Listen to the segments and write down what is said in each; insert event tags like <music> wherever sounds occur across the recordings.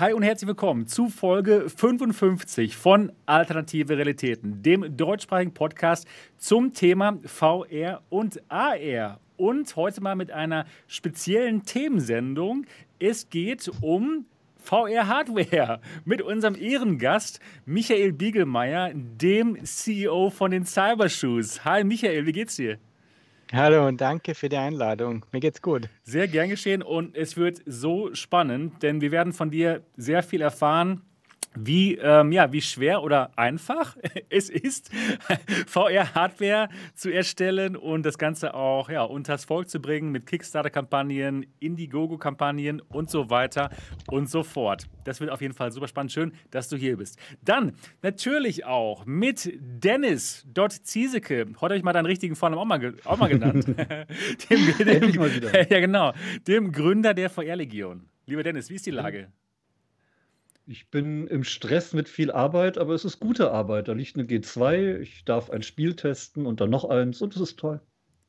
Hi und herzlich willkommen zu Folge 55 von Alternative Realitäten, dem deutschsprachigen Podcast zum Thema VR und AR. Und heute mal mit einer speziellen Themensendung. Es geht um VR-Hardware <laughs> mit unserem Ehrengast Michael Biegelmeier, dem CEO von den Cybershoes. Hi Michael, wie geht's dir? Hallo und danke für die Einladung. Mir geht's gut. Sehr gern geschehen und es wird so spannend, denn wir werden von dir sehr viel erfahren wie, ähm, ja, wie schwer oder einfach <laughs> es ist, <laughs> VR-Hardware zu erstellen und das Ganze auch ja, unters Volk zu bringen mit Kickstarter-Kampagnen, Indiegogo-Kampagnen und so weiter und so fort. Das wird auf jeden Fall super spannend. Schön, dass du hier bist. Dann natürlich auch mit Dennis Dott Ziesecke. Heute habe ich mal deinen richtigen Vornamen auch mal, auch mal genannt. <laughs> dem, dem, mal wieder. Ja, genau. Dem Gründer der VR-Legion. Lieber Dennis, wie ist die Lage? Ich bin im Stress mit viel Arbeit, aber es ist gute Arbeit. Da liegt eine G2, ich darf ein Spiel testen und dann noch eins und es ist toll.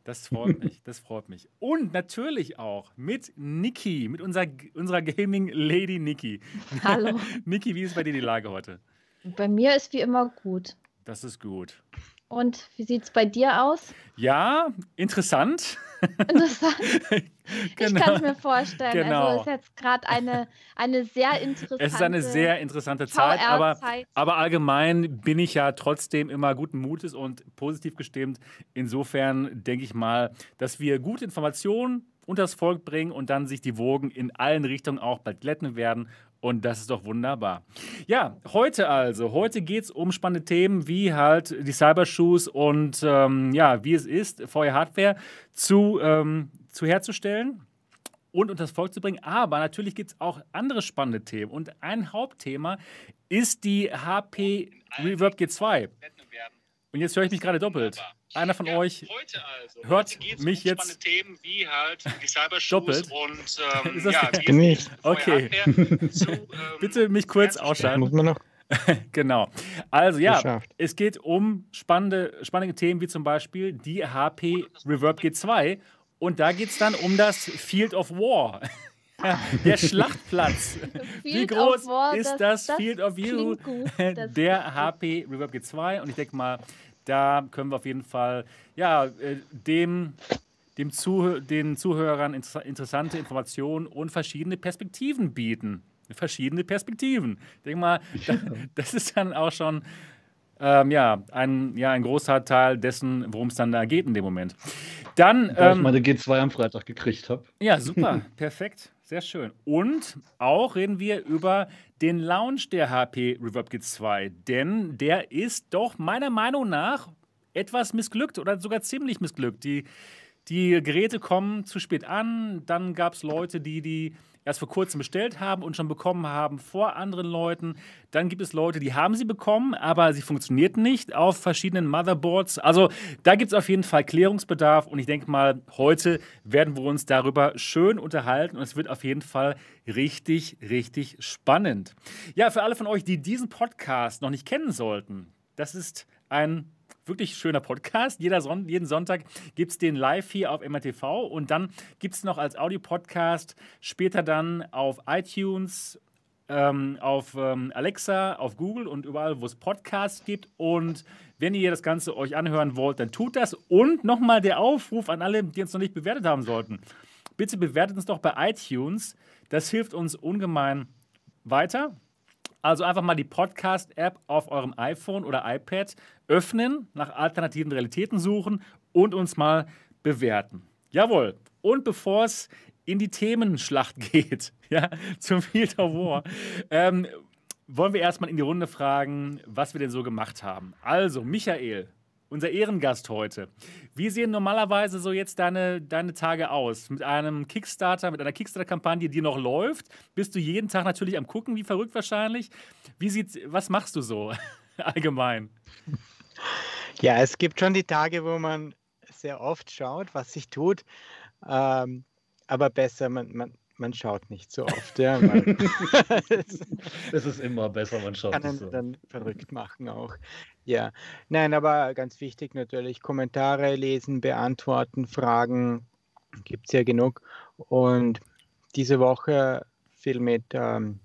Das freut mich, das freut mich. Und natürlich auch mit Niki, mit unserer, unserer Gaming Lady Niki. Hallo. <laughs> Niki, wie ist bei dir die Lage heute? Bei mir ist wie immer gut. Das ist gut. Und wie sieht es bei dir aus? Ja, interessant. Interessant. <laughs> genau. Ich kann es mir vorstellen. Genau. Also es ist jetzt gerade eine, eine sehr interessante <laughs> Es ist eine sehr interessante Zeit, aber, aber allgemein bin ich ja trotzdem immer guten Mutes und positiv gestimmt. Insofern denke ich mal, dass wir gute Informationen unter das Volk bringen und dann sich die Wogen in allen Richtungen auch bald glätten werden und das ist doch wunderbar. Ja, heute also. Heute geht es um spannende Themen wie halt die Cybershoes und ähm, ja, wie es ist, VR-Hardware zu, ähm, zu herzustellen und unter das Volk zu bringen. Aber natürlich gibt es auch andere spannende Themen. Und ein Hauptthema ist die HP Reverb G2. Und jetzt höre ich mich gerade doppelt. Einer von ja, euch also. hört mich um jetzt Themen wie halt die doppelt. Und, <laughs> ähm, ist das ja, wie nicht? Okay. Zu, <laughs> ähm, Bitte mich kurz ausschalten. Muss man noch? <laughs> genau. Also ja, Geschafft. es geht um spannende, spannende Themen wie zum Beispiel die HP Reverb G2. Und da geht es dann um das Field of War. Der Schlachtplatz. <laughs> Wie groß ist das, das, Field of View <laughs> der HP Reverb G2? Und ich denke mal, da können wir auf jeden Fall ja, äh, dem, dem Zuh den Zuhörern inter interessante Informationen und verschiedene Perspektiven bieten. Verschiedene Perspektiven. Ich denke mal, das ist dann auch schon ähm, ja, ein, ja, ein großer Teil dessen, worum es dann da geht in dem Moment. Dann, Weil ähm, ich meine G2 am Freitag gekriegt habe. Ja, <laughs> super, perfekt, sehr schön. Und auch reden wir über den Launch der HP Reverb G2, denn der ist doch meiner Meinung nach etwas missglückt oder sogar ziemlich missglückt. Die, die Geräte kommen zu spät an, dann gab es Leute, die die erst vor kurzem bestellt haben und schon bekommen haben vor anderen Leuten. Dann gibt es Leute, die haben sie bekommen, aber sie funktionierten nicht auf verschiedenen Motherboards. Also da gibt es auf jeden Fall Klärungsbedarf und ich denke mal, heute werden wir uns darüber schön unterhalten und es wird auf jeden Fall richtig, richtig spannend. Ja, für alle von euch, die diesen Podcast noch nicht kennen sollten, das ist ein wirklich schöner Podcast. Jeder Son jeden Sonntag gibt es den live hier auf MRTV und dann gibt es noch als Audiopodcast später dann auf iTunes, ähm, auf ähm, Alexa, auf Google und überall, wo es Podcasts gibt. Und wenn ihr das Ganze euch anhören wollt, dann tut das. Und nochmal der Aufruf an alle, die uns noch nicht bewertet haben sollten. Bitte bewertet uns doch bei iTunes. Das hilft uns ungemein weiter. Also einfach mal die Podcast-App auf eurem iPhone oder iPad öffnen, nach alternativen Realitäten suchen und uns mal bewerten. Jawohl. Und bevor es in die Themenschlacht <laughs> geht, ja, zum Field of War, ähm, wollen wir erstmal in die Runde fragen, was wir denn so gemacht haben. Also, Michael, unser Ehrengast heute. Wie sehen normalerweise so jetzt deine, deine Tage aus? Mit einem Kickstarter, mit einer Kickstarter-Kampagne, die noch läuft? Bist du jeden Tag natürlich am Gucken, wie verrückt wahrscheinlich? Wie sieht, was machst du so <laughs> allgemein? Ja, es gibt schon die Tage, wo man sehr oft schaut, was sich tut. Ähm, aber besser, man, man, man schaut nicht so oft. Ja, es <laughs> ist immer besser, man schaut kann nicht so. dann verrückt machen auch. Ja, nein, aber ganz wichtig natürlich, Kommentare lesen, beantworten, Fragen gibt es ja genug. Und diese Woche viel mit ähm,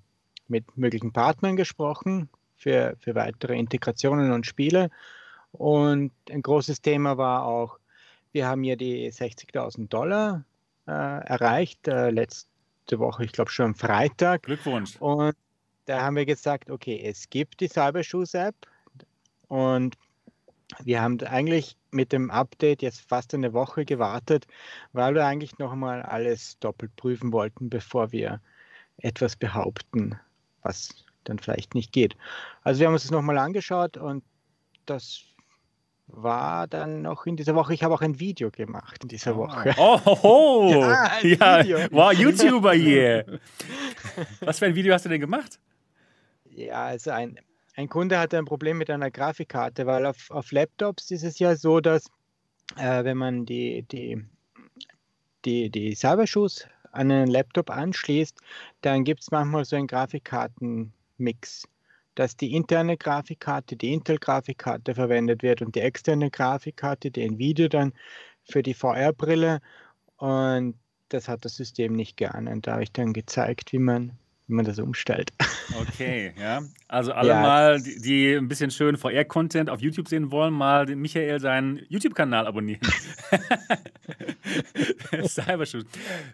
mit möglichen Partnern gesprochen für, für weitere Integrationen und Spiele. Und ein großes Thema war auch, wir haben ja die 60.000 Dollar äh, erreicht, äh, letzte Woche, ich glaube schon am Freitag. Glückwunsch. Und da haben wir gesagt, okay, es gibt die Cybershoes-App und wir haben eigentlich mit dem Update jetzt fast eine Woche gewartet, weil wir eigentlich noch einmal alles doppelt prüfen wollten, bevor wir etwas behaupten, was dann vielleicht nicht geht. Also wir haben uns das nochmal angeschaut und das war dann noch in dieser Woche. Ich habe auch ein Video gemacht in dieser oh. Woche. Oh, ho, ho. <laughs> ja, ja. Wow, YouTuber hier. <laughs> Was für ein Video hast du denn gemacht? Ja, also ein, ein Kunde hatte ein Problem mit einer Grafikkarte, weil auf, auf Laptops ist es ja so, dass äh, wenn man die, die, die, die Cybershoes an einen Laptop anschließt, dann gibt es manchmal so einen Grafikkartenmix, dass die interne Grafikkarte, die Intel-Grafikkarte verwendet wird und die externe Grafikkarte, die Nvidia dann für die VR-Brille. Und das hat das System nicht. Und da habe ich dann gezeigt, wie man wie man das umstellt. Okay, <laughs> ja. Also alle ja, mal, die, die, ein bisschen schön VR-Content auf YouTube sehen wollen, mal den Michael seinen YouTube-Kanal abonnieren. <laughs> <laughs> Cybershoes.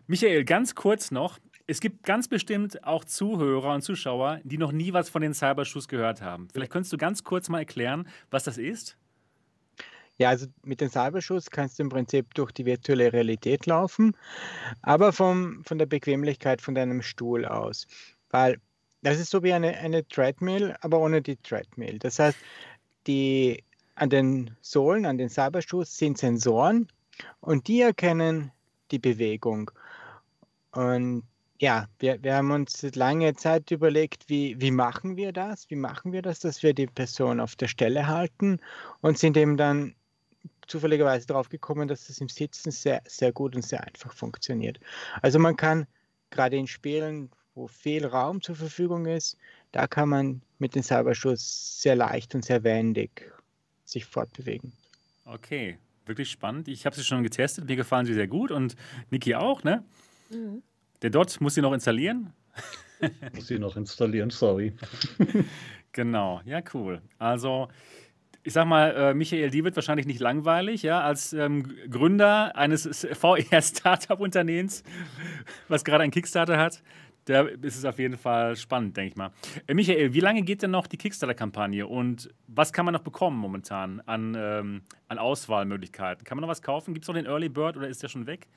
Michael, ganz kurz noch. Es gibt ganz bestimmt auch Zuhörer und Zuschauer, die noch nie was von den Cybershoes gehört haben. Vielleicht könntest du ganz kurz mal erklären, was das ist? Ja, also mit den Cyberschuss kannst du im Prinzip durch die virtuelle Realität laufen, aber vom, von der Bequemlichkeit von deinem Stuhl aus. Weil das ist so wie eine, eine Treadmill, aber ohne die Treadmill. Das heißt, die, an den Sohlen, an den Cyberschuss sind Sensoren und die erkennen die Bewegung. Und ja, wir, wir haben uns lange Zeit überlegt, wie, wie machen wir das? Wie machen wir das, dass wir die Person auf der Stelle halten und sind eben dann zufälligerweise darauf gekommen, dass das im Sitzen sehr, sehr gut und sehr einfach funktioniert. Also man kann gerade in Spielen, wo viel Raum zur Verfügung ist, da kann man mit den Cyberschuss sehr leicht und sehr wendig sich fortbewegen. Okay, wirklich spannend. Ich habe sie schon getestet, mir gefallen sie sehr gut und Niki auch, ne? Mhm. Der Dot muss sie noch installieren. <laughs> muss sie noch installieren, sorry. <laughs> genau, ja, cool. Also ich sag mal, äh, Michael, die wird wahrscheinlich nicht langweilig, ja, als ähm, Gründer eines VR-Startup-Unternehmens, was gerade einen Kickstarter hat. Da ist es auf jeden Fall spannend, denke ich mal. Äh, Michael, wie lange geht denn noch die Kickstarter-Kampagne und was kann man noch bekommen momentan an, ähm, an Auswahlmöglichkeiten? Kann man noch was kaufen? Gibt es noch den Early Bird oder ist der schon weg?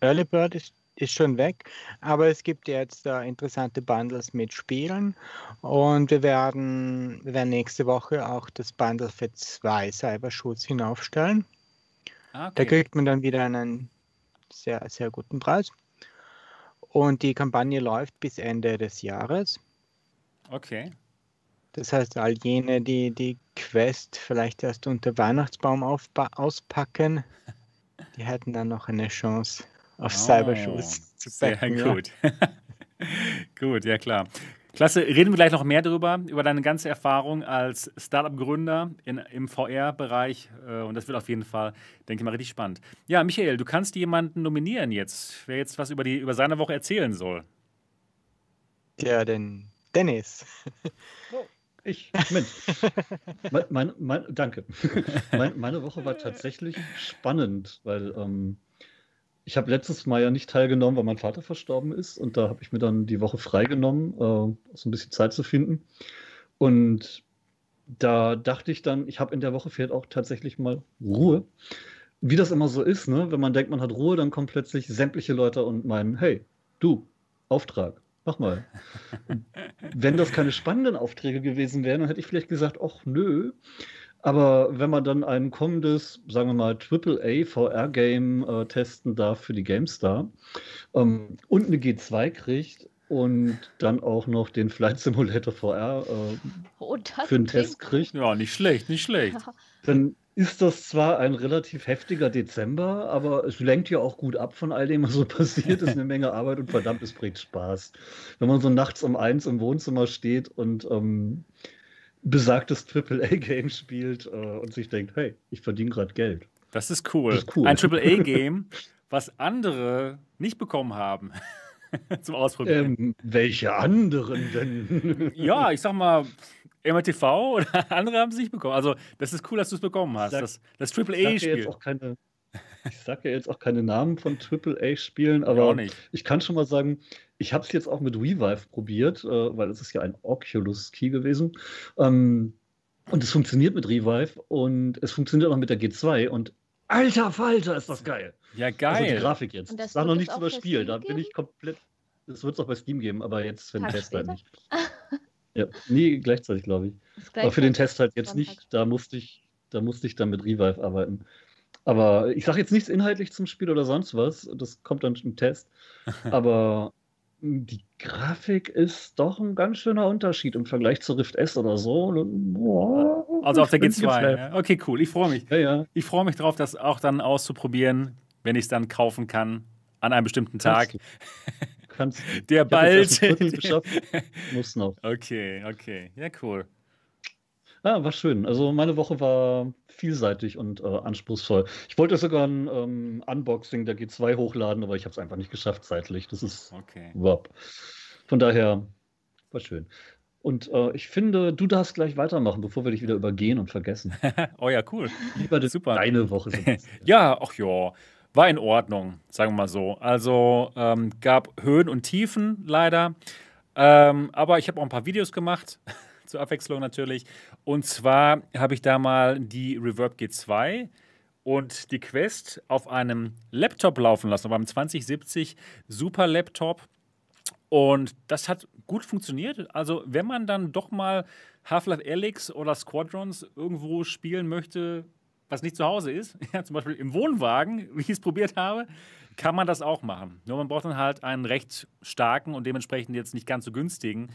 Early Bird ist ist schon weg, aber es gibt jetzt äh, interessante Bundles mit Spielen und wir werden, wir werden nächste Woche auch das Bundle für zwei Cybershoots hinaufstellen. Ah, okay. Da kriegt man dann wieder einen sehr, sehr guten Preis. Und die Kampagne läuft bis Ende des Jahres. Okay. Das heißt, all jene, die die Quest vielleicht erst unter Weihnachtsbaum auspacken, <laughs> die hätten dann noch eine Chance auf oh, Cybershoes <laughs> zu backen. Sehr gut. <laughs> gut, ja klar. Klasse, reden wir gleich noch mehr darüber, über deine ganze Erfahrung als Startup-Gründer im VR-Bereich. Äh, und das wird auf jeden Fall, denke ich mal, richtig spannend. Ja, Michael, du kannst jemanden nominieren jetzt, wer jetzt was über, die, über seine Woche erzählen soll. Ja, den Dennis. Oh, ich, Mensch. mein, mein, mein, danke. <laughs> meine Woche war tatsächlich spannend, weil ähm, ich habe letztes Mal ja nicht teilgenommen, weil mein Vater verstorben ist. Und da habe ich mir dann die Woche freigenommen, äh, so ein bisschen Zeit zu finden. Und da dachte ich dann, ich habe in der Woche fehlt auch tatsächlich mal Ruhe. Wie das immer so ist, ne? wenn man denkt, man hat Ruhe, dann kommen plötzlich sämtliche Leute und meinen, hey, du, Auftrag, mach mal. <laughs> wenn das keine spannenden Aufträge gewesen wären, dann hätte ich vielleicht gesagt, ach nö. Aber wenn man dann ein kommendes, sagen wir mal, AAA VR-Game äh, testen darf für die GameStar ähm, und eine G2 kriegt und dann auch noch den Flight Simulator VR äh, oh, für einen Test kriegt. Ja, nicht schlecht, nicht schlecht. <laughs> Dann ist das zwar ein relativ heftiger Dezember, aber es lenkt ja auch gut ab von all dem, was so passiert. Es ist eine <laughs> Menge Arbeit und verdammt, es bringt Spaß. Wenn man so nachts um eins im Wohnzimmer steht und ähm, besagtes AAA-Game spielt äh, und sich denkt, hey, ich verdiene gerade Geld. Das ist cool. Das ist cool. Ein AAA-Game, <laughs> was andere nicht bekommen haben. <laughs> zum Ausprobieren. Ähm, welche anderen denn? <laughs> ja, ich sag mal, MRTV oder andere haben es nicht bekommen. Also, das ist cool, dass du es bekommen hast. Sag, das, das AAA-Spiel. Ich sage ja jetzt auch keine Namen von AAA-Spielen, aber ich kann schon mal sagen, ich habe es jetzt auch mit Revive probiert, äh, weil es ist ja ein Oculus-Key gewesen. Ähm, und es funktioniert mit Revive und es funktioniert auch mit der G2 und alter Falter ist das geil. Ja, geil. Also die Grafik jetzt. Ich sag noch nichts über das Spiel, da bin ich komplett. Das wird es auch bei Steam geben, aber jetzt für den Test halt nicht. ja, nie gleichzeitig, glaube ich. Aber für den Test halt jetzt nicht. Da musste ich, da musste ich dann mit Revive arbeiten. Aber ich sage jetzt nichts inhaltlich zum Spiel oder sonst was. Das kommt dann im Test. <laughs> Aber die Grafik ist doch ein ganz schöner Unterschied im Vergleich zu Rift S oder so. Boah, also auf der G2. Ja. Okay, cool. Ich freue mich. Ja, ja. Ich freue mich darauf, das auch dann auszuprobieren, wenn ich es dann kaufen kann an einem bestimmten Tag. Kannst, der bald. Muss noch. Okay, okay. Ja, cool. Ja, war schön. Also meine Woche war vielseitig und äh, anspruchsvoll. Ich wollte sogar ein ähm, Unboxing der G2 hochladen, aber ich habe es einfach nicht geschafft zeitlich. Das ist okay. Wop. Von daher war schön. Und äh, ich finde, du darfst gleich weitermachen, bevor wir dich wieder übergehen und vergessen. <laughs> oh ja, cool. Lieber Super. deine Woche. <laughs> ja, ach ja. War in Ordnung, sagen wir mal so. Also ähm, gab Höhen und Tiefen leider. Ähm, aber ich habe auch ein paar Videos gemacht <laughs> zur Abwechslung natürlich. Und zwar habe ich da mal die Reverb G2 und die Quest auf einem Laptop laufen lassen, beim 2070 Super Laptop. Und das hat gut funktioniert. Also, wenn man dann doch mal Half-Life Alyx oder Squadrons irgendwo spielen möchte, was nicht zu Hause ist, <laughs> ja, zum Beispiel im Wohnwagen, wie ich es probiert habe, kann man das auch machen. Nur man braucht dann halt einen recht starken und dementsprechend jetzt nicht ganz so günstigen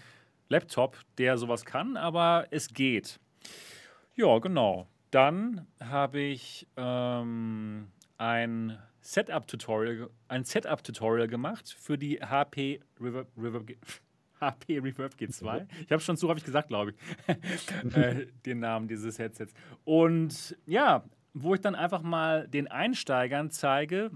Laptop, der sowas kann, aber es geht. Ja, genau. Dann habe ich ähm, ein Setup-Tutorial, ein Setup-Tutorial gemacht für die HP Reverb, Reverb HP <laughs> Reverb G2. <laughs> Ich habe schon zu häufig gesagt, glaube ich, <laughs> äh, den Namen dieses Headsets. Und ja, wo ich dann einfach mal den Einsteigern zeige,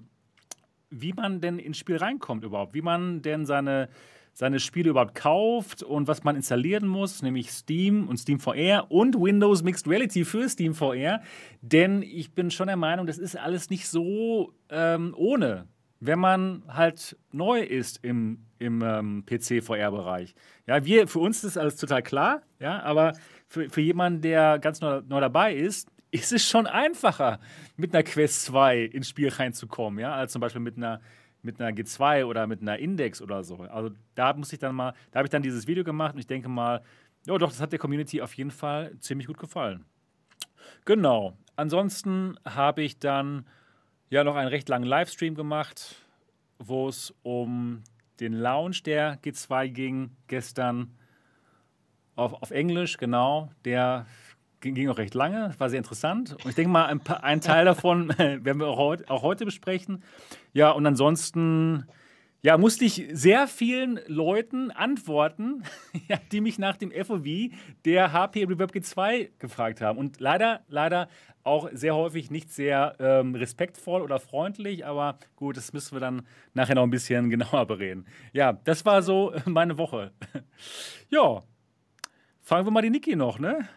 wie man denn ins Spiel reinkommt überhaupt, wie man denn seine seine Spiele überhaupt kauft und was man installieren muss, nämlich Steam und Steam VR und Windows Mixed Reality für Steam VR. Denn ich bin schon der Meinung, das ist alles nicht so ähm, ohne, wenn man halt neu ist im, im ähm, PC-VR-Bereich. Ja, wir, für uns ist alles total klar, ja, aber für, für jemanden, der ganz neu, neu dabei ist, ist es schon einfacher, mit einer Quest 2 ins Spiel reinzukommen, ja, als zum Beispiel mit einer mit einer G2 oder mit einer Index oder so. Also da muss ich dann mal, da habe ich dann dieses Video gemacht und ich denke mal, ja doch, das hat der Community auf jeden Fall ziemlich gut gefallen. Genau. Ansonsten habe ich dann ja noch einen recht langen Livestream gemacht, wo es um den Launch der G2 ging gestern auf, auf Englisch, genau. Der ging auch recht lange, war sehr interessant. Und ich denke mal, ein, paar, ein Teil davon <laughs> werden wir auch heute, auch heute besprechen. Ja, und ansonsten ja, musste ich sehr vielen Leuten antworten, <laughs> ja, die mich nach dem FOV der HP Reverb G2 gefragt haben. Und leider, leider auch sehr häufig nicht sehr ähm, respektvoll oder freundlich, aber gut, das müssen wir dann nachher noch ein bisschen <laughs> genauer bereden. Ja, das war so meine Woche. ja, fragen wir mal die Niki noch, ne?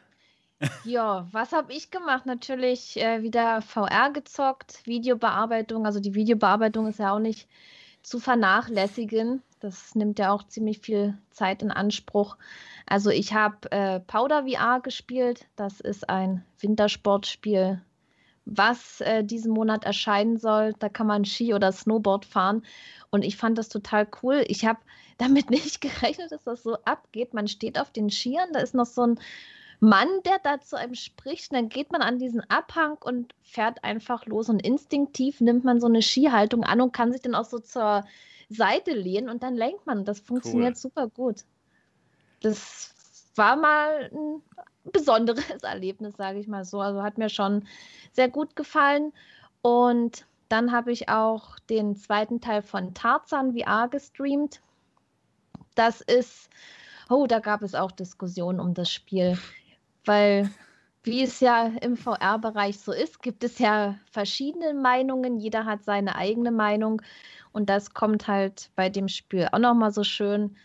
Ja, was habe ich gemacht? Natürlich äh, wieder VR gezockt, Videobearbeitung. Also die Videobearbeitung ist ja auch nicht zu vernachlässigen. Das nimmt ja auch ziemlich viel Zeit in Anspruch. Also ich habe äh, Powder VR gespielt. Das ist ein Wintersportspiel, was äh, diesen Monat erscheinen soll. Da kann man Ski oder Snowboard fahren. Und ich fand das total cool. Ich habe damit <laughs> nicht gerechnet, dass das so abgeht. Man steht auf den Skiern, da ist noch so ein Mann, der da zu einem spricht, und dann geht man an diesen Abhang und fährt einfach los und instinktiv nimmt man so eine Skihaltung an und kann sich dann auch so zur Seite lehnen und dann lenkt man. Das funktioniert cool. super gut. Das war mal ein besonderes <laughs> Erlebnis, sage ich mal so. Also hat mir schon sehr gut gefallen. Und dann habe ich auch den zweiten Teil von Tarzan VR gestreamt. Das ist, oh, da gab es auch Diskussionen um das Spiel weil wie es ja im VR-Bereich so ist, gibt es ja verschiedene Meinungen. Jeder hat seine eigene Meinung. Und das kommt halt bei dem Spiel auch nochmal so schön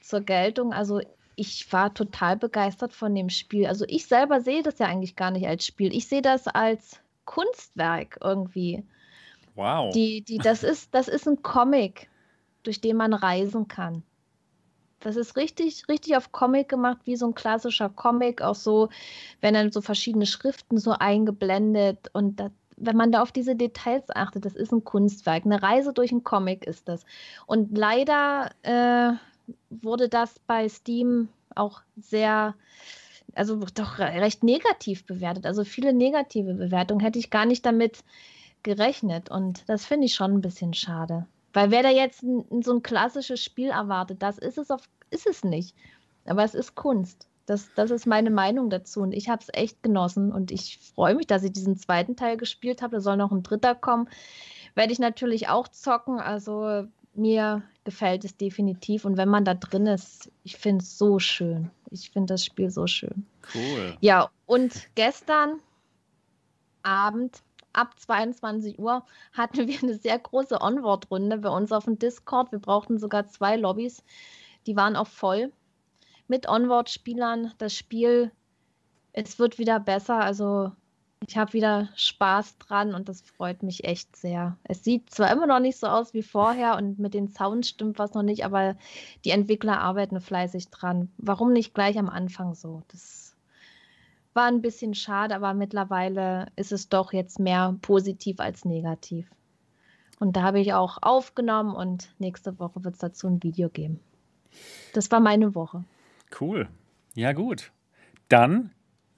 zur Geltung. Also ich war total begeistert von dem Spiel. Also ich selber sehe das ja eigentlich gar nicht als Spiel. Ich sehe das als Kunstwerk irgendwie. Wow. Die, die, das, ist, das ist ein Comic, durch den man reisen kann. Das ist richtig, richtig auf Comic gemacht, wie so ein klassischer Comic, auch so, wenn dann so verschiedene Schriften so eingeblendet und das, wenn man da auf diese Details achtet, das ist ein Kunstwerk. Eine Reise durch einen Comic ist das. Und leider äh, wurde das bei Steam auch sehr, also doch recht negativ bewertet. Also viele negative Bewertungen hätte ich gar nicht damit gerechnet. Und das finde ich schon ein bisschen schade. Weil wer da jetzt ein, so ein klassisches Spiel erwartet, das ist es, auf, ist es nicht. Aber es ist Kunst. Das, das ist meine Meinung dazu. Und ich habe es echt genossen. Und ich freue mich, dass ich diesen zweiten Teil gespielt habe. Da soll noch ein dritter kommen. Werde ich natürlich auch zocken. Also mir gefällt es definitiv. Und wenn man da drin ist, ich finde es so schön. Ich finde das Spiel so schön. Cool. Ja, und gestern Abend ab 22 Uhr hatten wir eine sehr große Onboard-Runde bei uns auf dem Discord. Wir brauchten sogar zwei Lobbys. Die waren auch voll mit Onboard-Spielern. Das Spiel, es wird wieder besser. Also ich habe wieder Spaß dran und das freut mich echt sehr. Es sieht zwar immer noch nicht so aus wie vorher und mit den Sounds stimmt was noch nicht, aber die Entwickler arbeiten fleißig dran. Warum nicht gleich am Anfang so? Das war ein bisschen schade, aber mittlerweile ist es doch jetzt mehr positiv als negativ. Und da habe ich auch aufgenommen und nächste Woche wird es dazu ein Video geben. Das war meine Woche. Cool. Ja, gut. Dann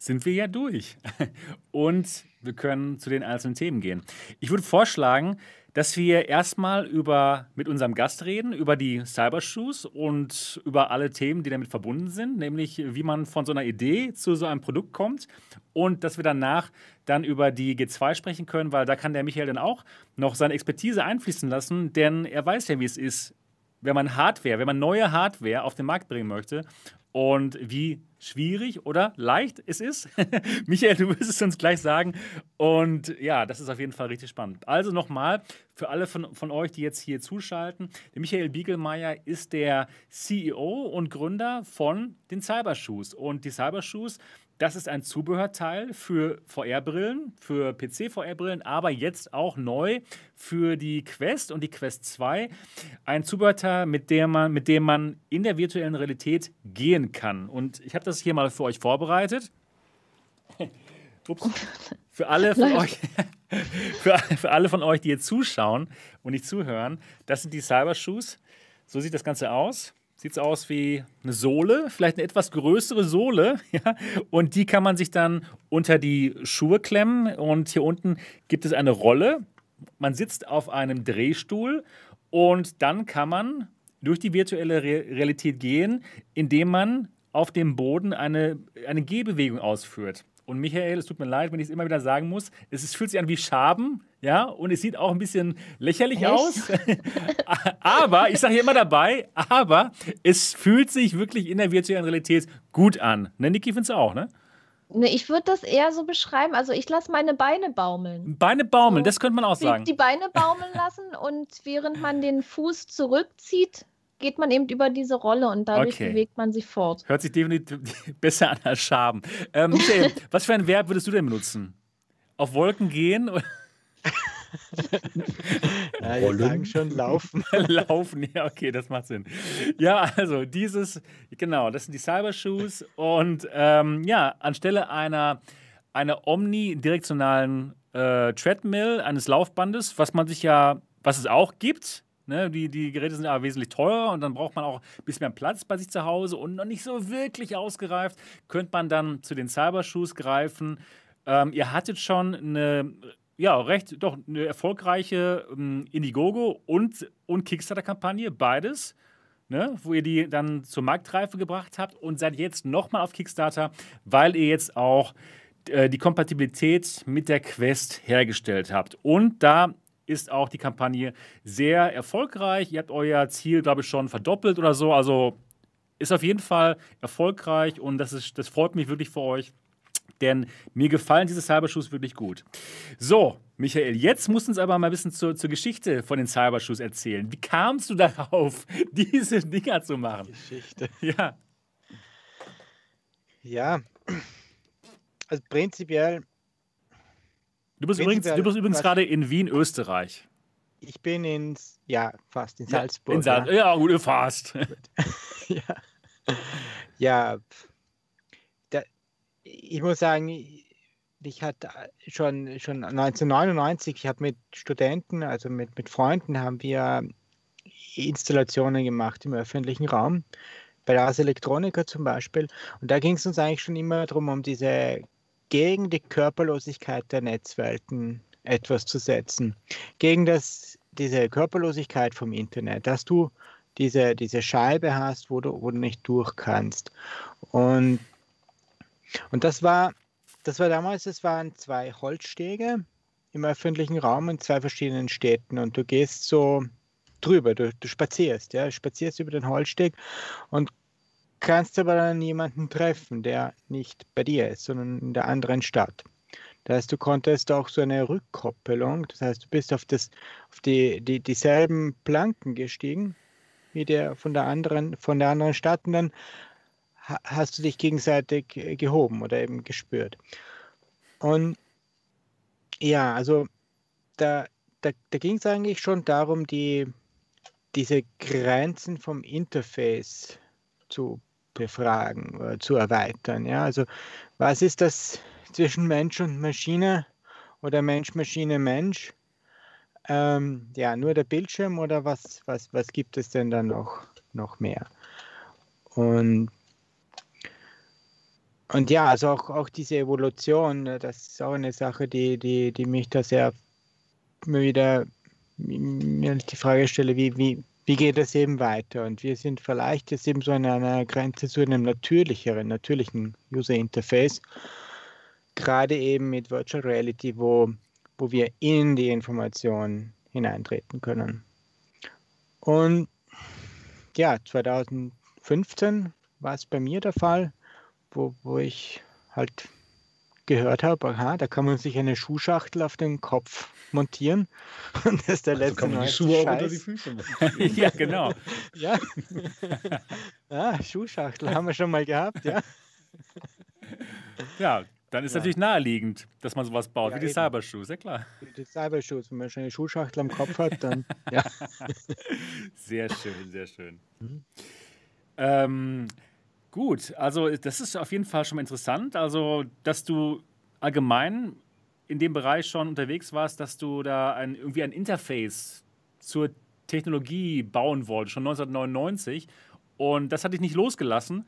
sind wir ja durch. <laughs> Und wir können zu den einzelnen Themen gehen. Ich würde vorschlagen, dass wir erstmal über, mit unserem Gast reden, über die Cybershoes und über alle Themen, die damit verbunden sind, nämlich wie man von so einer Idee zu so einem Produkt kommt und dass wir danach dann über die G2 sprechen können, weil da kann der Michael dann auch noch seine Expertise einfließen lassen, denn er weiß ja, wie es ist, wenn man Hardware, wenn man neue Hardware auf den Markt bringen möchte und wie schwierig oder leicht es ist. <laughs> Michael, du wirst es uns gleich sagen. Und ja, das ist auf jeden Fall richtig spannend. Also nochmal für alle von, von euch, die jetzt hier zuschalten: der Michael Biegelmeier ist der CEO und Gründer von den Cybershoes. Und die Cybershoes das ist ein Zubehörteil für VR-Brillen, für PC-VR-Brillen, aber jetzt auch neu für die Quest und die Quest 2. Ein Zubehörteil, mit dem man, mit dem man in der virtuellen Realität gehen kann. Und ich habe das hier mal für euch vorbereitet. <laughs> Ups. Für alle von euch, <laughs> für, für alle von euch, die jetzt zuschauen und nicht zuhören, das sind die Cybershoes. So sieht das Ganze aus sieht aus wie eine Sohle, vielleicht eine etwas größere Sohle. <laughs> Ja? Und die kann man sich dann unter die Schuhe klemmen. Und hier unten gibt es eine Rolle. Man sitzt auf einem Drehstuhl und dann kann man durch die virtuelle Re Realität gehen, indem man auf dem Boden eine, eine Gehbewegung ausführt. Und Michael, es tut mir leid, wenn ich es immer wieder sagen muss, es ist, fühlt sich an wie Schaben, ja, und es sieht auch ein bisschen lächerlich Echt? aus. <laughs> aber, ich sage hier immer dabei, aber es fühlt sich wirklich in der virtuellen Realität gut an. Ne, Niki, findest du auch, ne? Ne, ich würde das eher so beschreiben. Also ich lasse meine Beine baumeln. Beine baumeln, so, das könnte man auch sagen. Die Beine baumeln lassen und während man den Fuß zurückzieht, geht man eben über diese Rolle und dadurch okay. bewegt man sich fort. Hört sich definitiv <laughs> besser an als Schaben. Ähm, Michael, <laughs> was für ein Verb würdest du denn benutzen? Auf Wolken gehen? ja, die sagen schon laufen. <laughs> laufen, ja, okay, das macht Sinn. Ja, also dieses, genau, das sind die Cybershoes und ähm, ja, anstelle einer, einer omnidirektionalen äh, Treadmill, eines Laufbandes, was man sich ja, was es auch gibt, Ne, die, die Geräte sind aber wesentlich teurer und dann braucht man auch ein bisschen mehr Platz bei sich zu Hause und noch nicht so wirklich ausgereift. Könnte man dann zu den Cybershoes greifen. Ähm, ihr hattet schon eine ja, recht, doch eine erfolgreiche ähm, Indiegogo und, und Kickstarter-Kampagne, beides. Ne, wo ihr die dann zur Marktreife gebracht habt und seid jetzt nochmal auf Kickstarter, weil ihr jetzt auch äh, die Kompatibilität mit der Quest hergestellt habt. Und da ist auch die Kampagne sehr erfolgreich. Ihr habt euer Ziel, glaube ich, schon verdoppelt oder so. Also ist auf jeden Fall erfolgreich und das, ist, das freut mich wirklich für euch. denn mir gefallen diese Cybershoes wirklich gut. So, Michael, jetzt musst du uns aber mal ein bisschen zur, zur Geschichte von den Cybershoes erzählen. Wie kamst du <laughs> darauf, diese Dinger zu machen? Geschichte. <laughs> Ja. Ja, also prinzipiell. Du bist übrigens, du bist übrigens gerade in Wien, Österreich. Ich bin in, ja, fast in Salzburg. In Sal ja. ja, gut, fast. <laughs> ja. Ja, da, ich muss sagen, ich hatte schon, schon 1999, ich habe mit Studenten, also mit, mit Freunden, haben wir Installationen gemacht im öffentlichen Raum, bei Ars Electronica zum Beispiel. Und da ging es uns eigentlich schon immer darum, um diese gegen die Körperlosigkeit der Netzwelten etwas zu setzen. Gegen das, diese Körperlosigkeit vom Internet, dass du diese, diese Scheibe hast, wo du, wo du nicht durch kannst. Und, und das war, das war damals, es waren zwei Holzstege im öffentlichen Raum in zwei verschiedenen Städten und du gehst so drüber, du, du spazierst, ja, spazierst über den Holzsteg und kannst aber dann jemanden treffen, der nicht bei dir ist, sondern in der anderen Stadt. Das heißt, du konntest auch so eine Rückkoppelung, das heißt, du bist auf, das, auf die, die, dieselben Planken gestiegen wie der von der anderen, von der anderen Stadt und dann hast du dich gegenseitig gehoben oder eben gespürt. Und ja, also da, da, da ging es eigentlich schon darum, die, diese Grenzen vom Interface zu befragen, oder zu erweitern. Ja? Also was ist das zwischen Mensch und Maschine oder Mensch, Maschine, Mensch? Ähm, ja, nur der Bildschirm oder was, was, was gibt es denn dann noch, noch mehr? Und, und ja, also auch, auch diese Evolution, äh, das ist auch eine Sache, die, die, die mich da sehr immer wieder die Frage stelle, wie, wie, wie geht es eben weiter? Und wir sind vielleicht jetzt eben so an einer Grenze zu einem natürlicheren, natürlichen User Interface, gerade eben mit Virtual Reality, wo wo wir in die Information hineintreten können. Und ja, 2015 war es bei mir der Fall, wo, wo ich halt gehört habe, aha, da kann man sich eine Schuhschachtel auf den Kopf montieren. <laughs> Und das ist der also letzte kann man die Schuhe auch unter die Füße machen. <laughs> ja, genau. <laughs> ja. ja, Schuhschachtel haben wir schon mal gehabt, ja. Ja, dann ist ja. natürlich naheliegend, dass man sowas baut, ja, wie die Cybershoes, ja klar. Die Cybershoes, wenn man schon eine Schuhschachtel am Kopf hat, dann ja. Sehr schön, sehr schön. Mhm. Ähm, gut, also das ist auf jeden Fall schon mal interessant. Also, dass du allgemein in dem Bereich schon unterwegs warst, dass du da ein, irgendwie ein Interface zur Technologie bauen wolltest, schon 1999. Und das hat dich nicht losgelassen.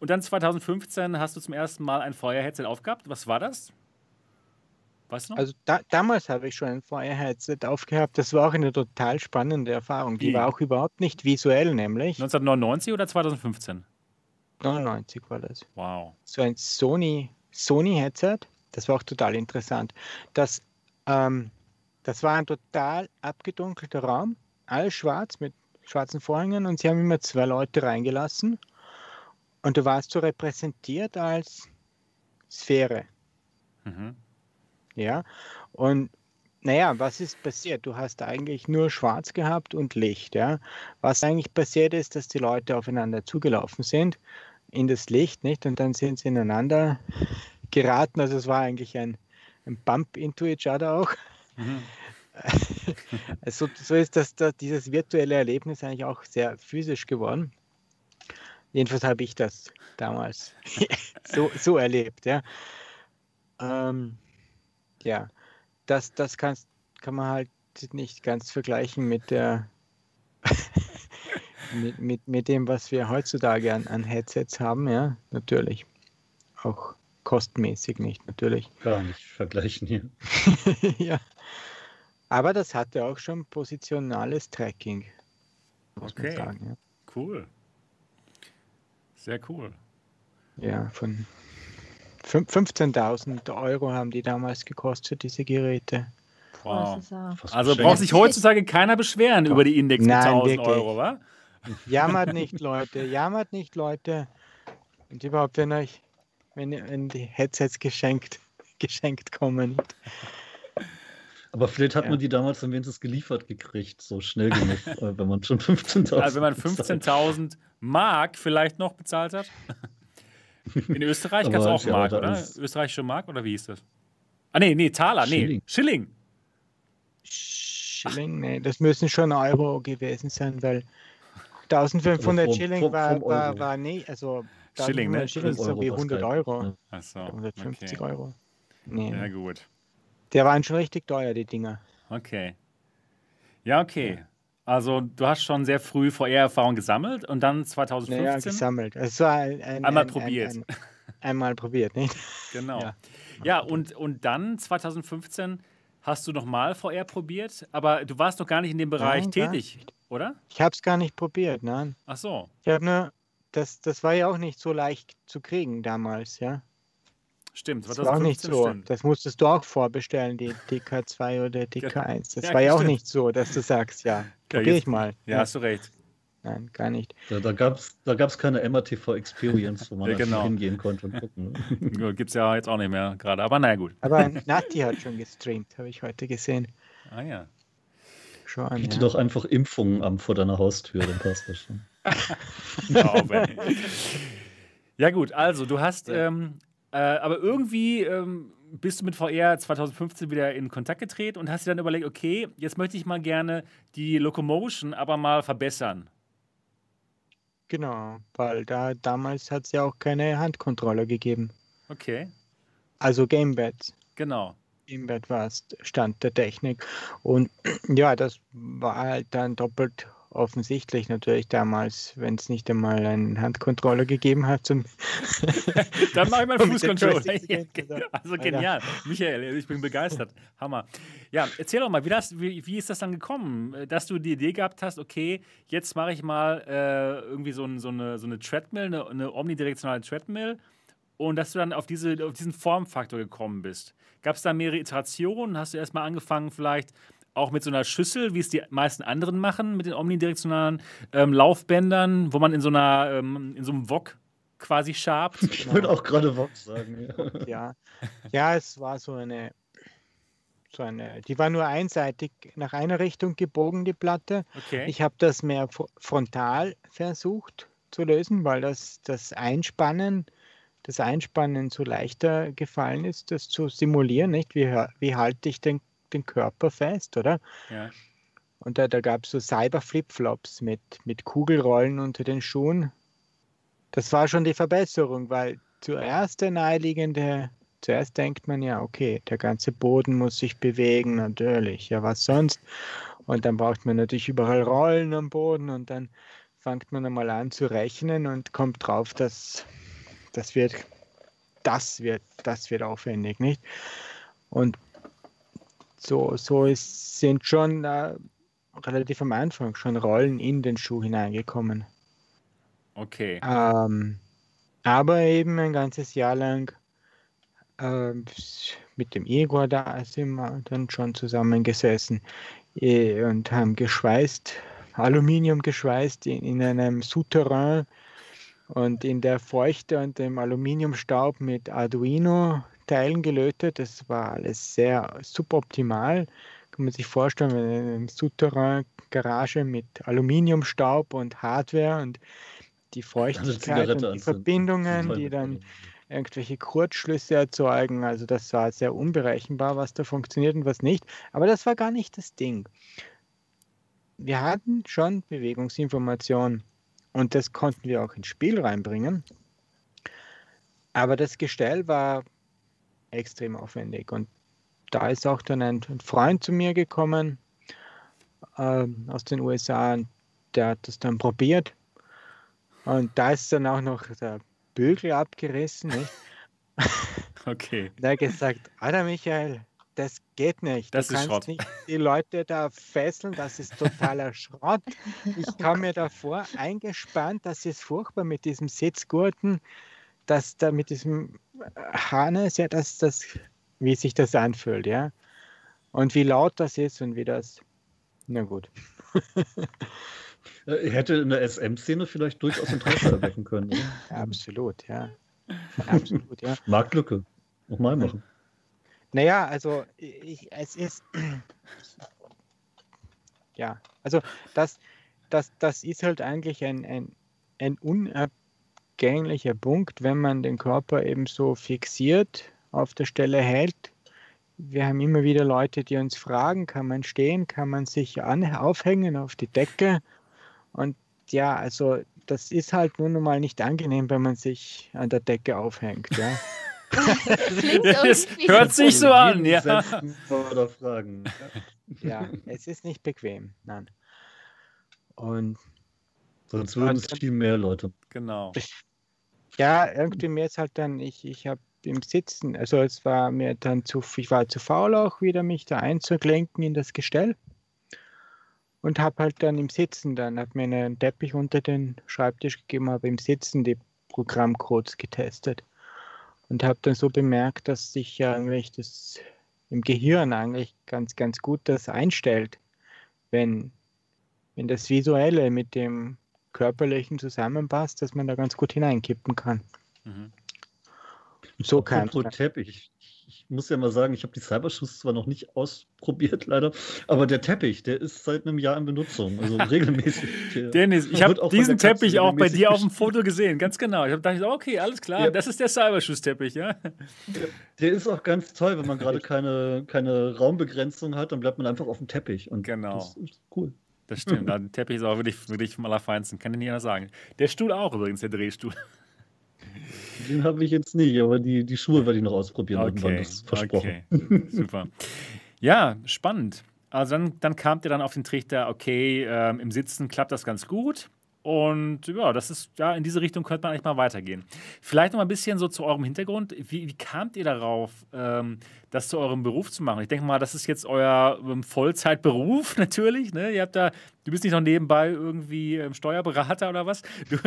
Und dann 2015 hast du zum ersten Mal ein Feuerheadset aufgehabt. Was war das? Weißt du noch? Also da, damals habe ich schon ein Feuerheadset aufgehabt. Das war auch eine total spannende Erfahrung. Die Wie? war auch überhaupt nicht visuell, nämlich. 1999 oder 2015? 99 war das. Wow. So ein Sony, Sony Headset. Das war auch total interessant. Das, ähm, das war ein total abgedunkelter Raum, alles schwarz mit schwarzen Vorhängen und sie haben immer zwei Leute reingelassen und du warst so repräsentiert als Sphäre. Mhm. Ja, und naja, was ist passiert? Du hast eigentlich nur schwarz gehabt und Licht. Ja? Was eigentlich passiert ist, dass die Leute aufeinander zugelaufen sind in das Licht, nicht? Und dann sind sie ineinander geraten. Also es war eigentlich ein, ein Bump into each other auch. Mhm. <laughs> also so ist das, das, dieses virtuelle Erlebnis eigentlich auch sehr physisch geworden. Jedenfalls habe ich das damals <laughs> so, so erlebt. Ja, ähm, ja. Das, das kannst, kann man halt nicht ganz vergleichen mit der <laughs> mit, mit, mit dem, was wir heutzutage an, an Headsets haben, ja, natürlich. Auch kostmäßig nicht, natürlich. Gar nicht vergleichen hier. <laughs> ja. Aber das hatte auch schon positionales Tracking. Muss okay. man sagen, ja. Cool. Sehr cool. Ja, von 15.000 Euro haben die damals gekostet, diese Geräte. Wow. Also braucht sich heutzutage keiner beschweren über die Index mit 1000 Euro, wa? Jammert <laughs> nicht, Leute. Jammert nicht, Leute. Und überhaupt, wenn euch wenn, wenn die Headsets geschenkt, <laughs> geschenkt kommen. Aber vielleicht hat ja. man die damals dann wenigstens geliefert gekriegt, so schnell genug, <laughs> äh, wenn man schon 15.000 Also wenn man 15.000 Mark vielleicht noch bezahlt hat. In Österreich gab es auch Mark, oder? Österreichische Mark oder wie hieß das? Ah, nee, nee, Taler, nee, Schilling. Schilling, nee, das müssen schon Euro gewesen sein, weil 1500 vom, Schilling war, war, war nee, also Schilling, ne? Schilling ist so wie 100 Euro. Achso, 150 okay. Euro. Nee. Ja, gut. Der waren schon richtig teuer, die Dinger. Okay. Ja, okay. Also du hast schon sehr früh VR-Erfahrung gesammelt und dann 2015? Ja, gesammelt. Es war ein, ein, einmal ein, probiert. einmal probiert, nicht? <laughs> Genau. Ja, ja und, und dann 2015 hast du nochmal VR probiert, aber du warst noch gar nicht in dem Bereich nein, tätig, oder? Ich habe es gar nicht probiert, nein. Ach so. Ich habe nur, das, das war ja auch nicht so leicht zu kriegen damals, ja. Stimmt, das war auch nicht so. Stimmt. Das musstest du auch vorbestellen, die DK2 oder DK1. Das ja, war ja auch nicht so, dass du sagst, ja, <laughs> probier ich mal. Ja, ja, hast du recht. Nein, gar nicht. Ja, da gab es da gab's keine MRTV Experience, wo man ja, genau. hingehen konnte und gucken. Ne? <laughs> Gibt es ja jetzt auch nicht mehr gerade, aber naja, gut. Aber <laughs> Nati hat schon gestreamt, habe ich heute gesehen. Ah ja. Schon, Biete ja. doch einfach Impfungen am vor deiner Haustür, dann passt das schon. ja, gut, also du hast ähm, äh, aber irgendwie ähm, bist du mit VR 2015 wieder in Kontakt getreten und hast dir dann überlegt, okay, jetzt möchte ich mal gerne die Locomotion aber mal verbessern. Genau, weil da damals hat es ja auch keine Handkontrolle gegeben. Okay. Also Gamebad. Genau. Gamebad war Stand der Technik. Und <clears throat> ja, das war halt dann doppelt offensichtlich natürlich damals, wenn es nicht einmal einen Handcontroller gegeben hat. Zum <laughs> Dann mache ich mal <laughs> Fußcontroller. <laughs> also genial. Michael, ich bin begeistert. Hammer. Ja, erzähl doch mal, wie, das, wie, wie ist das dann gekommen, dass du die Idee gehabt hast, okay, jetzt mache ich mal äh, irgendwie so, ein, so, eine, so eine Treadmill, eine, eine omnidirektionale Treadmill und dass du dann auf, diese, auf diesen Formfaktor gekommen bist. Gab es da mehrere Iterationen? Hast du erstmal angefangen, vielleicht auch mit so einer Schüssel, wie es die meisten anderen machen, mit den omnidirektionalen ähm, Laufbändern, wo man in so einer, ähm, in so einem Wok quasi schabt. <laughs> Ich würde auch gerade Wok sagen. Ja. <laughs> ja. ja, es war so eine, so eine, die war nur einseitig nach einer Richtung gebogen, die Platte. Okay. Ich habe das mehr frontal versucht zu lösen, weil das, das Einspannen, das Einspannen so leichter gefallen ist, das zu simulieren, nicht? Wie, wie halte ich den den Körper fest, oder? Ja. Und da, da gab es so Cyber-Flipflops mit, mit Kugelrollen unter den Schuhen. Das war schon die Verbesserung, weil zuerst der naheliegende, zuerst denkt man ja, okay, der ganze Boden muss sich bewegen, natürlich, ja, was sonst? Und dann braucht man natürlich überall Rollen am Boden und dann fängt man einmal an zu rechnen und kommt drauf, dass das wird, das wird, das wird aufwendig, nicht? Und so, so ist, sind schon äh, relativ am Anfang schon Rollen in den Schuh hineingekommen. Okay. Ähm, aber eben ein ganzes Jahr lang äh, mit dem Igor da sind wir dann schon zusammengesessen äh, und haben geschweißt, Aluminium geschweißt in, in einem Souterrain und in der Feuchte und dem Aluminiumstaub mit Arduino Teilen gelötet. Das war alles sehr suboptimal. Kann man sich vorstellen, eine Souterrain-Garage mit Aluminiumstaub und Hardware und die <laughs> Feuchtigkeit und die Verbindungen, die dann irgendwelche Kurzschlüsse erzeugen. Also das war sehr unberechenbar, was da funktioniert und was nicht. Aber das war gar nicht das Ding. Wir hatten schon Bewegungsinformation und das konnten wir auch ins Spiel reinbringen. Aber das Gestell war extrem aufwendig. Und da ist auch dann ein, Freund zu mir gekommen äh, aus den USA und der hat das dann probiert. Und da ist dann auch noch der Bügel abgerissen. Nicht? <laughs> Okay. Der hat gesagt, Alter Michael, das geht nicht. Das du ist Schrott. nicht die Leute da fesseln, das ist totaler <laughs> Schrott. Ich kam mir davor eingespannt, das ist furchtbar mit diesem Sitzgurten dass da mit diesem Harness, ja, dass das, wie sich das anfühlt, ja. Und wie laut das ist und wie das. Na gut. <laughs> Hätte in der SM-Szene vielleicht durchaus Interesse erwecken können. Oder? <laughs> Absolut, ja. <laughs> Absolut, ja. Marktlücke. Nochmal machen. Naja, also ich, es ist. <clears throat> Ja, also das, das, das ist halt eigentlich ein, ein, ein unabgänglicher Punkt, wenn man den Körper eben so fixiert auf der Stelle hält. Wir haben immer wieder Leute, die uns fragen, kann man stehen, kann man sich an, aufhängen auf die Decke? Und ja, also das ist halt nun mal nicht angenehm, wenn man sich an der Decke aufhängt. Ja. das <laughs> hört sich so an, ja. Oder Fragen. Ja, es ist nicht bequem, nein. Und sonst würden es viel mehr Leute. Genau. <laughs> Ja, irgendwie mir ist halt dann, ich, ich habe im Sitzen, also es war mir dann zu, ich war zu faul auch wieder, mich da einzuklenken in das Gestell. Und habe halt dann im Sitzen, dann habe mir einen Teppich unter den Schreibtisch gegeben, habe im Sitzen die Programmcodes getestet. Und habe dann so bemerkt, dass sich ja eigentlich das im Gehirn eigentlich ganz, ganz gut das einstellt, wenn, wenn das Visuelle mit dem Körperlichen zusammenpasst, dass man da ganz gut hineinkippen kann. Mhm. So kann Teppich ich muss ja mal sagen, ich habe die Cyberschuss zwar noch nicht ausprobiert, <laughs> leider, aber der Teppich, der ist seit einem Jahr in Benutzung, also <laughs> regelmäßig. Dennis, ich habe diesen Teppich auch bei dir auf dem Foto gesehen, ganz genau. Ich habe gedacht, okay, alles klar, ja. das ist der Cyberschuss-Teppich, ja. Der ist auch ganz toll, wenn man gerade keine, keine Raumbegrenzung hat, dann bleibt man einfach auf dem Teppich. Und genau. das ist cool. Das stimmt, der Teppich ist auch wirklich, wirklich vom Allerfeinsten, kann ich nicht anders sagen. Der Stuhl auch übrigens, der Drehstuhl. Den habe ich jetzt nicht, aber die, die Schuhe werde ich noch ausprobieren. Okay, irgendwann, das ist versprochen. Okay. Super. Ja, spannend. Also dann, dann kamt ihr dann auf den Trichter, okay, ähm, im Sitzen klappt das ganz gut. Und ja, das ist, ja, in diese Richtung könnte man eigentlich mal weitergehen. Vielleicht noch mal ein bisschen so zu eurem Hintergrund. Wie, wie kamt ihr darauf, ähm, das zu eurem Beruf zu machen? Ich denke mal, das ist jetzt euer ähm, Vollzeitberuf <laughs> natürlich. Ne? Ihr habt da, du bist nicht noch nebenbei irgendwie ähm, Steuerberater oder was. <laughs> Du,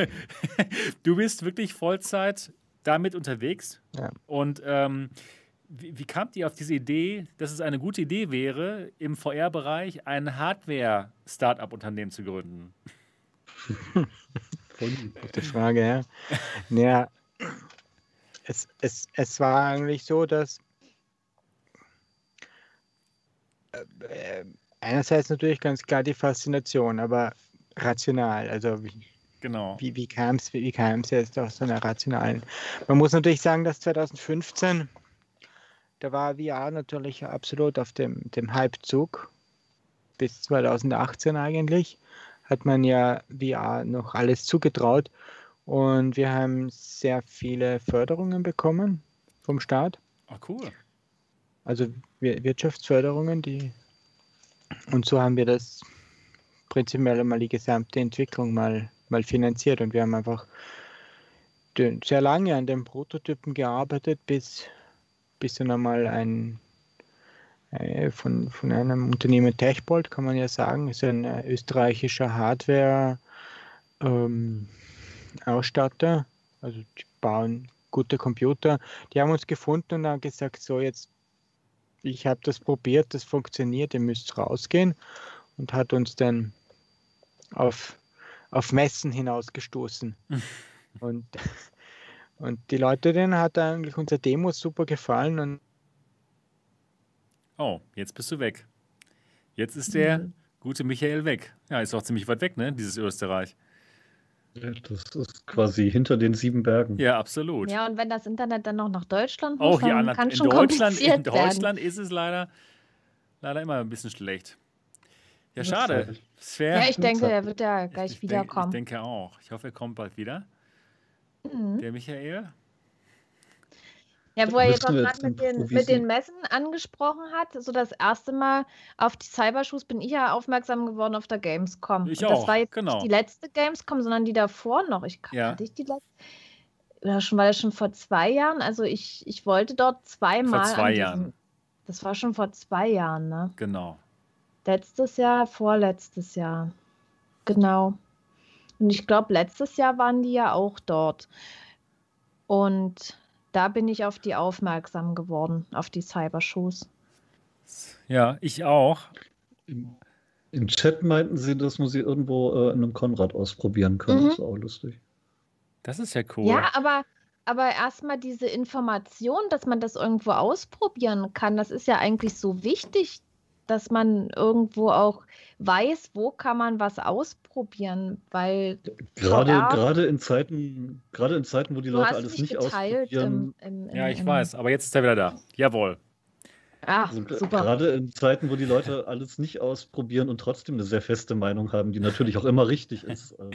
du bist wirklich Vollzeit damit unterwegs. Ja. Und ähm, wie, wie kamt ihr auf diese Idee, dass es eine gute Idee wäre, im VR-Bereich ein Hardware-Startup-Unternehmen zu gründen? Gute Frage, ja. Naja, es, es, es war eigentlich so, dass äh, einerseits natürlich ganz klar die Faszination, aber rational. Also wie, genau. wie, wie kam es wie, wie jetzt aus so einer rationalen? Man muss natürlich sagen, dass 2015, da war VR natürlich absolut auf dem, dem Hypezug bis 2018 eigentlich hat man ja VR noch alles zugetraut. Und wir haben sehr viele Förderungen bekommen vom Staat. Ah, cool. Also Wirtschaftsförderungen, die und so haben wir das prinzipiell mal die gesamte Entwicklung mal, mal finanziert und wir haben einfach sehr lange an den Prototypen gearbeitet, bis, bis dann einmal ein von, von einem Unternehmen Techbolt, kann man ja sagen, ist ein äh, österreichischer Hardware-Ausstatter. Ähm, also die bauen gute Computer. Die haben uns gefunden und haben gesagt, so jetzt, ich habe das probiert, das funktioniert, ihr müsst rausgehen und hat uns dann auf, auf Messen hinausgestoßen. <laughs> und, <laughs> und die Leute, denen hat eigentlich unser Demo super gefallen und Oh, jetzt bist du weg. Jetzt ist der mhm. gute Michael weg. Ja, ist auch ziemlich weit weg, ne? Dieses Österreich. Ja, das ist quasi hinter den sieben Bergen. Ja, absolut. Ja, und wenn das Internet dann noch nach Deutschland muss, oh, ja, dann kann in schon Deutschland, in Deutschland werden. ist es leider, leider immer ein bisschen schlecht. Ja, schade. ja, ich denke, er wird ja gleich ich, wiederkommen. Denk, ich denke auch. Ich hoffe, er kommt bald wieder. Mhm. Der Michael. Ja, wo er jetzt auch gerade mit, den, mit den Messen angesprochen hat, so das erste Mal auf die Cybershoes bin ich ja aufmerksam geworden auf der Gamescom. Ich Und das auch, war jetzt genau. nicht die letzte Gamescom, sondern die davor noch. Ich ja. hatte ich die letzte. Oder schon war das schon vor zwei Jahren? Also ich, ich wollte dort zweimal. Vor zwei Jahren. das war schon vor zwei Jahren, ne? Genau. Letztes Jahr, vorletztes Jahr. Genau. Und ich glaube, letztes Jahr waren die ja auch dort. Und da bin ich auf die aufmerksam geworden, auf die Cybershoes. Ja, ich auch. Im, Im, Chat meinten sie, dass man sie irgendwo äh, in einem Konrad ausprobieren kann. Mhm. Das ist auch lustig. Das ist ja cool. Ja, aber, aber erstmal diese Information, dass man das irgendwo ausprobieren kann, das ist ja eigentlich so wichtig, dass man irgendwo auch weiß, wo kann man was ausprobieren, weil gerade, VR, gerade in Zeiten, gerade in Zeiten, wo die Leute alles nicht ausprobieren. Im, im, ja, ich weiß, aber jetzt ist er wieder da. Jawohl. Ah, also, super. Gerade in Zeiten, wo die Leute alles nicht ausprobieren und trotzdem eine sehr feste Meinung haben, die natürlich auch immer richtig ist, <laughs> äh,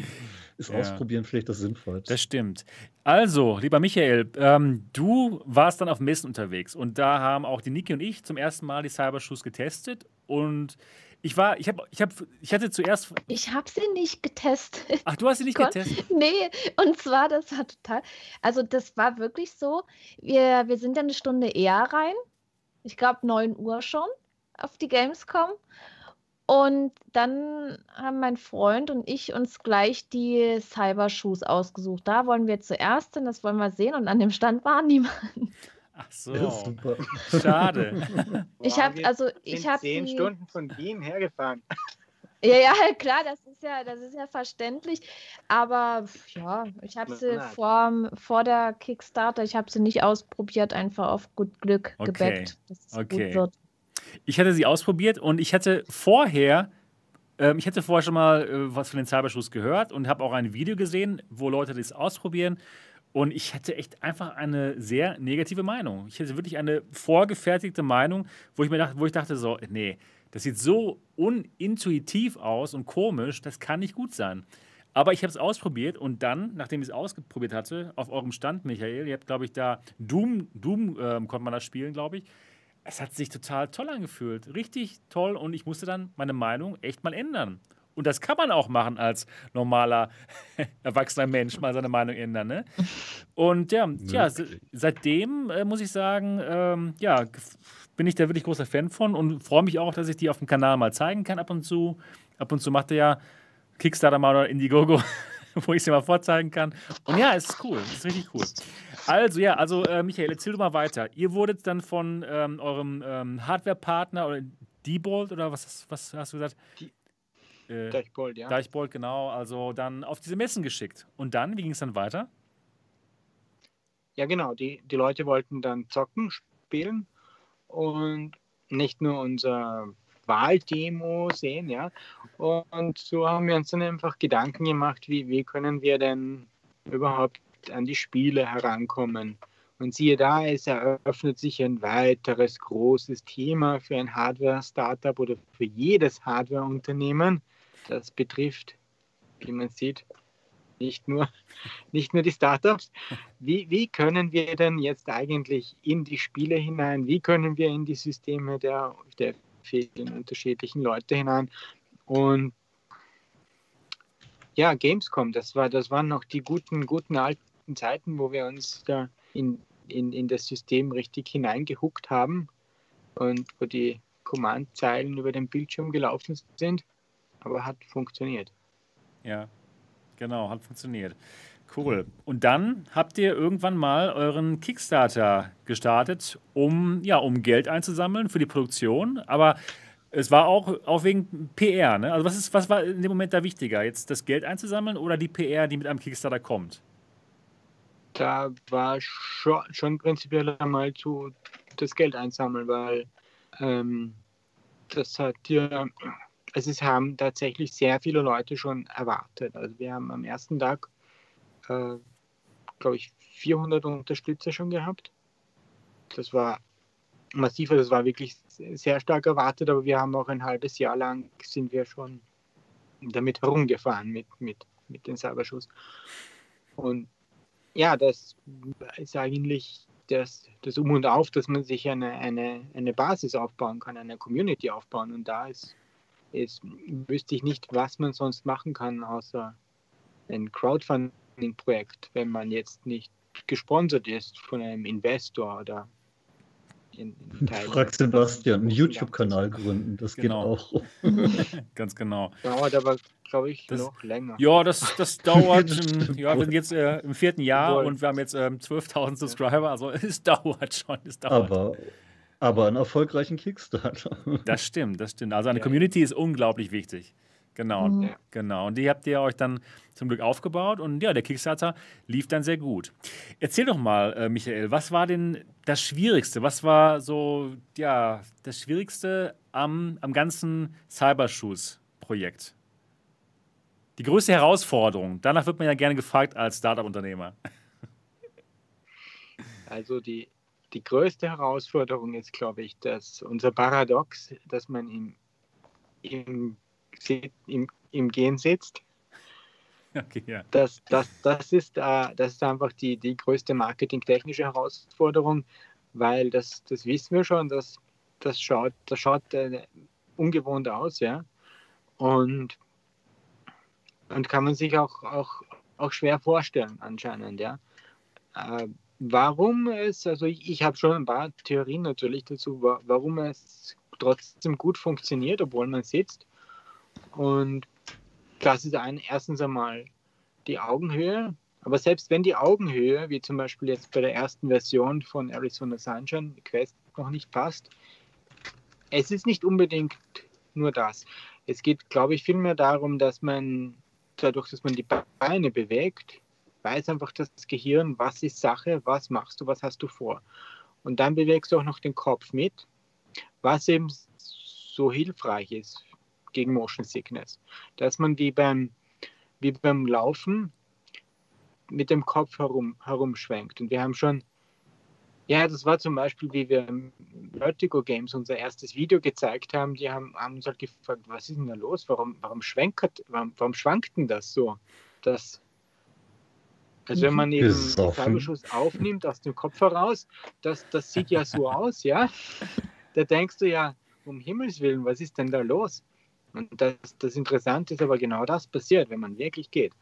ist ja. Ausprobieren vielleicht das Sinnvollste. Das stimmt. Also, lieber Michael, ähm, du warst dann auf Messen unterwegs und da haben auch die Niki und ich zum ersten Mal die Cybershoes getestet und ich war, ich habe, ich habe, ich hatte zuerst. Ich habe sie nicht getestet. Ach, du hast sie nicht Gott, getestet? Nee, und zwar, das war total. Also, das war wirklich so. Wir, wir sind ja eine Stunde eher rein ich glaube 9 Uhr schon auf die Gamescom. Und dann haben mein Freund und ich uns gleich die Cyber-Shoes ausgesucht. Da wollen wir zuerst hin, das wollen wir sehen. Und an dem Stand war niemand. Ach so, super. schade. ich habe also ich habe zehn Stunden von Wien hergefahren. Ja, ja, <laughs> klar, das ist ja, das ist ja verständlich. Aber ja, ich habe sie vor, vor der Kickstarter, ich habe sie nicht ausprobiert, einfach auf gut Glück okay. gebackt, dass es okay. gut wird. Ich hatte sie ausprobiert und ich hatte vorher, ähm, ich hatte vorher schon mal äh, was von den Cyberschuss gehört und habe auch ein Video gesehen, wo Leute das ausprobieren. Und ich hatte echt einfach eine sehr negative Meinung. Ich hatte wirklich eine vorgefertigte Meinung, wo ich mir dachte, wo ich dachte so, nee, das sieht so unintuitiv aus und komisch, das kann nicht gut sein. Aber ich habe es ausprobiert und dann, nachdem ich es ausprobiert hatte, auf eurem Stand, Michael, ihr habt, glaube ich, da Doom, Doom äh, konnte man da spielen, glaube ich. Es hat sich total toll angefühlt. Richtig toll und ich musste dann meine Meinung echt mal ändern. Und das kann man auch machen als normaler, <laughs> erwachsener Mensch, mal seine Meinung ändern. Ne? Und ja, ja seitdem äh, muss ich sagen, ähm, ja, bin ich da wirklich großer Fan von und freue mich auch, dass ich die auf dem Kanal mal zeigen kann ab und zu. Ab und zu macht er ja Kickstarter mal oder Indiegogo, <laughs> wo ich sie mal vorzeigen kann. Und ja, es ist cool, es ist richtig cool. Also ja, also äh, Michael, erzähl doch mal weiter. Ihr wurdet dann von ähm, eurem ähm, Hardware-Partner oder Diebold oder was, was hast du gesagt? Die äh, Deichbold, ja. Deichbold, genau. Also dann auf diese Messen geschickt. Und dann, wie ging es dann weiter? Ja, genau. Die, die Leute wollten dann zocken, spielen und nicht nur unser Wahldemo sehen, ja. Und so haben wir uns dann einfach Gedanken gemacht, wie, wie können wir denn überhaupt an die Spiele herankommen. Und siehe da, es eröffnet sich ein weiteres großes Thema für ein Hardware-Startup oder für jedes Hardware-Unternehmen. Das betrifft, wie man sieht, nicht nur, nicht nur die Startups. Wie, wie können wir denn jetzt eigentlich in die Spiele hinein, wie können wir in die Systeme der, der vielen unterschiedlichen Leute hinein? Und ja, Gamescom, das, war, das waren noch die guten, guten alten Zeiten, wo wir uns da in, in, in das System richtig hineingehuckt haben und wo die Command-Zeilen über den Bildschirm gelaufen sind, aber hat funktioniert. Ja, Genau, hat funktioniert. Cool. Und dann habt ihr irgendwann mal euren Kickstarter gestartet, um, ja, um Geld einzusammeln für die Produktion. Aber es war auch, auch wegen PR. Ne? Also was, ist, was war in dem Moment da wichtiger? Jetzt das Geld einzusammeln oder die PR, die mit einem Kickstarter kommt? Da war schon, schon prinzipiell einmal zu das Geld einsammeln, weil ähm, das hat ja also es haben tatsächlich sehr viele Leute schon erwartet. Also wir haben am ersten Tag, äh, glaube ich, 400 Unterstützer schon gehabt. Das war massiv, also das war wirklich sehr stark erwartet, aber wir haben auch ein halbes Jahr lang sind wir schon damit herumgefahren mit, mit, mit den Cyberschuss. Und ja, das ist eigentlich das, das Um und Auf, dass man sich eine, eine, eine Basis aufbauen kann, eine Community aufbauen. Und da ist ist, wüsste ich nicht, was man sonst machen kann, außer ein Crowdfunding-Projekt, wenn man jetzt nicht gesponsert ist von einem Investor oder in, in Frag Sebastian, einen YouTube-Kanal gründen, das genau. geht auch. <laughs> Ganz genau. Dauert aber, glaube ich, das, noch länger. Ja, das, das dauert, <laughs> ja, wir sind jetzt äh, im vierten Jahr und wir haben jetzt ähm, 12.000 Subscriber, also es <laughs> dauert schon. Es dauert. Aber aber einen erfolgreichen Kickstarter. <laughs> Das stimmt, das stimmt. Also eine ja. Community ist unglaublich wichtig. Genau, mhm. genau. Und die habt ihr euch dann zum Glück aufgebaut und ja, der Kickstarter lief dann sehr gut. Erzähl doch mal, äh, Michael, was war denn das Schwierigste? Was war so, ja, das Schwierigste am, am ganzen Cybershoes-Projekt? Die größte Herausforderung. Danach wird man ja gerne gefragt als Startup-Unternehmer. Also die, die größte Herausforderung ist, glaube ich, dass unser Paradox, dass man im, im, im, im Gehen sitzt. <laughs> Okay, ja. das, das, das, ist, äh, das ist einfach die, die größte marketingtechnische Herausforderung, weil das, das wissen wir schon, das, das schaut, das schaut äh, ungewohnt aus, ja. Und, und kann man sich auch, auch, auch schwer vorstellen anscheinend, ja. Äh, warum es, also ich, ich habe schon ein paar Theorien natürlich dazu, warum es trotzdem gut funktioniert, obwohl man sitzt. Und das ist ein, erstens einmal die Augenhöhe. Aber selbst wenn die Augenhöhe, wie zum Beispiel jetzt bei der ersten Version von Arizona Sunshine Quest, noch nicht passt, es ist nicht unbedingt nur das. Es geht, glaube ich, vielmehr darum, dass man dadurch, dass man die Beine bewegt, weiß einfach das Gehirn, was ist Sache, was machst du, was hast du vor. Und dann bewegst du auch noch den Kopf mit, was eben so hilfreich ist gegen Motion Sickness. Dass man wie beim, wie beim Laufen mit dem Kopf herum, herumschwenkt. Und wir haben schon, ja, das war zum Beispiel, wie wir im Vertigo Games unser erstes Video gezeigt haben, die haben, haben uns halt gefragt, was ist denn da los? Warum, warum, schwenkt, warum, warum schwankt denn das so? Das, also wenn man eben einen Cyberschuss aufnimmt aus dem Kopf heraus, das, das sieht ja so aus, ja. Da denkst du ja, um Himmels Willen, was ist denn da los? Und das, das Interessante ist aber genau das passiert, wenn man wirklich geht.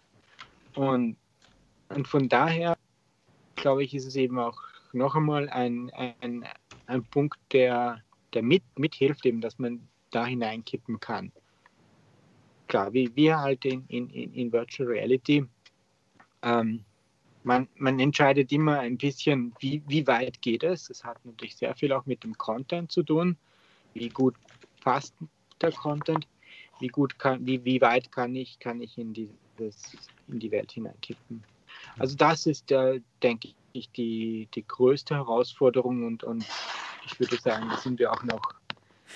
Und, und von daher, glaube ich, ist es eben auch noch einmal ein, ein, ein Punkt, der, der mit, mithilft, eben, dass man da hineinkippen kann. Klar, wie wir halt in, in, in Virtual Reality ähm, man, man entscheidet immer ein bisschen, wie, wie weit geht es. Es hat natürlich sehr viel auch mit dem Content zu tun. Wie gut passt der Content? Wie, gut kann, wie, wie weit kann ich, kann ich in, dieses, in die Welt hineinkippen? Also das ist, der, denke ich, die, die größte Herausforderung und, und ich würde sagen, da sind wir auch noch,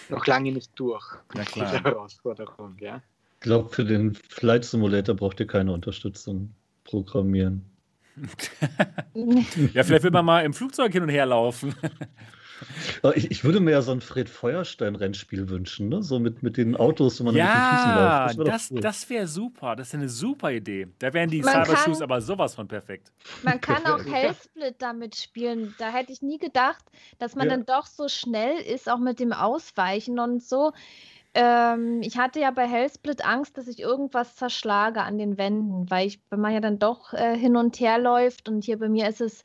noch lange nicht durch. Ja, klar. Diese Herausforderung, ja. Ich glaube, für den Flight Simulator braucht ihr keine Unterstützung programmieren. <laughs> ja, vielleicht will man mal im Flugzeug hin und her laufen. Ich, ich, würde mir ja so ein Fred Feuerstein-Rennspiel wünschen, ne? so mit, mit den Autos, wo man ja, mit den Füßen läuft. Das wäre das, cool. wär super. Das ist eine super Idee. Da wären die Cybershoes aber sowas von perfekt. Man kann auch Hellsplit damit spielen. Da hätte ich nie gedacht, dass man ja. dann doch so schnell ist, auch mit dem Ausweichen und so. Ähm, ich hatte ja bei Hellsplit Angst, dass ich irgendwas zerschlage an den Wänden, weil ich, wenn man ja dann doch äh, hin und her läuft und hier bei mir ist es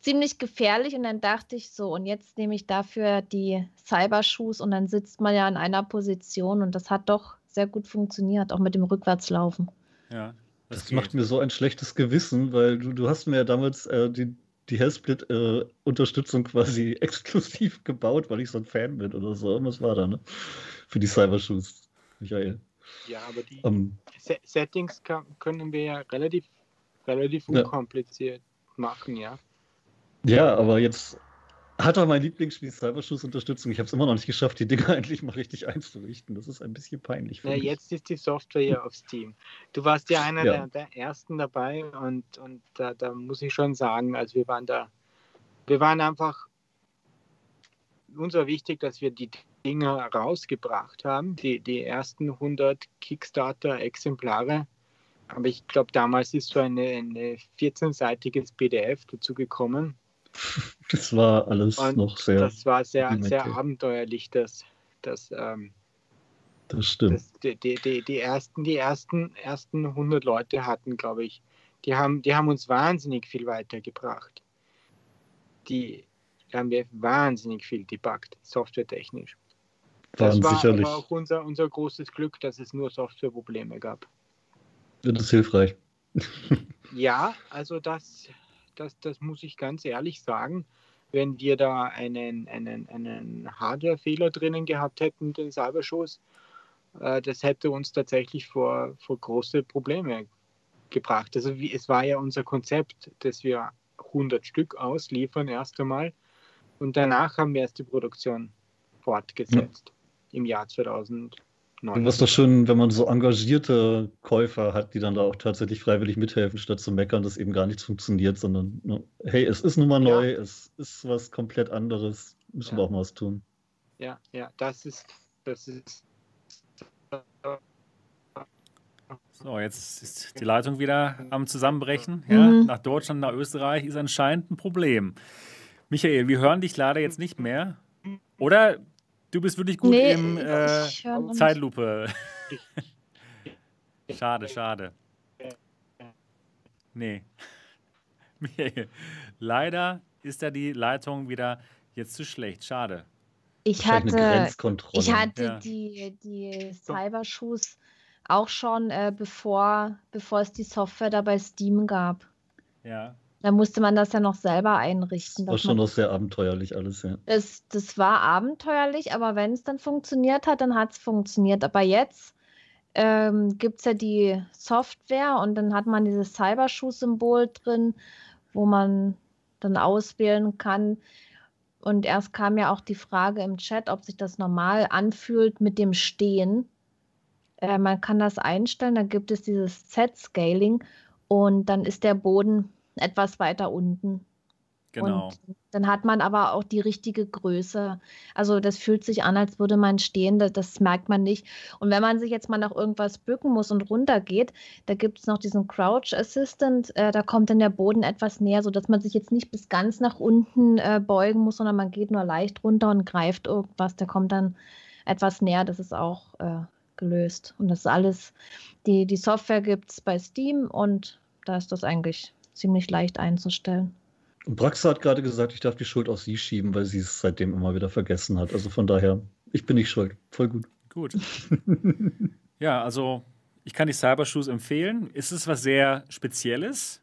ziemlich gefährlich und dann dachte ich so, und jetzt nehme ich dafür die Cybershoes und dann sitzt man ja in einer Position und das hat doch sehr gut funktioniert, auch mit dem Rückwärtslaufen. Ja. Das, das macht mir so ein schlechtes Gewissen, weil du, du hast mir ja damals äh, die, die Hellsplit-Unterstützung äh, <laughs> quasi exklusiv gebaut, weil ich so ein Fan bin oder so. Was war da, ne? für die Cybershoes, Michael. Ja, aber die um, ähm, Settings kann, können wir ja relativ, relativ unkompliziert ja. machen, ja. Ja, aber jetzt hat er mein Lieblingsspiel Cybershoes Unterstützung. Ich habe es immer noch nicht geschafft, die Dinger <laughs> endlich mal richtig einzurichten. Das ist ein bisschen peinlich für ja, mich. Jetzt ist die Software ja auf Steam. Du warst ja einer ja. Der, der, ersten dabei und, und da, da muss ich schon sagen, also wir waren da, wir waren einfach, uns war wichtig, dass wir die Dinger rausgebracht haben, die, die ersten 100 Kickstarter-Exemplare. Aber ich glaube, damals ist so eine, eine 14-seitiges PDF dazu gekommen. <laughs> Das war alles Und noch sehr. Das war sehr, sehr abenteuerlich, das, das, ähm, das stimmt. Das, die, die, die, ersten, die ersten, ersten 100 Leute hatten, glaube ich, die haben, die haben uns wahnsinnig viel weitergebracht. Die, haben wir wahnsinnig viel debuggt, softwaretechnisch das war sicherlich. auch unser, unser großes Glück, dass es nur Softwareprobleme gab. Das ist hilfreich. ja, also das, das, das muss ich ganz ehrlich sagen. Wenn wir da einen, einen, einen Hardware-Fehler drinnen gehabt hätten, den Cyberschuss, äh, das hätte uns tatsächlich vor, vor große Probleme gebracht. Also wie, es war ja unser Konzept, dass wir 100 Stück ausliefern erst einmal und danach haben wir erst die Produktion fortgesetzt ja. im Jahr 2000. Und was doch schön, wenn man so engagierte Käufer hat, die dann da auch tatsächlich freiwillig mithelfen, statt zu meckern, dass eben gar nichts funktioniert, sondern ne, hey, es ist nun mal neu, ja. es ist was komplett anderes, müssen ja. wir auch mal was tun. Ja, ja, das ist, das ist. So, jetzt ist die Leitung wieder am Zusammenbrechen. Ja, mhm. Nach Deutschland, nach Österreich ist anscheinend ein Problem. Michael, wir hören dich leider jetzt nicht mehr. Oder Du bist wirklich gut nee, im äh, Zeitlupe. <laughs> schade, schade. <laughs> Nee. Leider ist da die Leitung wieder jetzt zu schlecht. Schade. Ich hatte, ich hatte ja. die, die Cybershoes auch schon, äh, bevor, bevor es die Software da bei Steam gab. Ja. Da musste man das ja noch selber einrichten. Das war schon noch sehr abenteuerlich alles, ja. Das, das war abenteuerlich, aber wenn es dann funktioniert hat, dann hat es funktioniert. Aber jetzt ähm, gibt es ja die Software und dann hat man dieses Cyberschuh-Symbol drin, wo man dann auswählen kann. Und erst kam ja auch die Frage im Chat, ob sich das normal anfühlt mit dem Stehen. Äh, man kann das einstellen, da gibt es dieses Z-Scaling und dann ist der Boden etwas weiter unten. Genau. Und dann hat man aber auch die richtige Größe. Also das fühlt sich an, als würde man stehen, das, das merkt man nicht. Und wenn man sich jetzt mal nach irgendwas bücken muss und runter geht, da gibt es noch diesen Crouch Assistant, äh, da kommt dann der Boden etwas näher, sodass man sich jetzt nicht bis ganz nach unten äh, beugen muss, sondern man geht nur leicht runter und greift irgendwas, der kommt dann etwas näher, das ist auch äh, gelöst. Und das ist alles, die, die Software gibt es bei Steam und da ist das eigentlich ziemlich leicht einzustellen. Und Braxa hat gerade gesagt, ich darf die Schuld auf sie schieben, weil sie es seitdem immer wieder vergessen hat. Also von daher, ich bin nicht schuld. Voll gut. Gut. ja, also ich kann die Cybershoes empfehlen. Es ist was sehr Spezielles.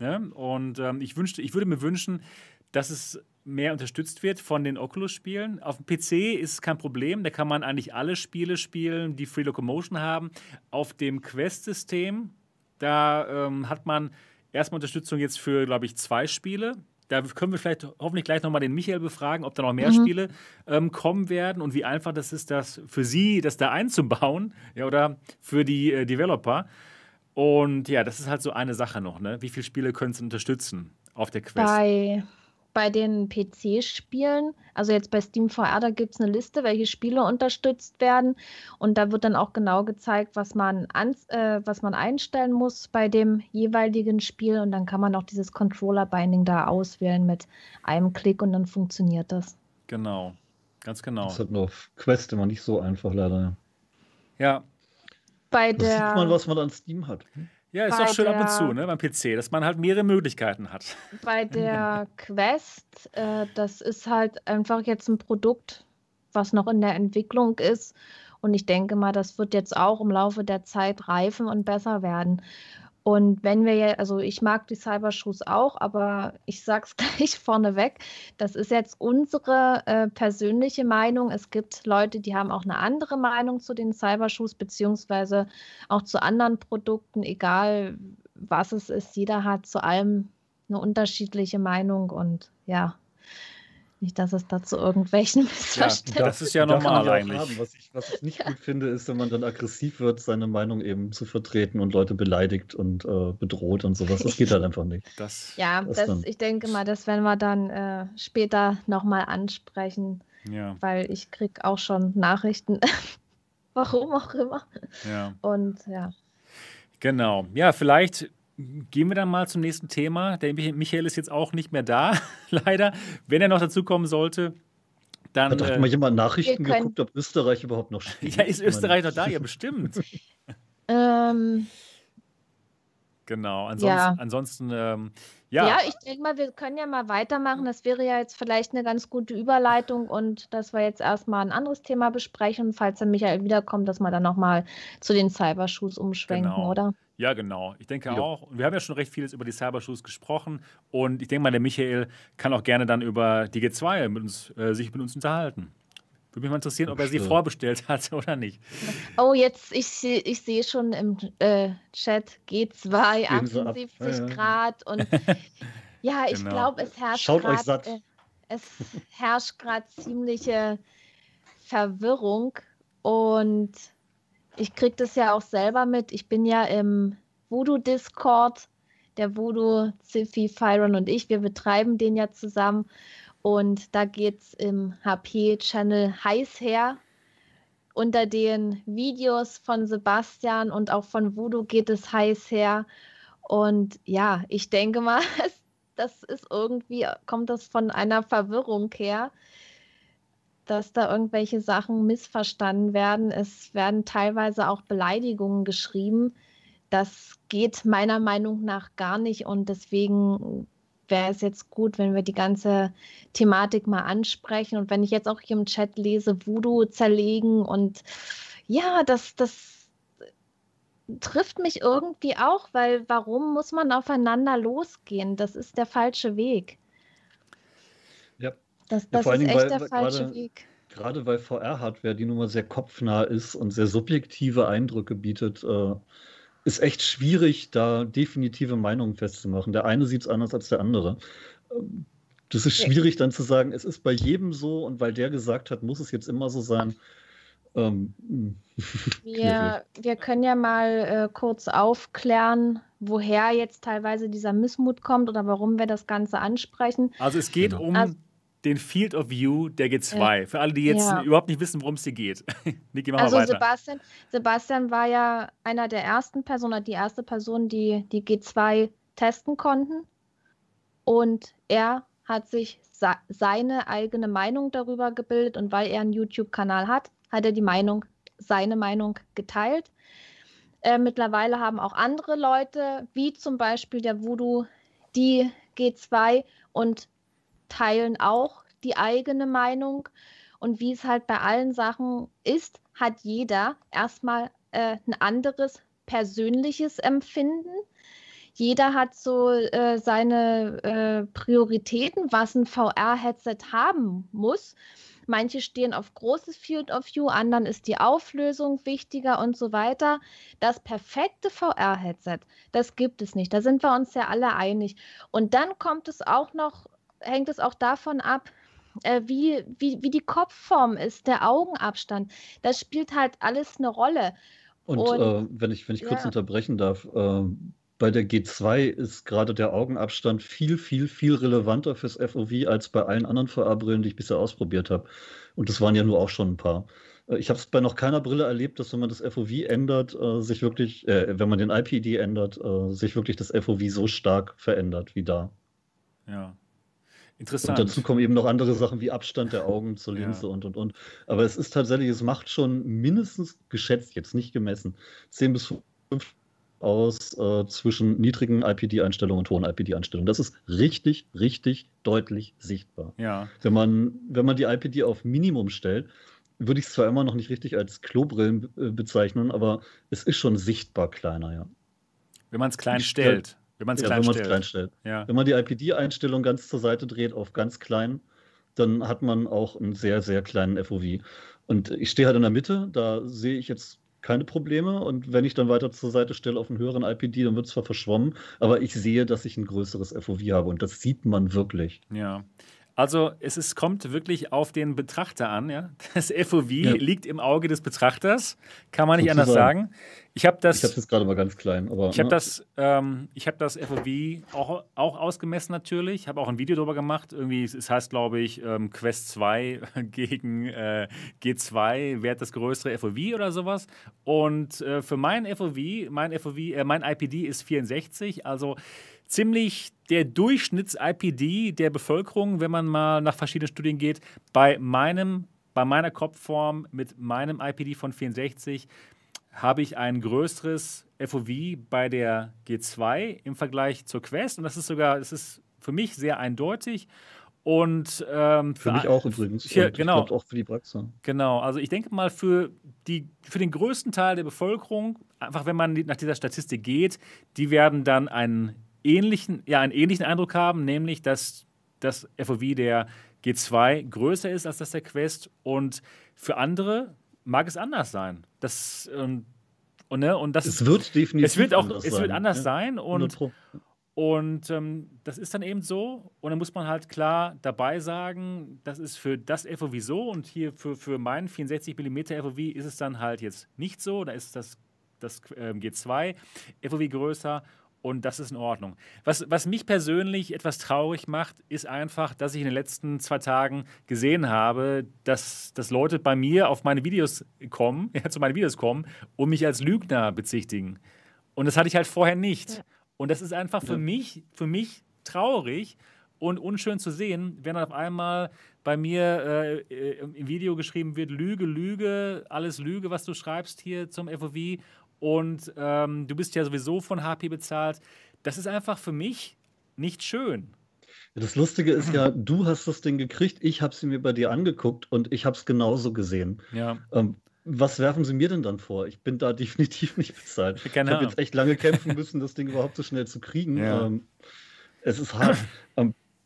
Ne? Und ähm, ich, wünschte, ich würde mir wünschen, dass es mehr unterstützt wird von den Oculus-Spielen. Auf dem PC ist es kein Problem, da kann man eigentlich alle Spiele spielen, die Free Locomotion haben. Auf dem Quest-System, da ähm, hat man erstmal Unterstützung jetzt für, glaube ich, zwei Spiele. Da können wir vielleicht hoffentlich gleich nochmal den Michael befragen, ob da noch mehr mhm. Spiele ähm, kommen werden und wie einfach das ist, das für Sie, das da einzubauen <laughs> ja, oder für die äh, Developer. Und ja, das ist halt so eine Sache noch. Ne? Wie viele Spiele können Sie unterstützen auf der Quest? Bei bei den PC-Spielen, also jetzt bei Steam VR, da gibt es eine Liste, welche Spiele unterstützt werden. Und da wird dann auch genau gezeigt, was man, an, äh, was man einstellen muss bei dem jeweiligen Spiel. Und dann kann man auch dieses Controller-Binding da auswählen mit einem Klick und dann funktioniert das. Genau, ganz genau. Das hat nur auf Quest immer nicht so einfach, leider. Ja. Bei das der... sieht man, was man an Steam hat. Hm? Ja, ist auch schön der, ab und zu, ne, beim PC, dass man halt mehrere Möglichkeiten hat. Bei <laughs> der Quest, äh, das ist halt einfach jetzt ein Produkt, was noch in der Entwicklung ist. Und ich denke mal, das wird jetzt auch im Laufe der Zeit reifen und besser werden. Und wenn wir ja, also ich mag die Cybershoes auch, aber ich sage es <laughs> gleich vorneweg, das ist jetzt unsere äh, persönliche Meinung. Es gibt Leute, die haben auch eine andere Meinung zu den Cybershoes, beziehungsweise auch zu anderen Produkten, egal was es ist. Jeder hat zu allem eine unterschiedliche Meinung und ja, nicht, dass es dazu irgendwelchen <laughs> Missverständnissen ja, Das ist ja normal eigentlich. Haben. Was, ich, was ich nicht ja. gut finde, ist, wenn man dann aggressiv wird, seine Meinung eben zu vertreten und Leute beleidigt und äh, bedroht und sowas. Das geht halt einfach nicht. <laughs> Das, ja, das das, ich denke mal, das werden wir dann äh, später nochmal ansprechen. Ja. Weil ich kriege auch schon Nachrichten, <laughs> warum auch immer. Ja. Und ja. Genau. Ja, vielleicht Gehen wir dann mal zum nächsten Thema. Der Michael ist jetzt auch nicht mehr da, <laughs> leider. Wenn er noch dazu kommen sollte, dann. Hat doch äh, mal jemand Nachrichten geguckt, ob Österreich überhaupt noch steht? Ja, ist Österreich noch da? Ja, <laughs> bestimmt. ähm, genau. Ansonsten, ja. ansonsten ähm, ja. ja, ich denke mal, wir können ja mal weitermachen. Das wäre ja jetzt vielleicht eine ganz gute Überleitung und dass wir jetzt erstmal ein anderes Thema besprechen, falls dann Michael wiederkommt, dass wir dann nochmal zu den Cybershoes umschwenken, genau. oder? Ja, genau. Ich denke ja. auch. Und wir haben ja schon recht vieles über die Cybershoes gesprochen. Und ich denke mal, der Michael kann auch gerne dann über die G2 mit uns, äh, sich mit uns unterhalten. Würde mich mal interessieren, ob er sie vorbestellt <laughs> hat oder nicht. Oh, jetzt, ich, ich sehe schon im äh, Chat G2, 78 ja, Grad und <laughs> ja, ich genau. glaube, es herrscht gerade äh, es herrscht gerade ziemliche Verwirrung und ich kriege das ja auch selber mit. Ich bin ja im Voodoo-Discord, der Voodoo, Ziffy, Fyron und ich, wir betreiben den ja zusammen und da geht es im HP-Channel heiß her. Unter den Videos von Sebastian und auch von Voodoo geht es heiß her. Und ja, ich denke mal, <laughs> das ist irgendwie, kommt das von einer Verwirrung her, dass da irgendwelche Sachen missverstanden werden. Es werden teilweise auch Beleidigungen geschrieben. Das geht meiner Meinung nach gar nicht und deswegen wäre es jetzt gut, wenn wir die ganze Thematik mal ansprechen. Und wenn ich jetzt auch hier im Chat lese, Voodoo zerlegen und ja, das, das trifft mich irgendwie auch, weil warum muss man aufeinander losgehen? Das ist der falsche Weg. Das, das ja, ist echt weil, der falsche grade, Weg. Gerade weil VR-Hardware, die nun mal sehr kopfnah ist und sehr subjektive Eindrücke bietet, äh, ist echt schwierig, da definitive Meinungen festzumachen. Der eine sieht es anders als der andere. Ähm, das ist schwierig dann zu sagen, es ist bei jedem so und weil der gesagt hat, muss es jetzt immer so sein. Ähm, hm. <laughs> wir, wir können ja mal äh, kurz aufklären, woher jetzt teilweise dieser Missmut kommt oder warum wir das Ganze ansprechen. Also es geht genau. um also, den Field of View der G2. Ja. Für alle, die jetzt ja. überhaupt nicht wissen, worum es hier geht. <laughs> Niki, mach also mal weiter. Sebastian, Sebastian war ja einer der ersten Personen, die erste Person, die die G2 testen konnten. Und er hat sich seine eigene Meinung darüber gebildet und weil er einen YouTube-Kanal hat, hat er die Meinung, seine Meinung geteilt. Äh, mittlerweile haben auch andere Leute, wie zum Beispiel der Voodoo, die G2 und teilen auch die eigene Meinung. Und wie es halt bei allen Sachen ist, hat jeder erstmal äh, ein anderes persönliches Empfinden. Jeder hat so äh, seine äh, Prioritäten, was ein VR-Headset haben muss. Manche stehen auf großes Field of View, anderen ist die Auflösung wichtiger und so weiter. Das perfekte VR-Headset, das gibt es nicht. Da sind wir uns ja alle einig. Und dann kommt es auch noch hängt es auch davon ab, äh, wie, wie, wie die Kopfform ist, der Augenabstand. Das spielt halt alles eine Rolle. Und, Und äh, wenn ich, wenn ich kurz ja. unterbrechen darf, äh, bei der G2 ist gerade der Augenabstand viel, viel, viel relevanter fürs FOV als bei allen anderen VR-Brillen, die ich bisher ausprobiert habe. Und das waren ja nur auch schon ein paar. Äh, ich habe es bei noch keiner Brille erlebt, dass wenn man das FOV ändert, äh, sich wirklich, äh, wenn man den IPD ändert, äh, sich wirklich das FOV so stark verändert wie da. Ja. Interessant. Und dazu kommen eben noch andere Sachen wie Abstand der Augen zur Linse ja. und und und. Aber es ist tatsächlich, es macht schon mindestens geschätzt, jetzt nicht gemessen, 10 bis 5 aus äh, zwischen niedrigen IPD-Einstellungen und hohen IPD-Einstellungen. Das ist richtig, richtig deutlich sichtbar. Ja. Wenn man, wenn man die IPD auf Minimum stellt, würde ich es zwar immer noch nicht richtig als Klobrillen äh, bezeichnen, aber es ist schon sichtbar kleiner, ja. Wenn man es klein stellt. Wenn man es ja, klein, stellt. klein stellt. Ja. Wenn man die IPD-Einstellung ganz zur Seite dreht auf ganz klein, dann hat man auch einen sehr, sehr kleinen FOV. Und ich stehe halt in der Mitte, da sehe ich jetzt keine Probleme. Und wenn ich dann weiter zur Seite stelle auf einen höheren IPD, dann wird es zwar verschwommen, aber ich sehe, dass ich ein größeres FOV habe. Und das sieht man wirklich. Ja. Also es ist, kommt wirklich auf den Betrachter an. Ja? Das FOV ja. liegt im Auge des Betrachters, kann man nicht Sozusagen. anders sagen. Ich habe das. Ich habe das gerade mal ganz klein, aber. Ich habe ne? das, ähm, ich habe das FOV auch, auch ausgemessen natürlich. Ich habe auch ein Video darüber gemacht. Irgendwie, es heißt, glaube ich, ähm, Quest 2 <laughs> gegen äh, G2, wer hat das größere FOV oder sowas. Und äh, für mein FOV, mein FOV, äh, mein IPD ist 64, also ziemlich der Durchschnitts-IPD der Bevölkerung, wenn man mal nach verschiedenen Studien geht, bei meinem, bei meiner Kopfform mit meinem IPD von 64 habe ich ein größeres FOV bei der G2 im Vergleich zur Quest. Und das ist sogar, das ist für mich sehr eindeutig. Und ähm, für, für, mich auch übrigens. Hier, genau. auch für die Praxis. Genau. Also ich denke mal für die für den größten Teil der Bevölkerung, einfach wenn man nach dieser Statistik geht, die werden dann einen ähnlichen, ja, einen ähnlichen Eindruck haben, nämlich dass das FOV der G2 größer ist als das der Quest und für andere mag es anders sein. Das, ähm, und, ne, und das es wird definitiv es wird auch, anders es sein. wird anders ja. sein und, und ähm, das ist dann eben so. Und dann muss man halt klar dabei sagen, das ist für das FOV so und hier für, für meinen 64 mm FOV ist es dann halt jetzt nicht so. Da ist das, das ähm, G2 FOV größer und das ist in Ordnung. Was, was mich persönlich etwas traurig macht, ist einfach, dass ich in den letzten zwei Tagen gesehen habe, dass, dass Leute bei mir auf meine Videos kommen, <laughs> ja, zu meinen Videos kommen und mich als Lügner bezichtigen. Und das hatte ich halt vorher nicht. Ja. Und das ist einfach für ja. mich, für mich traurig und unschön zu sehen, wenn dann auf einmal bei mir äh, im Video geschrieben wird, Lüge, Lüge, alles Lüge, was du schreibst hier zum FOV und ähm, du bist ja sowieso von HP bezahlt. Das ist einfach für mich nicht schön. Das Lustige ist ja, <clears throat> du hast das Ding gekriegt, ich habe sie mir bei dir angeguckt und ich habe es genauso gesehen. Ja. Ähm, was werfen sie mir denn dann vor? Ich bin da <laughs> definitiv nicht bezahlt. Keine ich habe jetzt echt lange kämpfen müssen, das Ding überhaupt so schnell zu kriegen. Ja. Ähm, es ist hart.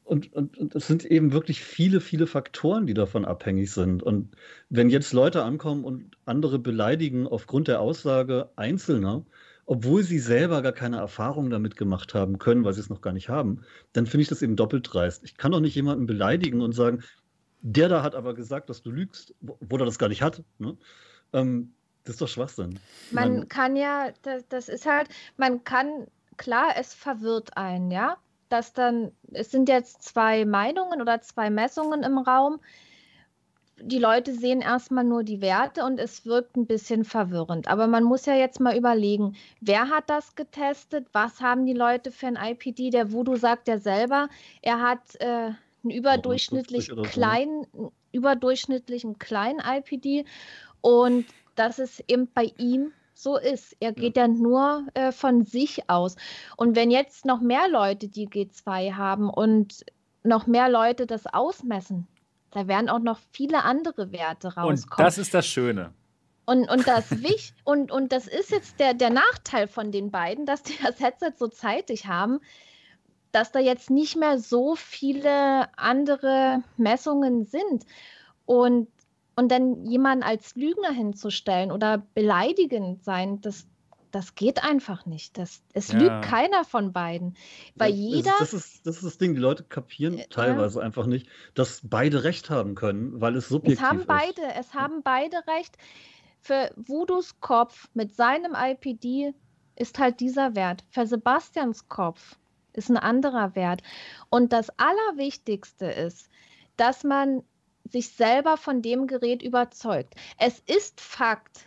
Und, und, und es sind eben wirklich viele, viele Faktoren, die davon abhängig sind. Und wenn jetzt Leute ankommen und andere beleidigen aufgrund der Aussage Einzelner, obwohl sie selber gar keine Erfahrung damit gemacht haben können, weil sie es noch gar nicht haben, dann finde ich das eben doppelt dreist. Ich kann doch nicht jemanden beleidigen und sagen, der da hat aber gesagt, dass du lügst, wo er das gar nicht hat. Ne? Ähm, das ist doch Schwachsinn. Man, man kann ja, das, das ist halt, man kann, klar, es verwirrt einen, ja dass dann, es sind jetzt zwei Meinungen oder zwei Messungen im Raum. Die Leute sehen erstmal nur die Werte und es wirkt ein bisschen verwirrend. Aber man muss ja jetzt mal überlegen, wer hat das getestet? Was haben die Leute für ein IPD? Der Voodoo sagt ja selber, er hat äh, einen überdurchschnittlich kleinen, so. überdurchschnittlichen kleinen IPD und das ist eben bei ihm so ist. Er geht ja, ja nur äh, von sich aus. Und wenn jetzt noch mehr Leute die G2 haben und noch mehr Leute das ausmessen, da werden auch noch viele andere Werte rauskommen. Und das ist das Schöne. Und, und, das, <laughs> und, und das ist jetzt der, der Nachteil von den beiden, dass die das Headset so zeitig haben, dass da jetzt nicht mehr so viele andere Messungen sind. Und und dann jemanden als Lügner hinzustellen oder beleidigend sein, das, das geht einfach nicht. Das, es ja. lügt keiner von beiden. Weil ja, jeder. Das ist, das ist das Ding, die Leute kapieren äh, teilweise ja. einfach nicht, dass beide Recht haben können, weil es subjektiv es haben ist. Beide, es haben beide Recht. Für Voodoos Kopf mit seinem IPD ist halt dieser Wert. Für Sebastians Kopf ist ein anderer Wert. Und das Allerwichtigste ist, dass man sich selber von dem Gerät überzeugt. Es ist Fakt,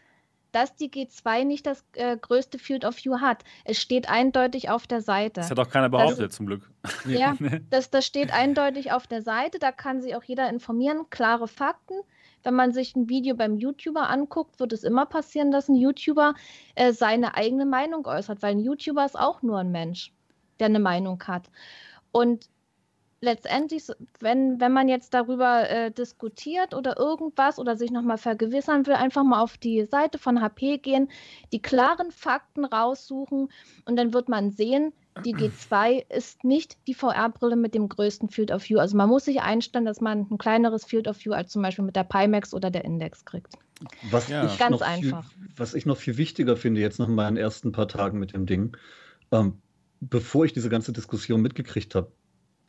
dass die G2 nicht das äh, größte Field of View hat. Es steht eindeutig auf der Seite. Das hat auch keiner behauptet, das, zum Glück. Ja, <laughs> das, das steht eindeutig auf der Seite. Da kann sich auch jeder informieren. Klare Fakten. Wenn man sich ein Video beim YouTuber anguckt, wird es immer passieren, dass ein YouTuber äh, seine eigene Meinung äußert, weil ein YouTuber ist auch nur ein Mensch, der eine Meinung hat. Und letztendlich, wenn, wenn man jetzt darüber äh, diskutiert oder irgendwas oder sich nochmal vergewissern will, einfach mal auf die Seite von HP gehen, die klaren Fakten raussuchen und dann wird man sehen, die G2 ist nicht die VR-Brille mit dem größten Field of View. Also man muss sich einstellen, dass man ein kleineres Field of View als zum Beispiel mit der Pimax oder der Index kriegt. Was ja. ich Ganz einfach. Viel, was ich noch viel wichtiger finde jetzt nach meinen ersten paar Tagen mit dem Ding, ähm, bevor ich diese ganze Diskussion mitgekriegt habe,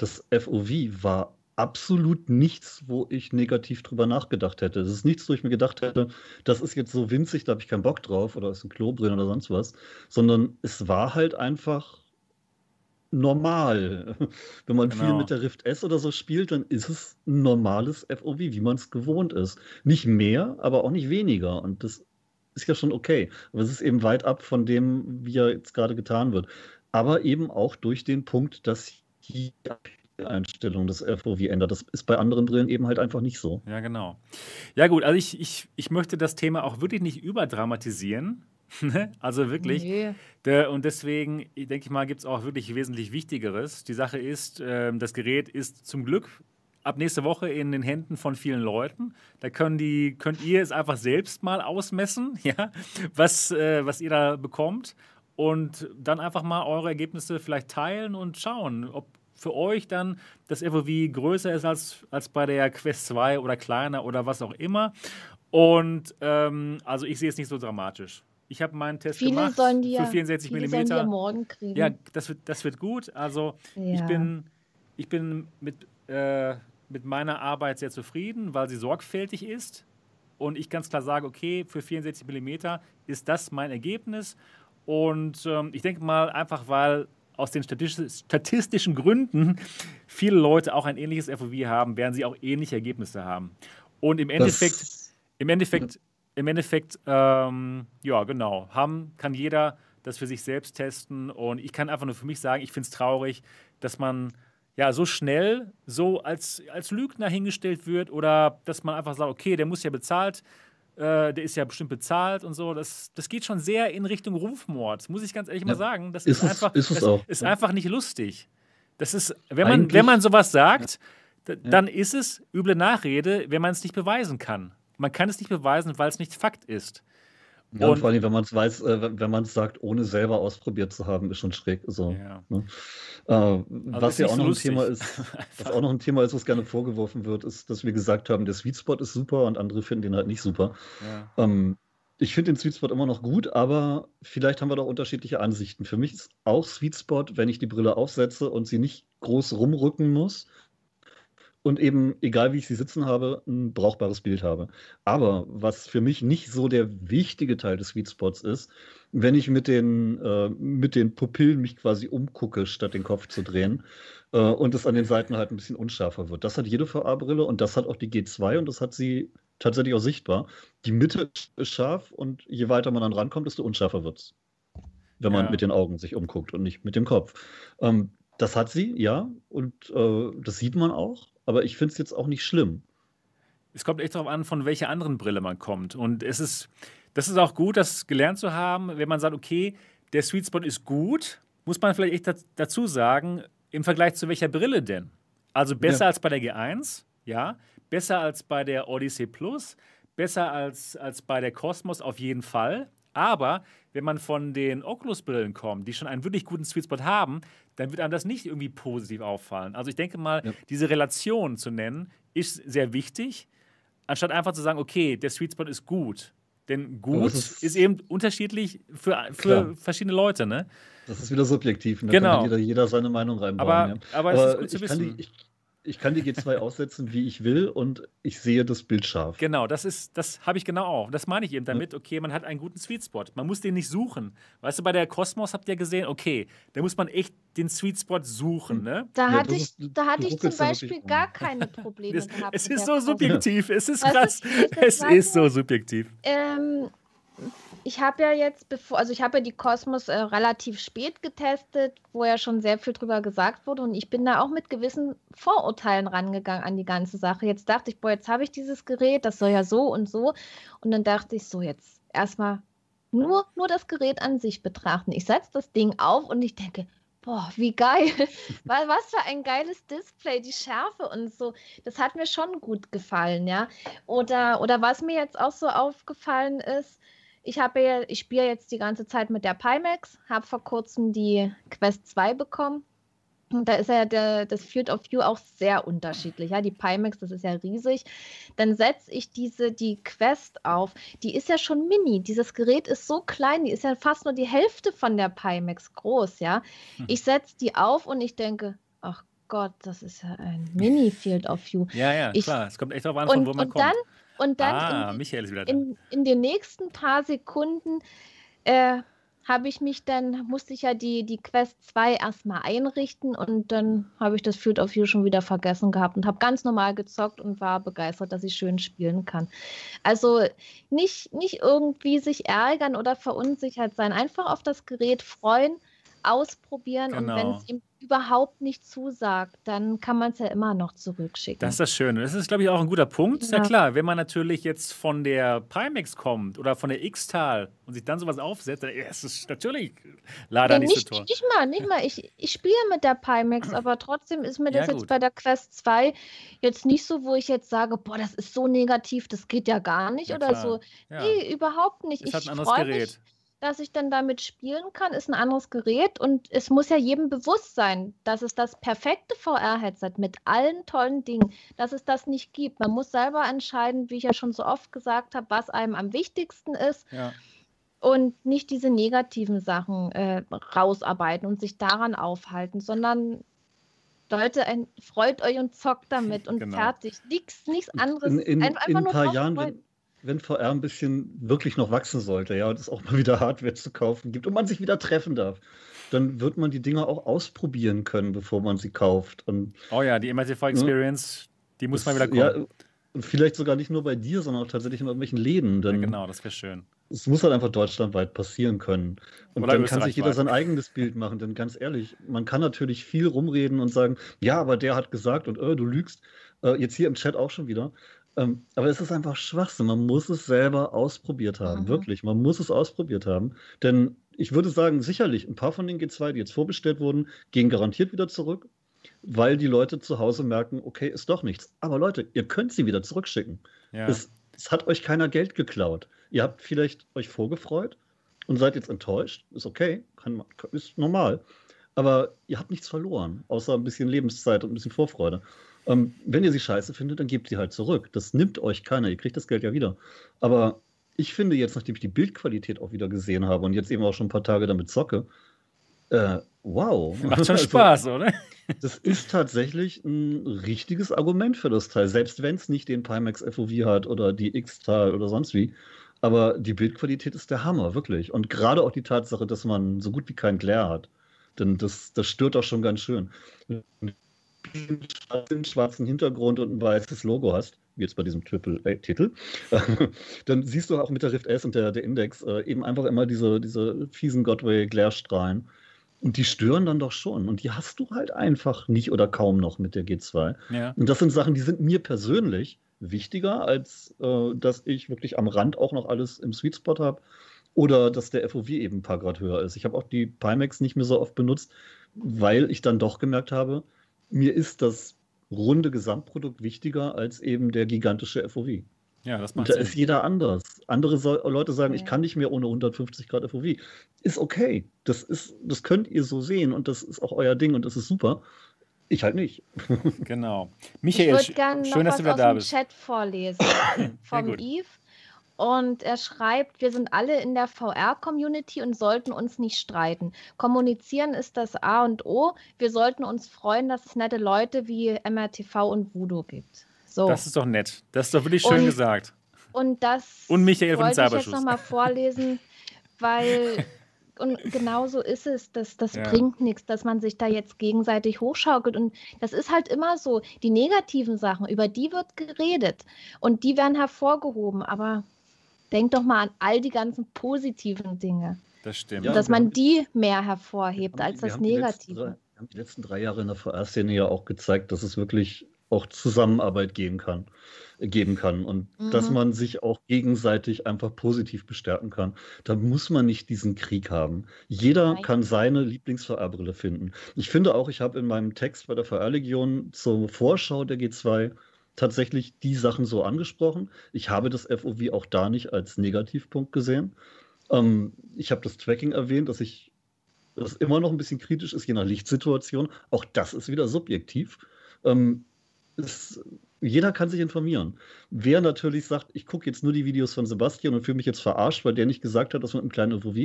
das FOV war absolut nichts, wo ich negativ drüber nachgedacht hätte. Es ist nichts, wo ich mir gedacht hätte, das ist jetzt so winzig, da habe ich keinen Bock drauf oder ist ein Klo drin oder sonst was, sondern es war halt einfach normal. <laughs> Wenn man genau. viel mit der Rift S oder so spielt, dann ist es ein normales FOV, wie man es gewohnt ist. Nicht mehr, aber auch nicht weniger. Und das ist ja schon okay. Aber es ist eben weit ab von dem, wie er jetzt gerade getan wird. Aber eben auch durch den Punkt, dass die Einstellung des FOV ändert. Das ist bei anderen Brillen eben halt einfach nicht so. Ja, genau. Ja, gut, also ich, ich, ich möchte das Thema auch wirklich nicht überdramatisieren. <laughs> Ne? also wirklich. Nee. Der, und deswegen, denke ich mal, gibt es auch wirklich wesentlich Wichtigeres. Die Sache ist, äh, das Gerät ist zum Glück ab nächste Woche in den Händen von vielen Leuten. Da können die, könnt ihr es einfach selbst mal ausmessen, <laughs> ja, was, äh, was ihr da bekommt. Und dann einfach mal eure Ergebnisse vielleicht teilen und schauen, ob für euch dann das FOV größer ist als, als bei der Quest 2 oder kleiner oder was auch immer. Und ähm, also ich sehe es nicht so dramatisch. Ich habe meinen Test viele gemacht sollen die für ja, 64 viele mm. ja morgen kriegen. Ja, das wird, das wird gut. Also ich Ja. bin, ich bin mit, äh, mit meiner Arbeit sehr zufrieden, weil sie sorgfältig ist. Und ich ganz klar sage, okay, für 64 mm ist das mein Ergebnis. Und ähm, ich denke mal, einfach weil aus den statistisch, statistischen Gründen viele Leute auch ein ähnliches FOV haben, werden sie auch ähnliche Ergebnisse haben. Und im Endeffekt, Das, im Endeffekt, im Endeffekt, ähm, ja, genau, haben, kann jeder das für sich selbst testen. Und ich kann einfach nur für mich sagen, ich finde es traurig, dass man ja so schnell so als, als Lügner hingestellt wird oder dass man einfach sagt, okay, der muss ja bezahlt, äh, der ist ja bestimmt bezahlt und so. Das, das geht schon sehr in Richtung Rufmord, muss ich ganz ehrlich mal Ja. sagen. Das Ist ist, es- einfach, ist es das auch, ist ja. einfach nicht lustig. Das ist, wenn man, Eigentlich- wenn man sowas sagt, d- dann ist es üble Nachrede, wenn man es nicht beweisen kann. Man kann es nicht beweisen, weil es nicht Fakt ist. Ja, und Und- vor allem, wenn man es weiß, äh, wenn- man es sagt, ohne selber ausprobiert zu haben, ist schon schräg. So. Ja. Ne? Äh, was ist ja auch noch ein lustig. Thema ist, <laughs> was auch noch ein Thema ist, was gerne vorgeworfen wird, ist, dass wir gesagt haben, der Sweet Spot ist super und andere finden den halt nicht super. Ja. Ähm, ich finde den Sweet Spot immer noch gut, aber vielleicht haben wir doch unterschiedliche Ansichten. Für mich ist auch Sweet Spot, wenn ich die Brille aufsetze und sie nicht groß rumrücken muss und eben, egal wie ich sie sitzen habe, ein brauchbares Bild habe. Aber was für mich nicht so der wichtige Teil des Sweet Spots ist, wenn ich mit den, äh, mit den Pupillen mich quasi umgucke, statt den Kopf zu drehen äh, und es an den Seiten halt ein bisschen unscharfer wird. Das hat jede VA-Brille und das hat auch die G2 und das hat sie tatsächlich auch sichtbar. Die Mitte ist scharf und je weiter man dann rankommt, desto unscharfer wird es. Wenn man Ja. mit den Augen sich umguckt und nicht mit dem Kopf. Ähm, das hat sie, ja, und äh, das sieht man auch, aber ich finde es jetzt auch nicht schlimm. Es kommt echt darauf an, von welcher anderen Brille man kommt. Und es ist, das ist auch gut, das gelernt zu haben, wenn man sagt, okay, der Sweet Spot ist gut, muss man vielleicht echt daz- dazu sagen, im Vergleich zu welcher Brille denn? Also besser Ja. als bei der G1, ja, besser als bei der Odyssey Plus, besser als, als bei der Cosmos auf jeden Fall. Aber wenn man von den Oculus-Brillen kommt, die schon einen wirklich guten Sweet Spot haben, dann wird einem das nicht irgendwie positiv auffallen. Also ich denke mal, Ja. diese Relation zu nennen, ist sehr wichtig, anstatt einfach zu sagen, okay, der Sweet Spot ist gut. Denn gut ist, ist- eben unterschiedlich für, für verschiedene Leute, ne? Das ist wieder subjektiv. Ne? Genau. Jeder, jeder seine Meinung reinbauen. Aber, ja. aber, es ist gut zu ich, kann wissen. die, ich, ich kann die G2 aussetzen, wie ich will und ich sehe das Bild scharf. Genau, das ist, das habe ich genau auch. Das meine ich eben damit, okay, man hat einen guten Sweet Spot. Man muss den nicht suchen. Weißt du, bei der Cosmos habt ihr gesehen, okay, da muss man echt den Sweet Spot suchen, ne? Da Ja, hatte das ich, ist- da hatte ich zum Beispiel gar keine <laughs> Probleme Es, gehabt. es ist so subjektiv, es ist krass. was ich Es ist so subjektiv. Ähm, ich habe ja jetzt, bevor, also ich habe ja die Cosmos äh, relativ spät getestet, wo ja schon sehr viel drüber gesagt wurde und ich bin da auch mit gewissen Vorurteilen rangegangen an die ganze Sache. Jetzt dachte ich, boah, jetzt habe ich dieses Gerät, das soll ja so und so und dann dachte ich so, jetzt erstmal nur, nur das Gerät an sich betrachten. Ich setze das Ding auf und ich denke, boah, wie geil. <laughs> Was für ein geiles Display, die Schärfe und so. Das hat mir schon gut gefallen, ja. Oder, oder was mir jetzt auch so aufgefallen ist, ich habe ja, ich spiele jetzt die ganze Zeit mit der Pimax, habe vor kurzem die Quest 2 bekommen. Und da ist ja der, das Field of View auch sehr unterschiedlich. Ja, die Pimax, das ist ja riesig. Dann setze ich diese, die Quest auf. Die ist ja schon mini. Dieses Gerät ist so klein, die ist ja fast nur die Hälfte von der Pimax groß, ja. Hm. Ich setze die auf und ich denke, ach Gott, das ist ja ein Mini Field of View. Ja, ja, Ich- klar. Es kommt echt darauf an, von Und, wo man und kommt. dann, und dann ah, in, in, in den nächsten paar Sekunden äh, habe ich mich dann, musste ich ja die, die Quest 2 erstmal einrichten und dann habe ich das Field of View schon wieder vergessen gehabt und habe ganz normal gezockt und war begeistert, dass ich schön spielen kann. Also nicht, nicht irgendwie sich ärgern oder verunsichert sein, einfach auf das Gerät freuen, ausprobieren und wenn Genau. es ihm überhaupt nicht zusagt, dann kann man es ja immer noch zurückschicken. Das ist das Schöne. Das ist, glaube ich, auch ein guter Punkt. Ja. Ja. klar, wenn man natürlich jetzt von der Pimax kommt oder von der X-Tal und sich dann sowas aufsetzt, dann ist es natürlich leider Ja, nicht, nicht, so toll. nicht mal, nicht mal. Ich, ich spiele mit der Pimax, <clears throat> aber trotzdem ist mir Ja, das jetzt gut. bei der Quest 2 jetzt nicht so, wo ich jetzt sage, boah, das ist so negativ, das geht ja gar nicht Ja, oder klar. so. Ja. Nee, überhaupt nicht. Ist ich halt ein anderes Gerät. mich. Dass ich dann damit spielen kann, ist ein anderes Gerät und es muss ja jedem bewusst sein, dass es das perfekte VR-Headset mit allen tollen Dingen, dass es das nicht gibt. Man muss selber entscheiden, wie ich ja schon so oft gesagt habe, was einem am wichtigsten ist. Ja. Und nicht diese negativen Sachen äh, rausarbeiten und sich daran aufhalten, sondern Leute, ein, freut euch und zockt damit <laughs> und genau. fertig. Nichts, nichts anderes. In, in, einfach in ein paar Jahren, wenn, wenn VR ein bisschen wirklich noch wachsen sollte, ja, und es auch mal wieder Hardware zu kaufen gibt und man sich wieder treffen darf, dann wird man die Dinger auch ausprobieren können, bevor man sie kauft. Und, oh ja, die MRTV Experience, ja, die muss man wieder kommen. Ja, und vielleicht sogar nicht nur bei dir, sondern auch tatsächlich in irgendwelchen Läden. Denn ja, genau, das wäre schön. Es muss halt einfach deutschlandweit passieren können. Und Oder dann kann sich jeder sein eigenes Bild machen. Denn ganz ehrlich, man kann natürlich viel rumreden und sagen, ja, aber der hat gesagt und äh, du lügst. Äh, jetzt hier im Chat auch schon wieder. Ähm, aber es ist einfach Schwachsinn. Man muss es selber ausprobiert haben. Mhm. Wirklich. Man muss es ausprobiert haben. Denn ich würde sagen, sicherlich, ein paar von den G2, die jetzt vorbestellt wurden, gehen garantiert wieder zurück, weil die Leute zu Hause merken, okay, ist doch nichts. Aber Leute, ihr könnt sie wieder zurückschicken. Ja. Es, es hat euch keiner Geld geklaut. Ihr habt vielleicht euch vorgefreut und seid jetzt enttäuscht. Ist okay, kann, ist normal. Aber ihr habt nichts verloren, außer ein bisschen Lebenszeit und ein bisschen Vorfreude. Ähm, wenn ihr sie scheiße findet, dann gebt sie halt zurück. Das nimmt euch keiner. Ihr kriegt das Geld ja wieder. Aber ich finde jetzt, nachdem ich die Bildqualität auch wieder gesehen habe und jetzt eben auch schon ein paar Tage damit zocke, äh, wow. <laughs> Macht schon also, Spaß, oder? <laughs> Das ist tatsächlich ein richtiges Argument für das Teil, selbst wenn es nicht den Pimax FOV hat oder die X-Tal oder sonst wie. Aber die Bildqualität ist der Hammer, wirklich. Und gerade auch die Tatsache, dass man so gut wie kein Glare hat. Denn das, das stört auch schon ganz schön einen schwarzen Hintergrund und ein weißes Logo hast, wie jetzt bei diesem Triple-A-Titel, <laughs> dann siehst du auch mit der Rift S und der, der Index äh, eben einfach immer diese, diese fiesen Godway-Glare-Strahlen. Und die stören dann doch schon. Und die hast du halt einfach nicht oder kaum noch mit der G2. Ja. Und das sind Sachen, die sind mir persönlich wichtiger, als äh, dass ich wirklich am Rand auch noch alles im Sweet Spot habe. Oder dass der FOV eben ein paar Grad höher ist. Ich habe auch die Pimax nicht mehr so oft benutzt, weil ich dann doch gemerkt habe, mir ist das runde Gesamtprodukt wichtiger als eben der gigantische FOV. Ja, das macht Und da Sinn. ist jeder anders. Andere so Leute sagen, okay. ich kann nicht mehr ohne 150 Grad FOV. Ist okay. Das, ist, das könnt ihr so sehen und das ist auch euer Ding und das ist super. Ich halt nicht. <laughs> genau. Michael, ich schön, dass du wieder da bist. Chat vorlesen <coughs> vom Yves. Und er schreibt, wir sind alle in der VR-Community und sollten uns nicht streiten. Kommunizieren ist das A und O. Wir sollten uns freuen, dass es nette Leute wie MRTV und Voodoo gibt. So. Das ist doch nett. Das ist doch wirklich schön und, gesagt. Und das und Michael wollte ich jetzt nochmal vorlesen, weil <laughs> und genau so ist es. Das, das ja. bringt nichts, dass man sich da jetzt gegenseitig hochschaukelt. Und das ist halt immer so. Die negativen Sachen, über die wird geredet. Und die werden hervorgehoben. Aber Denk doch mal an all die ganzen positiven Dinge. Das stimmt. Ja, dass man die mehr hervorhebt haben, als das Negative. Wir haben die letzten drei Jahre in der VR-Szene ja auch gezeigt, dass es wirklich auch Zusammenarbeit gehen kann, geben kann und mhm. dass man sich auch gegenseitig einfach positiv bestärken kann. Da muss man nicht diesen Krieg haben. Jeder Nein. kann seine Lieblings-VR-Brille finden. Ich finde auch, ich habe in meinem Text bei der VR-Legion zur Vorschau der G2 tatsächlich die Sachen so angesprochen. Ich habe das FOV auch da nicht als Negativpunkt gesehen. Ähm, ich habe das Tracking erwähnt, dass ich das immer noch ein bisschen kritisch ist, je nach Lichtsituation. Auch das ist wieder subjektiv. Ähm, es, jeder kann sich informieren. Wer natürlich sagt, ich gucke jetzt nur die Videos von Sebastian und fühle mich jetzt verarscht, weil der nicht gesagt hat, dass man im kleinen FOV,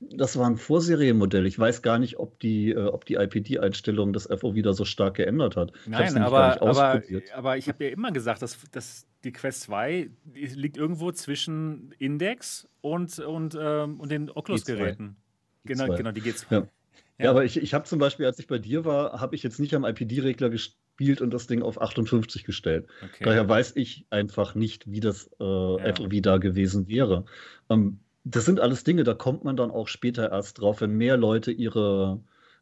das war ein Vorserienmodell. Ich weiß gar nicht, ob die, äh, die IPD-Einstellung das FOV da so stark geändert hat. Nein, aber, aber, aber ich habe ja immer gesagt, dass, dass die Quest 2 liegt irgendwo zwischen Index und, und, ähm, und den Oculus-Geräten. Genau, genau, die G2. Ja. Ja. ja, aber ich, ich habe zum Beispiel, als ich bei dir war, habe ich jetzt nicht am IPD-Regler gespielt und das Ding auf 58 gestellt. Okay. Daher weiß ich einfach nicht, wie das äh, ja. FOV da gewesen wäre. Ähm, das sind alles Dinge, da kommt man dann auch später erst drauf, wenn mehr Leute ihre,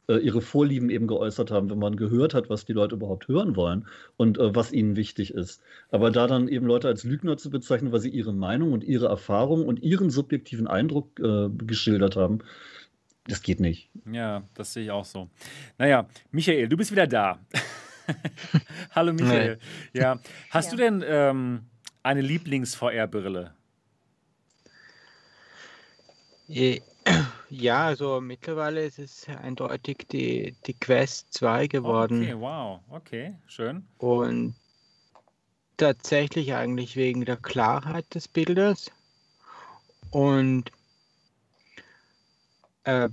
äh, ihre Vorlieben eben geäußert haben, wenn man gehört hat, was die Leute überhaupt hören wollen und äh, was ihnen wichtig ist. Aber da dann eben Leute als Lügner zu bezeichnen, weil sie ihre Meinung und ihre Erfahrung und ihren subjektiven Eindruck äh, geschildert haben, das geht nicht. Ja, das sehe ich auch so. Naja, Michael, du bist wieder da. <laughs> <laughs> Hallo Michael. Nee. Ja. Hast ja. du denn ähm, eine Lieblings-VR-Brille? <clears throat> Ja, also mittlerweile ist es eindeutig die, die Quest 2 geworden. Okay, wow, okay, schön. Und tatsächlich eigentlich wegen der Klarheit des Bildes. Und äh,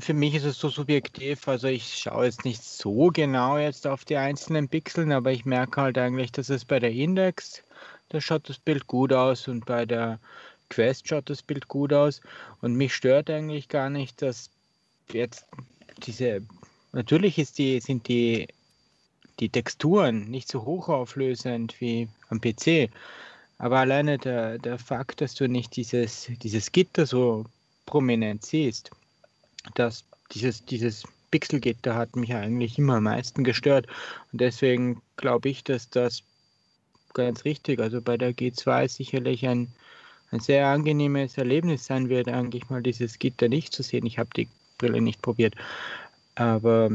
für mich ist es so subjektiv, also ich schaue jetzt nicht so genau jetzt auf die einzelnen Pixeln, aber ich merke halt eigentlich, dass es bei der Index, da schaut das Bild gut aus und bei der Quest schaut das Bild gut aus. Und mich stört eigentlich gar nicht, dass jetzt diese, natürlich ist die, sind die, die Texturen nicht so hochauflösend wie am PC, aber alleine der, der Fakt, dass du nicht dieses, dieses Gitter so prominent siehst, dass dieses, dieses Pixelgitter hat mich eigentlich immer am meisten gestört. Und deswegen glaube ich, dass das ganz richtig, also bei der G2 sicherlich ein, ein sehr angenehmes Erlebnis sein wird, eigentlich mal dieses Gitter nicht zu sehen. Ich habe die Brille nicht probiert. Aber.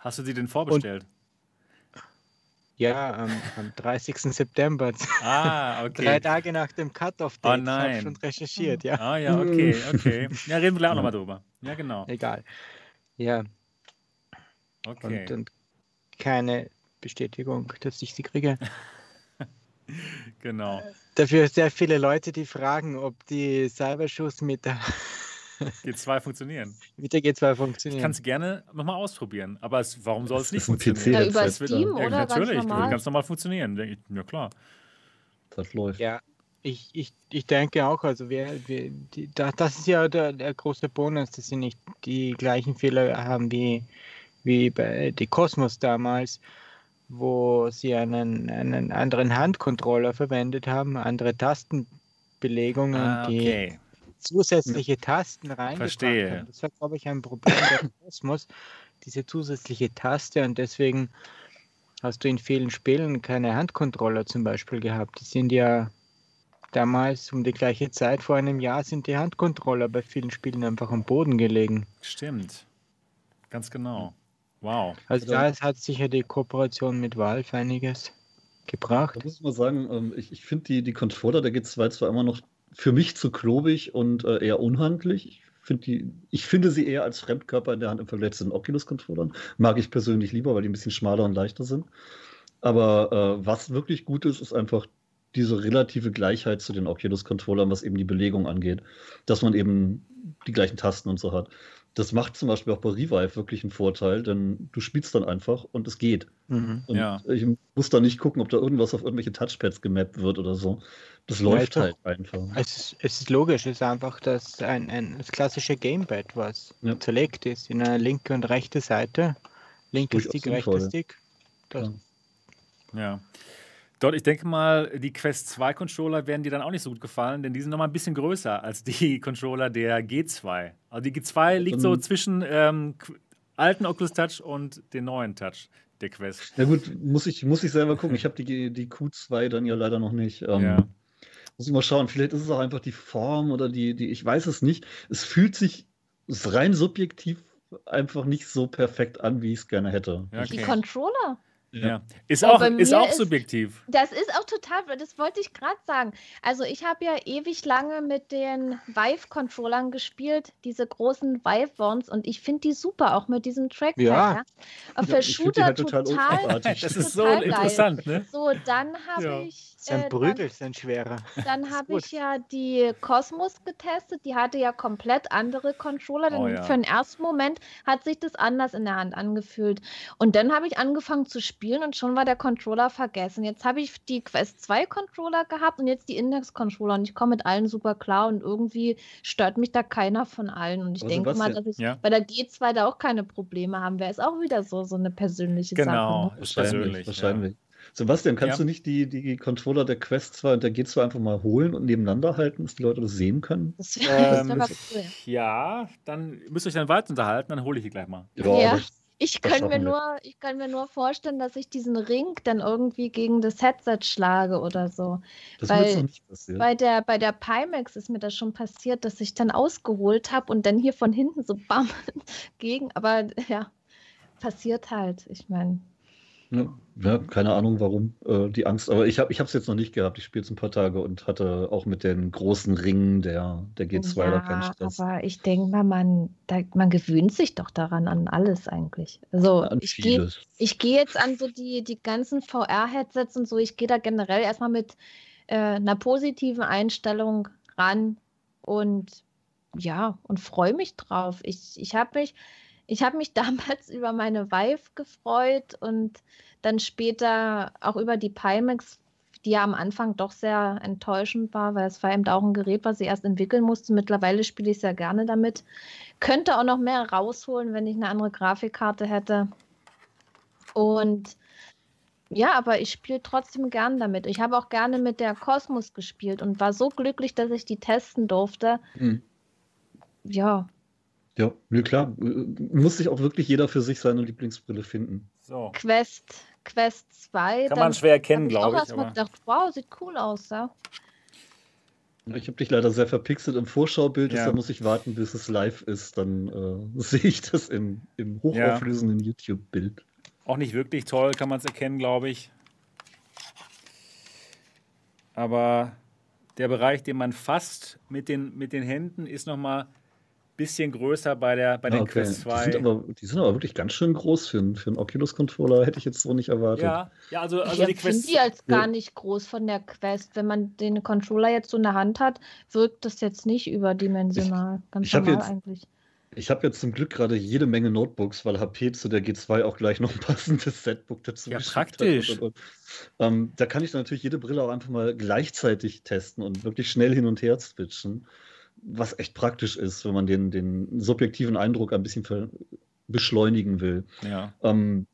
Hast du sie denn vorbestellt? Ja, am, am 30. September. Ah, <laughs> okay. Drei Tage nach dem Cut-Off-Date. Oh nein. Ich schon recherchiert, ja. Ah ja, okay, okay. <laughs> Ja, reden wir gleich auch nochmal drüber. Ja, genau. Egal. Ja. Okay. Und, und keine Bestätigung, dass ich sie kriege. <laughs> genau. Dafür sehr viele Leute, die fragen, ob die Cyberschuss mit der <laughs> G2 funktionieren. Mit der G2 funktionieren. Ich kann es gerne nochmal ausprobieren, aber es, warum soll es nicht funktionieren? Ja, über Steam ja, oder natürlich, ganz normal? ganz normal funktionieren. Ich, ja klar. Das läuft. Ja, ich, ich, ich denke auch, also wir, wir die, das ist ja der, der große Bonus, dass sie nicht die gleichen Fehler haben wie, wie bei die Cosmos damals, wo sie einen, einen anderen Handcontroller verwendet haben, andere Tastenbelegungen, Ah, okay. die zusätzliche Tasten reingebracht Verstehe. haben. Das war, glaube ich, ein Problem der <laughs> Kosmos, diese zusätzliche Taste und deswegen hast du in vielen Spielen keine Handcontroller zum Beispiel gehabt. Die sind ja damals um die gleiche Zeit vor einem Jahr sind die Handcontroller bei vielen Spielen einfach am Boden gelegen. Stimmt. Ganz genau. Wow. Also da hat sicher die Kooperation mit Valve einiges gebracht. Da muss ich mal sagen, ähm, ich, ich finde die, die Controller der G2 zwar immer noch für mich zu klobig und äh, eher unhandlich. Ich, find ich finde sie eher als Fremdkörper in der Hand im Vergleich zu den Oculus-Controllern. Mag ich persönlich lieber, weil die ein bisschen schmaler und leichter sind. Aber äh, was wirklich gut ist, ist einfach diese relative Gleichheit zu den Oculus-Controllern, was eben die Belegung angeht. Dass man eben die gleichen Tasten und so hat. Das macht zum Beispiel auch bei Revive wirklich einen Vorteil, denn du spielst dann einfach und es geht. Mhm. Und Ja. ich muss da nicht gucken, ob da irgendwas auf irgendwelche Touchpads gemappt wird oder so. Das Ja, läuft halt einfach. Es ist, es ist logisch, es ist einfach das, ein, ein, das klassische Gamepad, was Ja. zerlegt ist in eine linke und rechte Seite. Linker Stick, rechter sinnvoll. Stick. Ja. Dort, ich denke mal, die Quest 2 Controller werden dir dann auch nicht so gut gefallen, denn die sind nochmal ein bisschen größer als die <laughs> Controller der G2. Also die G2 liegt so Ähm. zwischen ähm, alten Oculus Touch und den neuen Touch der Quest. Ja gut, muss ich, muss ich selber gucken. Ich habe die, die Q2 dann ja leider noch nicht. Ähm, Ja. Muss ich mal schauen. Vielleicht ist es auch einfach die Form oder die, die, ich weiß es nicht. Es fühlt sich rein subjektiv einfach nicht so perfekt an, wie ich es gerne hätte. Ja, Die okay. Controller. Ja. Ist auch, ist auch ist- subjektiv. Das ist auch total, das wollte ich gerade sagen. Also ich habe ja ewig lange mit den Vive-Controllern gespielt, diese großen Vive-Ones, und ich finde die super, auch mit diesem Trackpad. Ja. Ja. Ja, für find die Shooter halt total total. Das ist so Total geil. interessant, ne? So, dann habe Ja. ich. Ist ein äh, Prügel, ist ein schwerer. <laughs> Dann, habe ich ja die Cosmos getestet. Die hatte ja komplett andere Controller. Denn Oh ja. für den ersten Moment hat sich das anders in der Hand angefühlt. Und dann habe ich angefangen zu spielen und schon war der Controller vergessen. Jetzt habe ich die Quest 2 Controller gehabt und jetzt die Index-Controller. Und ich komme mit allen super klar und irgendwie stört mich da keiner von allen. Und ich Aber denke mal, dass ich Ja. bei der G2 da auch keine Probleme haben werde. Ist auch wieder so, so eine persönliche Genau. Sache. Ne? Ist Wahrscheinlich, persönlich, wahrscheinlich. Sebastian, kannst Ja. du nicht die, die Controller der Quest 2 und der G2 einfach mal holen und nebeneinander halten, dass die Leute das sehen können? Das wäre <laughs> das Ähm, aber cool. Ja, dann müsst ihr euch dann weiter unterhalten, dann hole ich die gleich mal. Ja. das- Ich Das kann, mir wir. nur, ich kann mir nur vorstellen, dass ich diesen Ring dann irgendwie gegen das Headset schlage oder so. das Weil- noch nicht passieren. Bei der, bei der Pimax ist mir das schon passiert, dass ich dann ausgeholt habe und dann hier von hinten so bam <laughs> gegen. Aber ja, passiert halt. Ich meine, Ja, ja, keine Ahnung warum, äh, die Angst. Aber ich habe es jetzt noch nicht gehabt. Ich spiele es ein paar Tage und hatte auch mit den großen Ringen der, der G2 ja, da keinen Stress. Aber ich denke mal, man, da, man gewöhnt sich doch daran an alles eigentlich. Also An ich gehe vieles. ich geh jetzt an so die, die ganzen VR-Headsets und so, ich gehe da generell erstmal mit äh, einer positiven Einstellung ran und ja, und freue mich drauf. Ich, ich habe mich, ich habe mich <laughs> damals über meine Vive gefreut und dann später auch über die Pimax, die ja am Anfang doch sehr enttäuschend war, weil es war eben auch ein Gerät, was ich erst entwickeln musste. Mittlerweile spiele ich sehr gerne damit. Könnte auch noch mehr rausholen, wenn ich eine andere Grafikkarte hätte. Und ja, aber ich spiele trotzdem gern damit. Ich habe auch gerne mit der Cosmos gespielt und war so glücklich, dass ich die testen durfte. Hm. Ja, Ja, ja, klar. Muss sich auch wirklich jeder für sich seine Lieblingsbrille finden. So. Quest, Quest 2. Kann man schwer erkennen, habe ich auch glaube ich. erstmal gedacht, wow, sieht cool aus, ja. Ich habe dich leider sehr verpixelt im Vorschaubild, Ja. da muss ich warten, bis es live ist. Dann äh, <laughs> sehe ich das im, im hochauflösenden YouTube-Bild. auch nicht wirklich toll, kann man es erkennen, glaube ich. Aber der Bereich, den man fasst mit den, mit den Händen, ist noch mal ein bisschen größer bei der, bei Ah, den okay. Quest Die 2. sind, aber, die sind aber wirklich ganz schön groß für, einen- für einen Oculus-Controller, hätte ich jetzt so nicht erwartet. ja, ja, also, also ich die Quest. die als Ja. gar nicht groß von der Quest. Wenn man den Controller jetzt so in der Hand hat, wirkt das jetzt nicht überdimensional. Ganz ich normal jetzt- eigentlich. Ich habe jetzt zum Glück gerade jede Menge Notebooks, weil HP zu der G2 auch gleich noch ein passendes Setbook dazu Ja, praktisch. Hat und. Ähm, da kann ich dann natürlich jede Brille auch einfach mal gleichzeitig testen und wirklich schnell hin und her switchen, was echt praktisch ist, wenn man den, den subjektiven Eindruck ein bisschen beschleunigen will. Ja. Ähm,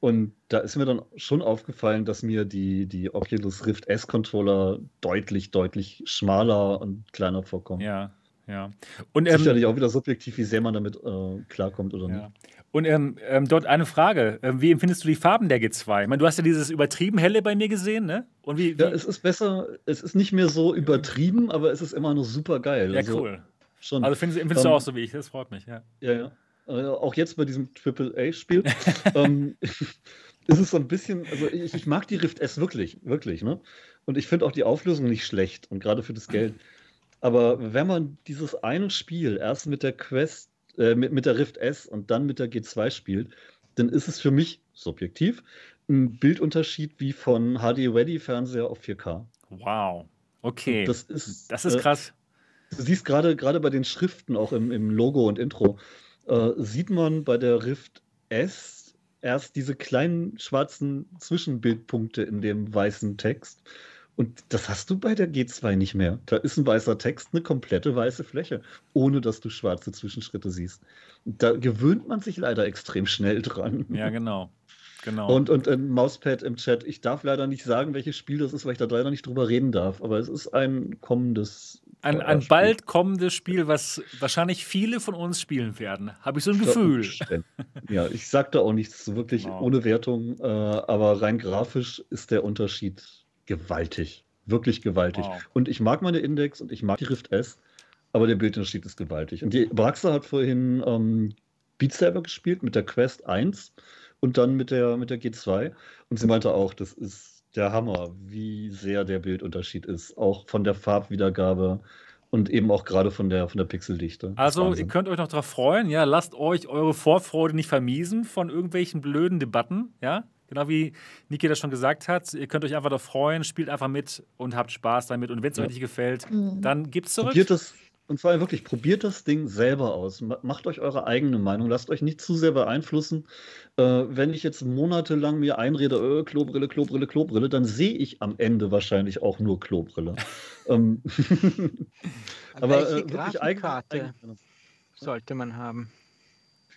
und da ist mir dann schon aufgefallen, dass mir die, die Oculus Rift S-Controller deutlich, deutlich schmaler und kleiner vorkommen. Ja, ja. Und, ähm, Sicherlich auch wieder subjektiv, wie sehr man damit äh, klarkommt oder ja. nicht. Und ähm, ähm, dort eine Frage. Ähm, wie empfindest du die Farben der G2? Ich meine, du hast ja dieses übertrieben helle bei mir gesehen, ne? Und wie, wie Ja, es ist besser, es ist nicht mehr so übertrieben, aber es ist immer noch super geil. ja, also, cool. Schon. Also findest, empfindest du Ähm, auch so wie ich, das freut mich, ja. Ja, ja. Äh, auch jetzt bei diesem AAA-Spiel <laughs> ähm, <laughs> ist es so ein bisschen, also ich, ich mag die Rift S wirklich, wirklich, ne? Und ich finde auch die Auflösung nicht schlecht und gerade für das Geld. Aber wenn man dieses eine Spiel erst mit der Quest, äh, mit, mit der Rift S und dann mit der G2 spielt, dann ist es für mich subjektiv ein Bildunterschied wie von HD-Ready-Fernseher auf 4K. Wow. Okay. Das ist, Das ist äh, krass. Du siehst gerade gerade bei den Schriften, auch im, im Logo und Intro, äh, sieht man bei der Rift S erst diese kleinen schwarzen Zwischenbildpunkte in dem weißen Text. Und das hast du bei der G2 nicht mehr. Da ist ein weißer Text, eine komplette weiße Fläche, ohne dass du schwarze Zwischenschritte siehst. Da gewöhnt man sich leider extrem schnell dran. Ja, genau. Genau. Und, und ein Mauspad im Chat. Ich darf leider nicht sagen, welches Spiel das ist, weil ich da leider nicht drüber reden darf. Aber es ist ein kommendes. ein, äh, ein Spiel. bald kommendes Spiel, was wahrscheinlich viele von uns spielen werden. Habe ich so ein Gefühl. Ja, ich sag da auch nichts wirklich Wow. ohne Wertung, äh, aber rein grafisch ist der Unterschied gewaltig. Wirklich gewaltig. Wow. Und ich mag meine Index und ich mag die Rift S, aber der Bildunterschied ist gewaltig. Und die Braxa hat vorhin ähm, Beat Saber gespielt mit der Quest 1 und dann mit der, mit der G2. Und sie meinte auch, das ist der Hammer, wie sehr der Bildunterschied ist. Auch von der Farbwiedergabe und eben auch gerade von der, von der Pixeldichte. Also, ihr könnt euch noch darauf freuen, ja. Lasst euch eure Vorfreude nicht vermiesen von irgendwelchen blöden Debatten, ja. Genau wie Niki das schon gesagt hat. Ihr könnt euch einfach darauf freuen, spielt einfach mit und habt Spaß damit. Und wenn es Ja. euch nicht gefällt, Mhm. dann gibt's zurück. Probiert das, und zwar wirklich, probiert das Ding selber aus. Ma- Macht euch eure eigene Meinung. Lasst euch nicht zu sehr beeinflussen. Äh, wenn ich jetzt monatelang mir einrede, äh, Klobrille, Klobrille, Klobrille, dann sehe ich am Ende wahrscheinlich auch nur Klobrille. <laughs> ähm, <laughs> aber Welche äh, wirklich Grafikkarte sollte man haben?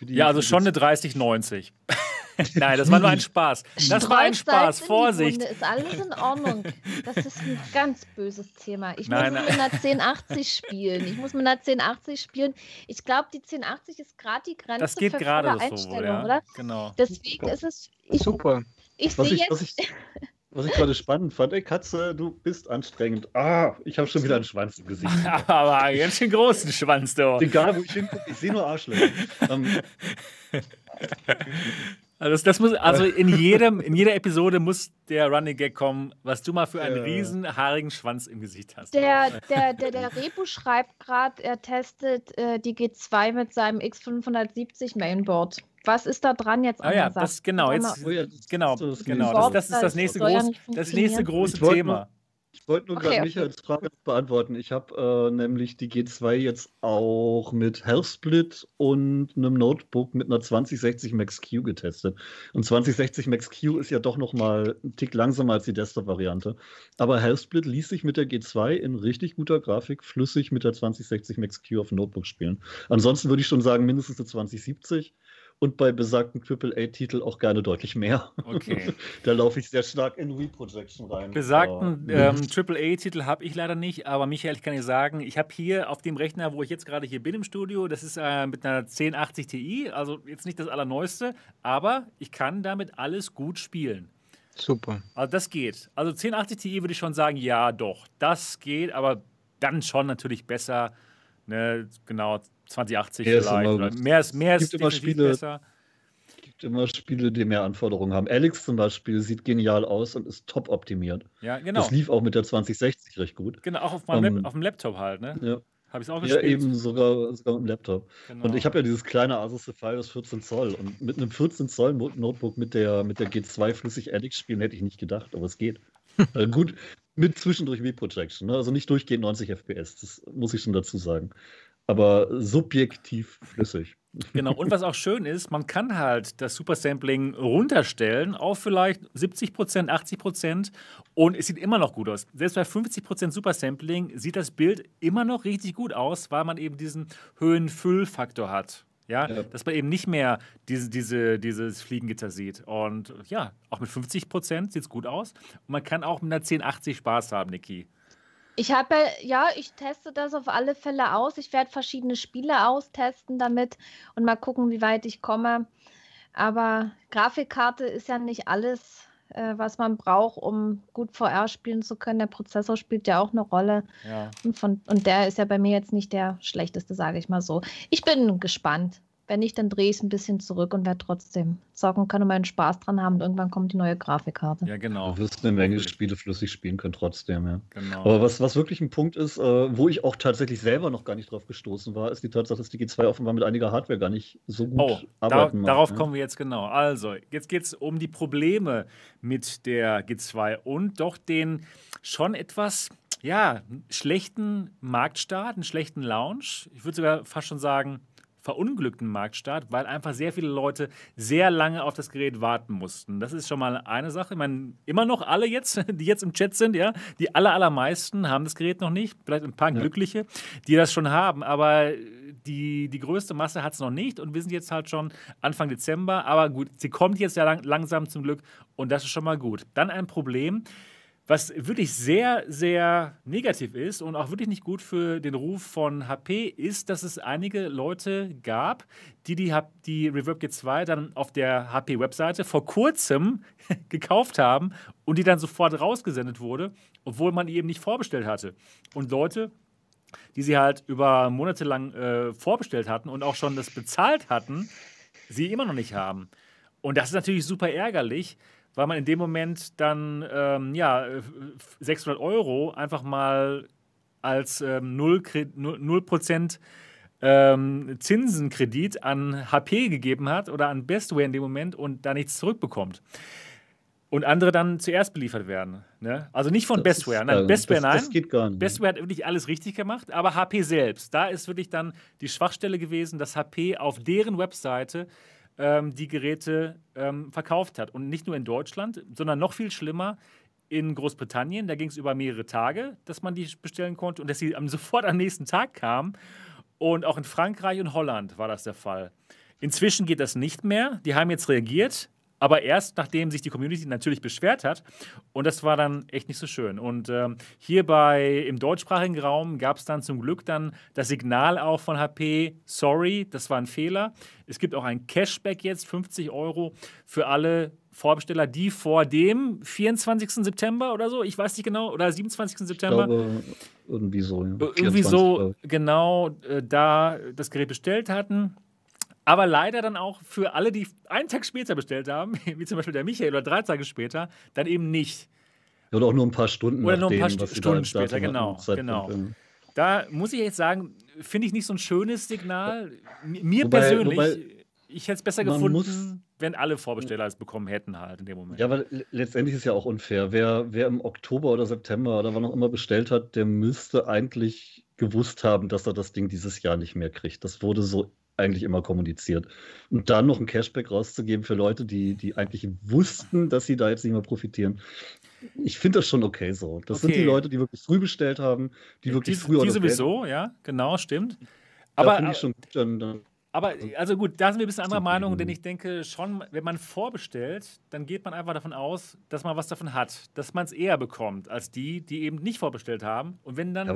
Für die- Ja, also schon eine 3090. <laughs> Nein, das war nur ein Spaß. Das war ein Spaß. Vorsicht. Ist alles in Ordnung. Das ist ein ganz böses Thema. Ich Nein, muss nein. mit einer 1080 spielen. Ich muss mit einer 1080 spielen. Ich glaube, die 1080 ist gerade die Grenze Das geht für gerade so, Einstellung, ja. oder? Genau. Deswegen ist es. Ich, Super. ich sehe jetzt. ich, <laughs> was ich gerade spannend fand, ey Katze, du bist anstrengend. Ah, ich habe schon wieder einen Schwanz im Gesicht. <laughs> Aber einen ganz schön großen Schwanz, du. Egal, wo ich hingucke, ich sehe nur Arschlöcher. ähm, Also, das, das muss, also in, jedem, in jeder Episode muss der Running Gag kommen, was du mal für einen äh. riesen haarigen Schwanz im Gesicht hast. Der, der, der, der Rebu schreibt gerade, er testet äh, die G2 mit seinem X570 Mainboard. Was ist da dran jetzt? Ah ja, das genau, jetzt, oh ja, das, genau, das, genau. Das, das, ist das nächste, groß, das nächste große Thema. Ich wollte nur okay, gerade okay. Michaels Frage beantworten. Ich habe äh, nämlich die G2 jetzt auch mit Healthsplit und einem Notebook mit einer 2060 Max Q getestet. Und 2060 Max Q ist ja doch noch mal ein Tick langsamer als die Desktop-Variante. Aber Healthsplit ließ sich mit der G2 in richtig guter Grafik flüssig mit der 2060 Max Q auf dem Notebook spielen. Ansonsten würde ich schon sagen, mindestens eine 2070 und bei besagten AAA-Titel auch gerne deutlich mehr. Okay. <laughs> da laufe ich sehr stark in Wii-Projection rein. Besagten ähm, AAA-Titel habe ich leider nicht, aber Michael, ich kann dir sagen, ich habe hier auf dem Rechner, wo ich jetzt gerade hier bin im Studio, das ist äh, mit einer 1080 Ti, also jetzt nicht das allerneueste, aber ich kann damit alles gut spielen. Super. Also das geht. Also 1080 Ti würde ich schon sagen, ja doch, das geht, aber dann schon natürlich besser. Ne, genau, 2080 mehr vielleicht. Ist mehr ist, mehr ist immer Spiele, besser. Es gibt immer Spiele, die mehr Anforderungen haben. Alex zum Beispiel sieht genial aus und ist top optimiert. Ja, genau. Das lief auch mit der 2060 recht gut. Genau, auch auf, meinem um, ähm, auf dem Laptop halt, ne? Ja. Habe ich es auch gespielt? Ja, eben sogar, sogar mit dem Laptop. Genau. Und ich habe ja dieses kleine Asus Zephyrus 14 Zoll. Und mit einem 14 Zoll Notebook mit der, mit der G2 flüssig Alex spielen hätte ich nicht gedacht, aber es geht. <laughs> äh, gut, mit zwischendurch V-Projection. Ne? Also nicht durchgehend 90 FPS, das muss ich schon dazu sagen aber subjektiv flüssig. <laughs> Genau, und was auch schön ist, man kann halt das Supersampling runterstellen auf vielleicht 70 Prozent, 80 Prozent und es sieht immer noch gut aus. Selbst bei 50 Prozent Supersampling sieht das Bild immer noch richtig gut aus, weil man eben diesen Höhenfüllfaktor hat. Ja, ja, dass man eben nicht mehr diese, diese, dieses Fliegengitter sieht. Und ja, auch mit 50 Prozent sieht es gut aus. Und man kann auch mit einer 1080 Spaß haben, Niki. Ich habe ja, ich teste das auf alle Fälle aus. Ich werde verschiedene Spiele austesten damit und mal gucken, wie weit ich komme. Aber Grafikkarte ist ja nicht alles, äh, was man braucht, um gut VR spielen zu können. Der Prozessor spielt ja auch eine Rolle. Ja. Und, von, und der ist ja bei mir jetzt nicht der schlechteste, sage ich mal so. Ich bin gespannt. Wenn nicht, dann drehe ich es ein bisschen zurück und werde trotzdem zocken können und meinen Spaß dran haben. Und irgendwann kommt die neue Grafikkarte. Ja, genau. Du wirst eine Menge Spiele flüssig spielen können, trotzdem, ja. Genau. Aber was, was wirklich ein Punkt ist, äh, wo ich auch tatsächlich selber noch gar nicht drauf gestoßen war, ist die Tatsache, dass die G2 offenbar mit einiger Hardware gar nicht so gut oh, arbeiten da, Darauf ja. kommen wir jetzt genau. Also, jetzt geht es um die Probleme mit der G2 und doch den schon etwas ja, schlechten Marktstart, einen schlechten Launch. Ich würde sogar fast schon sagen, verunglückten Marktstart, weil einfach sehr viele Leute sehr lange auf das Gerät warten mussten. Das ist schon mal eine Sache. Ich meine, immer noch alle jetzt, <laughs> die jetzt im Chat sind, ja, die aller, allermeisten haben das Gerät noch nicht. Vielleicht ein paar ja. Glückliche, die das schon haben, aber die, die größte Masse hat es noch nicht und wir sind jetzt halt schon Anfang Dezember. Aber gut, sie kommt jetzt ja lang, langsam zum Glück und das ist schon mal gut. Dann ein Problem was wirklich sehr, sehr negativ ist und auch wirklich nicht gut für den Ruf von HP, ist, dass es einige Leute gab, die die, die Reverb G2 dann auf der HP-Webseite vor kurzem <laughs> gekauft haben und die dann sofort rausgesendet wurde, obwohl man die eben nicht vorbestellt hatte. Und Leute, die sie halt über Monate lang äh, vorbestellt hatten und auch schon das bezahlt hatten, sie immer noch nicht haben. Und das ist natürlich super ärgerlich, weil man in dem Moment dann ähm, ja, 600 äh, Euro einfach mal als ähm, 0%, 0 ähm, Zinsenkredit an HP gegeben hat oder an Bestware in dem Moment und da nichts zurückbekommt. Und andere dann zuerst beliefert werden. Ne? Also nicht von das Bestware. Nein, Bestware, das, nein. Das. Bestware hat wirklich alles richtig gemacht, aber HP selbst. Da ist wirklich dann die Schwachstelle gewesen, dass HP auf deren Webseite ähm, die Geräte ähm, verkauft hat. Und nicht nur in Deutschland, sondern noch viel schlimmer in Großbritannien. Da ging es über mehrere Tage, dass man die bestellen konnte und dass sie <laughs> sofort am nächsten Tag kamen. Und auch in Frankreich und Holland war das der Fall. Inzwischen geht das nicht mehr. Die haben jetzt reagiert, aber erst nachdem sich die Community natürlich beschwert hat. Und das war dann echt nicht so schön. Und ähm, hier bei, im deutschsprachigen Raum gab es dann zum Glück dann das Signal auch von HP, sorry, das war ein Fehler. Es gibt auch ein Cashback jetzt, 50 Euro für alle Vorbesteller, die vor dem 24. September oder so, ich weiß nicht genau, oder 27. September. Glaube, irgendwie so. Ja. Irgendwie 24, so, genau, äh, da das Gerät bestellt hatten aber leider dann auch für alle, die einen Tag später bestellt haben, <laughs> wie zum Beispiel der Michael oder drei Tage später, dann eben nicht. Oder auch nur ein paar Stunden. Oder nur ein paar St Stunden später, genau. genau. Da muss ich jetzt sagen, finde ich nicht so ein schönes Signal. Mir wobei, persönlich, wobei, ich hätte es besser gefunden, muss, wenn alle Vorbesteller es bekommen hätten halt in dem Moment. Ja, weil letztendlich ist ja auch unfair. Wer, wer im Oktober oder September oder wann auch immer bestellt hat, der müsste eigentlich gewusst haben, dass er das Ding dieses Jahr nicht mehr kriegt. Das wurde so eigentlich immer kommuniziert. Und dann noch ein Cashback rauszugeben für Leute, die, die eigentlich wussten, dass sie da jetzt nicht mehr profitieren. Ich finde das schon okay so. Das okay. sind die Leute, die wirklich früh bestellt haben, die wirklich die, früher. Die sowieso, ja, genau, stimmt. Aber, ich schon gut, dann, dann aber also gut, da sind wir ein bisschen anderer Meinung, denn ich denke schon, wenn man vorbestellt, dann geht man einfach davon aus, dass man was davon hat, dass man es eher bekommt als die, die eben nicht vorbestellt haben. Und wenn dann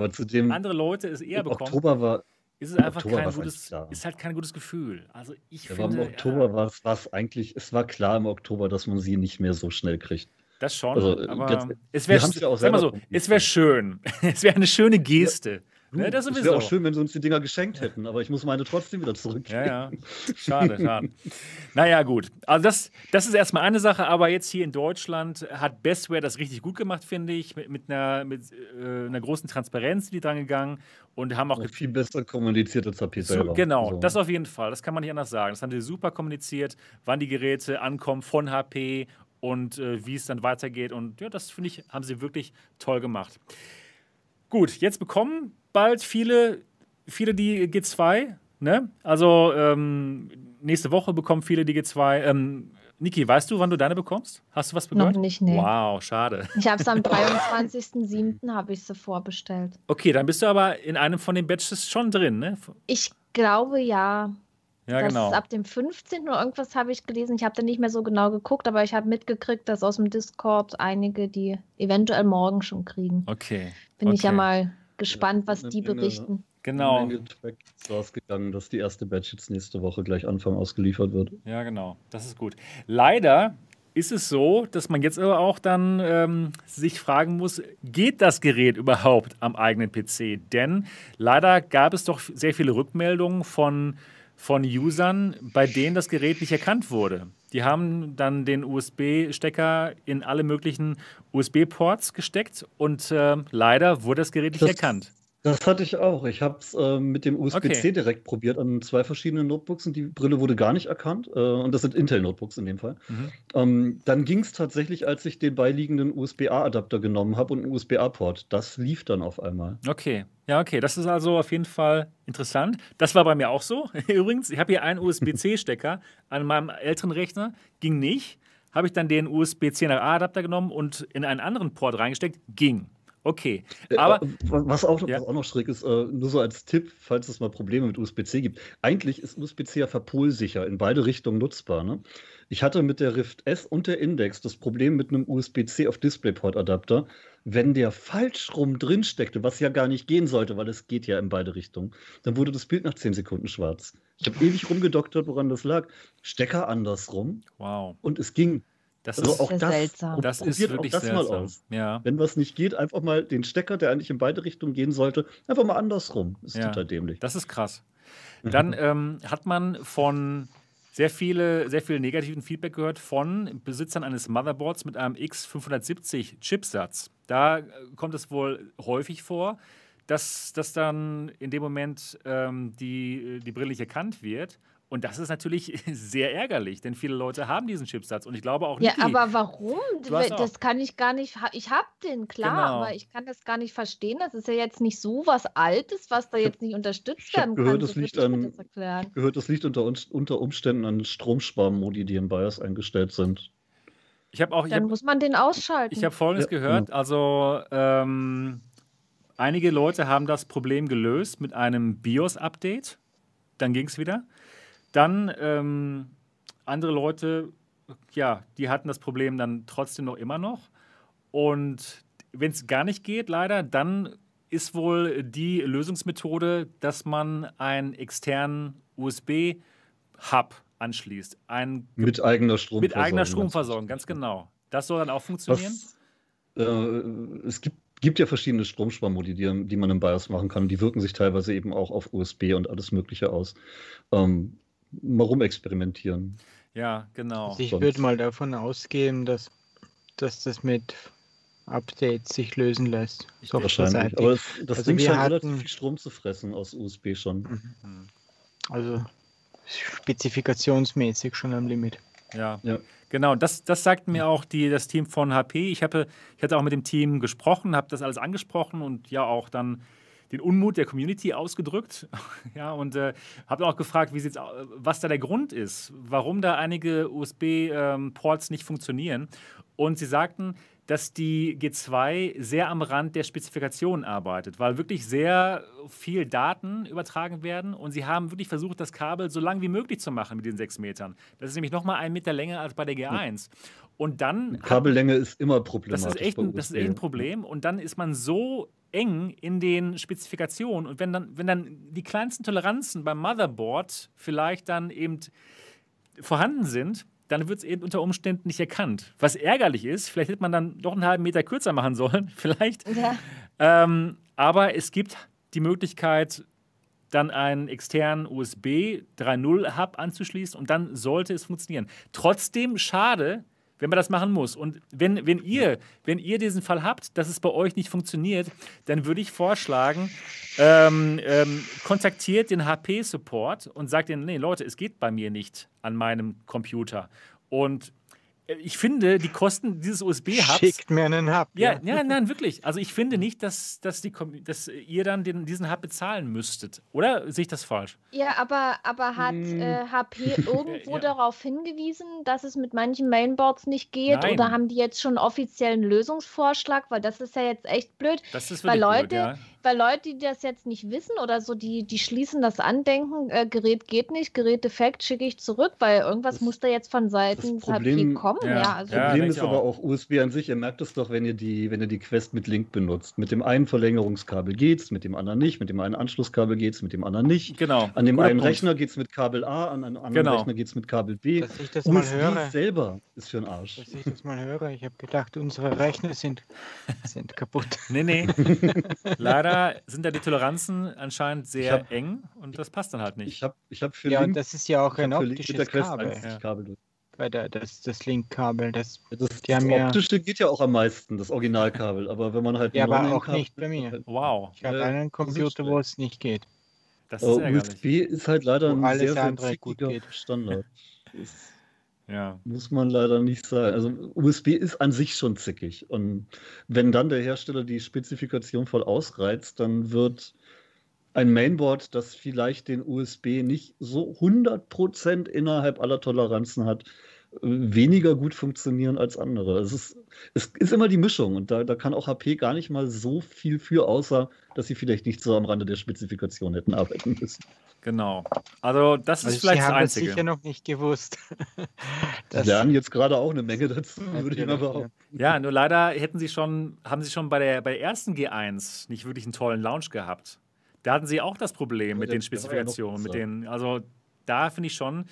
andere Leute es eher bekommen, Oktober war, ist es einfach kein gutes, ist halt kein gutes Gefühl. Also ich ja, finde, im Oktober ja, war es eigentlich, es war klar im Oktober, dass man sie nicht mehr so schnell kriegt. Das schon, also, aber jetzt, es wäre ja so, es wäre schön, <laughs> es wäre eine schöne Geste. Ja. Ne, das Es wäre auch schön, wenn sie uns die Dinger geschenkt hätten, aber ich muss meine trotzdem wieder zurückgeben. Ja, ja. Schade, schade. naja, gut. Also, das, das ist erstmal eine Sache, aber jetzt hier in Deutschland hat Bestware das richtig gut gemacht, finde ich, mit, mit, einer, mit äh, einer großen Transparenz, die dran gegangen und haben auch. viel besser kommuniziert als HP selber. So, genau, also. das auf jeden Fall. Das kann man nicht anders sagen. Das haben sie super kommuniziert, wann die Geräte ankommen von HP und äh, wie es dann weitergeht. Und ja, das finde ich, haben sie wirklich toll gemacht. Gut, jetzt bekommen bald viele, viele die G2. Ne? Also ähm, nächste Woche bekommen viele die G2. Ähm, Niki, weißt du, wann du deine bekommst? Hast du was gehört? Noch nicht, nee. Wow, schade. Ich habe es am <laughs> 23.07. habe ich sie vorbestellt. Okay, dann bist du aber in einem von den Batches schon drin, ne? Ich glaube ja. Ja, das genau. Ist ab dem 15. oder irgendwas habe ich gelesen. Ich habe da nicht mehr so genau geguckt, aber ich habe mitgekriegt, dass aus dem Discord einige die eventuell morgen schon kriegen. Okay. Bin okay. ich ja mal gespannt, was die berichten. Genau. ist rausgegangen, dass die erste Batch jetzt nächste Woche gleich Anfang ausgeliefert wird. Ja, genau. Das ist gut. Leider ist es so, dass man jetzt aber auch dann ähm, sich fragen muss, geht das Gerät überhaupt am eigenen PC? Denn leider gab es doch sehr viele Rückmeldungen von, von Usern, bei denen das Gerät nicht erkannt wurde. Die haben dann den USB-Stecker in alle möglichen USB-Ports gesteckt und äh, leider wurde das Gerät nicht das, erkannt. Das hatte ich auch. Ich habe es äh, mit dem USB-C okay. direkt probiert an zwei verschiedenen Notebooks und die Brille wurde gar nicht erkannt. Äh, und das sind Intel-Notebooks in dem Fall. Mhm. Ähm, dann ging es tatsächlich, als ich den beiliegenden USB-A-Adapter genommen habe und einen USB-A-Port. Das lief dann auf einmal. Okay. Ja, okay. Das ist also auf jeden Fall interessant. Das war bei mir auch so. <laughs> Übrigens, ich habe hier einen USB-C-Stecker <laughs> an meinem älteren Rechner. Ging nicht. Habe ich dann den USB-C nach A-Adapter genommen und in einen anderen Port reingesteckt. Ging. Okay, äh, aber. Was auch, ja. was auch noch schräg ist, äh, nur so als Tipp, falls es mal Probleme mit USB-C gibt. Eigentlich ist USB-C ja verpolsicher, in beide Richtungen nutzbar. Ne? Ich hatte mit der Rift S und der Index das Problem mit einem USB-C auf DisplayPort-Adapter, wenn der falsch rum drin steckte, was ja gar nicht gehen sollte, weil es geht ja in beide Richtungen, dann wurde das Bild nach 10 Sekunden schwarz. Ich habe ewig rumgedoktert, woran das lag. Stecker andersrum. Wow. Und es ging. Das also ist auch das, seltsam. Das ist wirklich das seltsam. mal aus. Ja. Wenn was nicht geht, einfach mal den Stecker, der eigentlich in beide Richtungen gehen sollte, einfach mal andersrum. Das ist ja. total dämlich. Das ist krass. Dann ähm, hat man von sehr viele, sehr viel negativen Feedback gehört von Besitzern eines Motherboards mit einem X570 Chipsatz. Da äh, kommt es wohl häufig vor, dass, dass dann in dem Moment ähm, die, die Brille nicht erkannt wird und das ist natürlich <laughs> sehr ärgerlich, denn viele Leute haben diesen Chipsatz und ich glaube auch nicht. Ja, aber warum? Das kann ich gar nicht. Ich habe den, klar, genau. aber ich kann das gar nicht verstehen. Das ist ja jetzt nicht so was Altes, was da jetzt nicht unterstützt werden gehört, kann. Das liegt an, das gehört das liegt unter, unter Umständen an Stromsparmodi, die im BIOS eingestellt sind. Ich habe auch. Ich Dann hab, muss man den ausschalten. Ich habe Folgendes ja, gehört. Ja. Also ähm, einige Leute haben das Problem gelöst mit einem BIOS-Update. Dann ging es wieder. Dann ähm, andere Leute, ja, die hatten das Problem dann trotzdem noch immer noch. Und wenn es gar nicht geht, leider, dann ist wohl die Lösungsmethode, dass man einen externen USB-Hub anschließt. Ein mit eigener Stromversorgung. Mit eigener Stromversorgung, ganz genau. Das soll dann auch funktionieren? Was, äh, es gibt, gibt ja verschiedene Stromsparmodi, die, die, man im BIOS machen kann. Die wirken sich teilweise eben auch auf USB und alles Mögliche aus. Ähm, mal rumexperimentieren. Ja, genau. Also ich würde mal davon ausgehen, dass, dass das mit Updates sich lösen lässt. Wahrscheinlich. Aber das, das also Ding scheint hatten, relativ viel Strom zu fressen aus USB schon. Mhm. Also spezifikationsmäßig schon am Limit. Ja. ja. Genau, das, das sagt mir auch die, das Team von HP. Ich, habe, ich hatte auch mit dem Team gesprochen, habe das alles angesprochen und ja auch dann den Unmut der Community ausgedrückt. <laughs> ja, und äh, habe auch gefragt, wie was da der Grund ist, warum da einige USB-Ports ähm, nicht funktionieren. Und sie sagten, dass die G2 sehr am Rand der Spezifikation arbeitet, weil wirklich sehr viel Daten übertragen werden und sie haben wirklich versucht, das Kabel so lang wie möglich zu machen mit den sechs Metern. Das ist nämlich nochmal einen Meter länger als bei der G1. Und dann. Kabellänge ist immer problematisch. Das ist, echt ein, das ist echt ein Problem. Und dann ist man so eng in den Spezifikationen und wenn dann, wenn dann die kleinsten Toleranzen beim Motherboard vielleicht dann eben vorhanden sind, dann wird es eben unter Umständen nicht erkannt. Was ärgerlich ist, vielleicht hätte man dann doch einen halben Meter kürzer machen sollen, <laughs> vielleicht. Ja. Ähm, aber es gibt die Möglichkeit, dann einen externen USB 3.0 Hub anzuschließen und dann sollte es funktionieren. Trotzdem schade, wenn man das machen muss. Und wenn, wenn, ihr, wenn ihr diesen Fall habt, dass es bei euch nicht funktioniert, dann würde ich vorschlagen, ähm, ähm, kontaktiert den HP-Support und sagt ihnen, nee, Leute, es geht bei mir nicht an meinem Computer. Und ich finde, die Kosten dieses USB-Hubs. Schickt mir einen Hub. Ja, ja, ja, nein, <laughs> wirklich. Also ich finde nicht, dass, dass, die, dass ihr dann den, diesen Hub bezahlen müsstet. Oder sehe ich das falsch? Ja, aber, aber hat hm. äh, HP <laughs> irgendwo ja. darauf hingewiesen, dass es mit manchen Mainboards nicht geht? Nein. Oder haben die jetzt schon offiziellen Lösungsvorschlag? Weil das ist ja jetzt echt blöd. Das ist weil Leute, blöd, ja weil Leute, die das jetzt nicht wissen oder so, die, die schließen das an, denken, äh, Gerät geht nicht, Gerät defekt, schicke ich zurück, weil irgendwas das, muss da jetzt von Seiten HP kommen. Ja, ja also das Problem ist aber auch USB an sich, ihr merkt es doch, wenn ihr, die, wenn ihr die Quest mit Link benutzt. Mit dem einen Verlängerungskabel geht's, mit dem anderen nicht, mit dem einen Anschlusskabel geht's, mit dem anderen nicht. Genau. An dem Guter einen Punkt. Rechner geht's mit Kabel A, an einem anderen genau. Rechner geht's mit Kabel B. Dass ich das USB mal höre. selber ist für einen Arsch. Dass ich das mal höre, ich habe gedacht, unsere Rechner sind, <laughs> sind kaputt. Nee, nee. <laughs> Leider sind da die Toleranzen anscheinend sehr hab, eng und das passt dann halt nicht. Ich habe ich hab für ja, Link, das ist ja auch ein optisches Kabel. Ja. Kabel. Bei der, das, das Link-Kabel, das, das, das optische geht ja auch am meisten, das Originalkabel, aber wenn man halt Ja, aber auch nicht bei mir. Halt wow. Ich habe äh, einen Computer, wo es nicht geht. Das ist USB ist halt leider ein sehr, sehr zickiger Standard. <laughs> Ja. Muss man leider nicht sagen. Also USB ist an sich schon zickig. Und wenn dann der Hersteller die Spezifikation voll ausreizt, dann wird ein Mainboard, das vielleicht den USB nicht so 100% innerhalb aller Toleranzen hat, weniger gut funktionieren als andere. Es ist, es ist immer die Mischung und da, da kann auch HP gar nicht mal so viel für, außer dass sie vielleicht nicht so am Rande der Spezifikation hätten arbeiten müssen. Genau. Also das also ist vielleicht das Einzige. Ich sicher noch nicht gewusst. <laughs> Sie lernen jetzt gerade auch eine Menge dazu, würde ich mal behaupten. Ja, nur leider hätten sie schon, haben sie schon bei der, bei der ersten G1 nicht wirklich einen tollen Launch gehabt. Da hatten sie auch das Problem ja, mit den Spezifikationen, mit den, also da finde ich schon,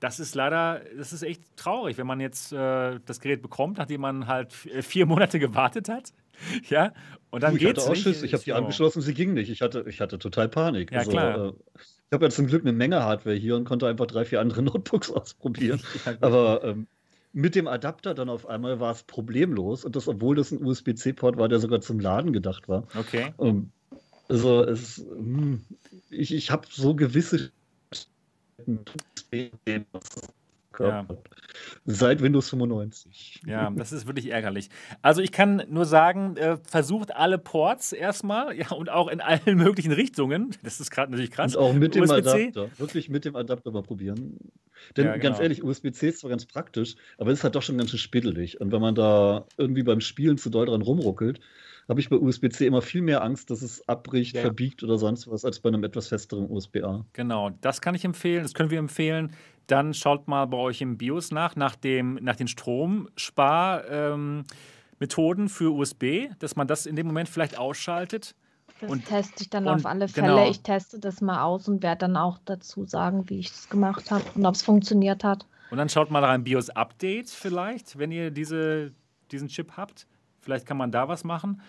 das ist leider, das ist echt traurig, wenn man jetzt äh, das Gerät bekommt, nachdem man halt äh, vier Monate gewartet hat. <laughs> Ja, und dann geht es. Ich hatte Ich habe die angeschlossen, sie ging nicht. Ich hatte, ich hatte total Panik. Ja, also, klar. Äh, ich habe ja zum Glück eine Menge Hardware hier und konnte einfach drei, vier andere <laughs> Notebooks ausprobieren. <laughs> ja, Aber ähm, mit dem Adapter dann auf einmal war es problemlos. Und das, obwohl das ein USB-C-Port war, der sogar zum Laden gedacht war. Okay. Ähm, also es, hm, ich, ich habe so gewisse ja. Seit Windows 95. Ja, das ist wirklich ärgerlich. Also ich kann nur sagen, äh, versucht alle Ports erstmal, ja, und auch in allen <laughs> möglichen Richtungen. Das ist gerade natürlich krass. Und auch mit dem Adapter. Wirklich mit dem Adapter mal probieren. Denn ja, genau. ganz ehrlich, USB-C ist zwar ganz praktisch, aber es ist halt doch schon ganz schön spittelig. Und wenn man da irgendwie beim Spielen zu doll dran rumruckelt, habe ich bei USB-C immer viel mehr Angst, dass es abbricht, ja. verbiegt oder sonst was, als bei einem etwas festeren USB-A. Genau, das kann ich empfehlen, das können wir empfehlen. Dann schaut mal bei euch im BIOS nach, nach, dem, nach den Stromsparmethoden ähm, für USB, dass man das in dem Moment vielleicht ausschaltet. Das und, teste ich dann und, auf alle Fälle. Genau. Ich teste das mal aus und werde dann auch dazu sagen, wie ich es gemacht habe und ob es funktioniert hat. Und dann schaut mal rein BIOS-Update vielleicht, wenn ihr diese, diesen Chip habt. Vielleicht kann man da was machen.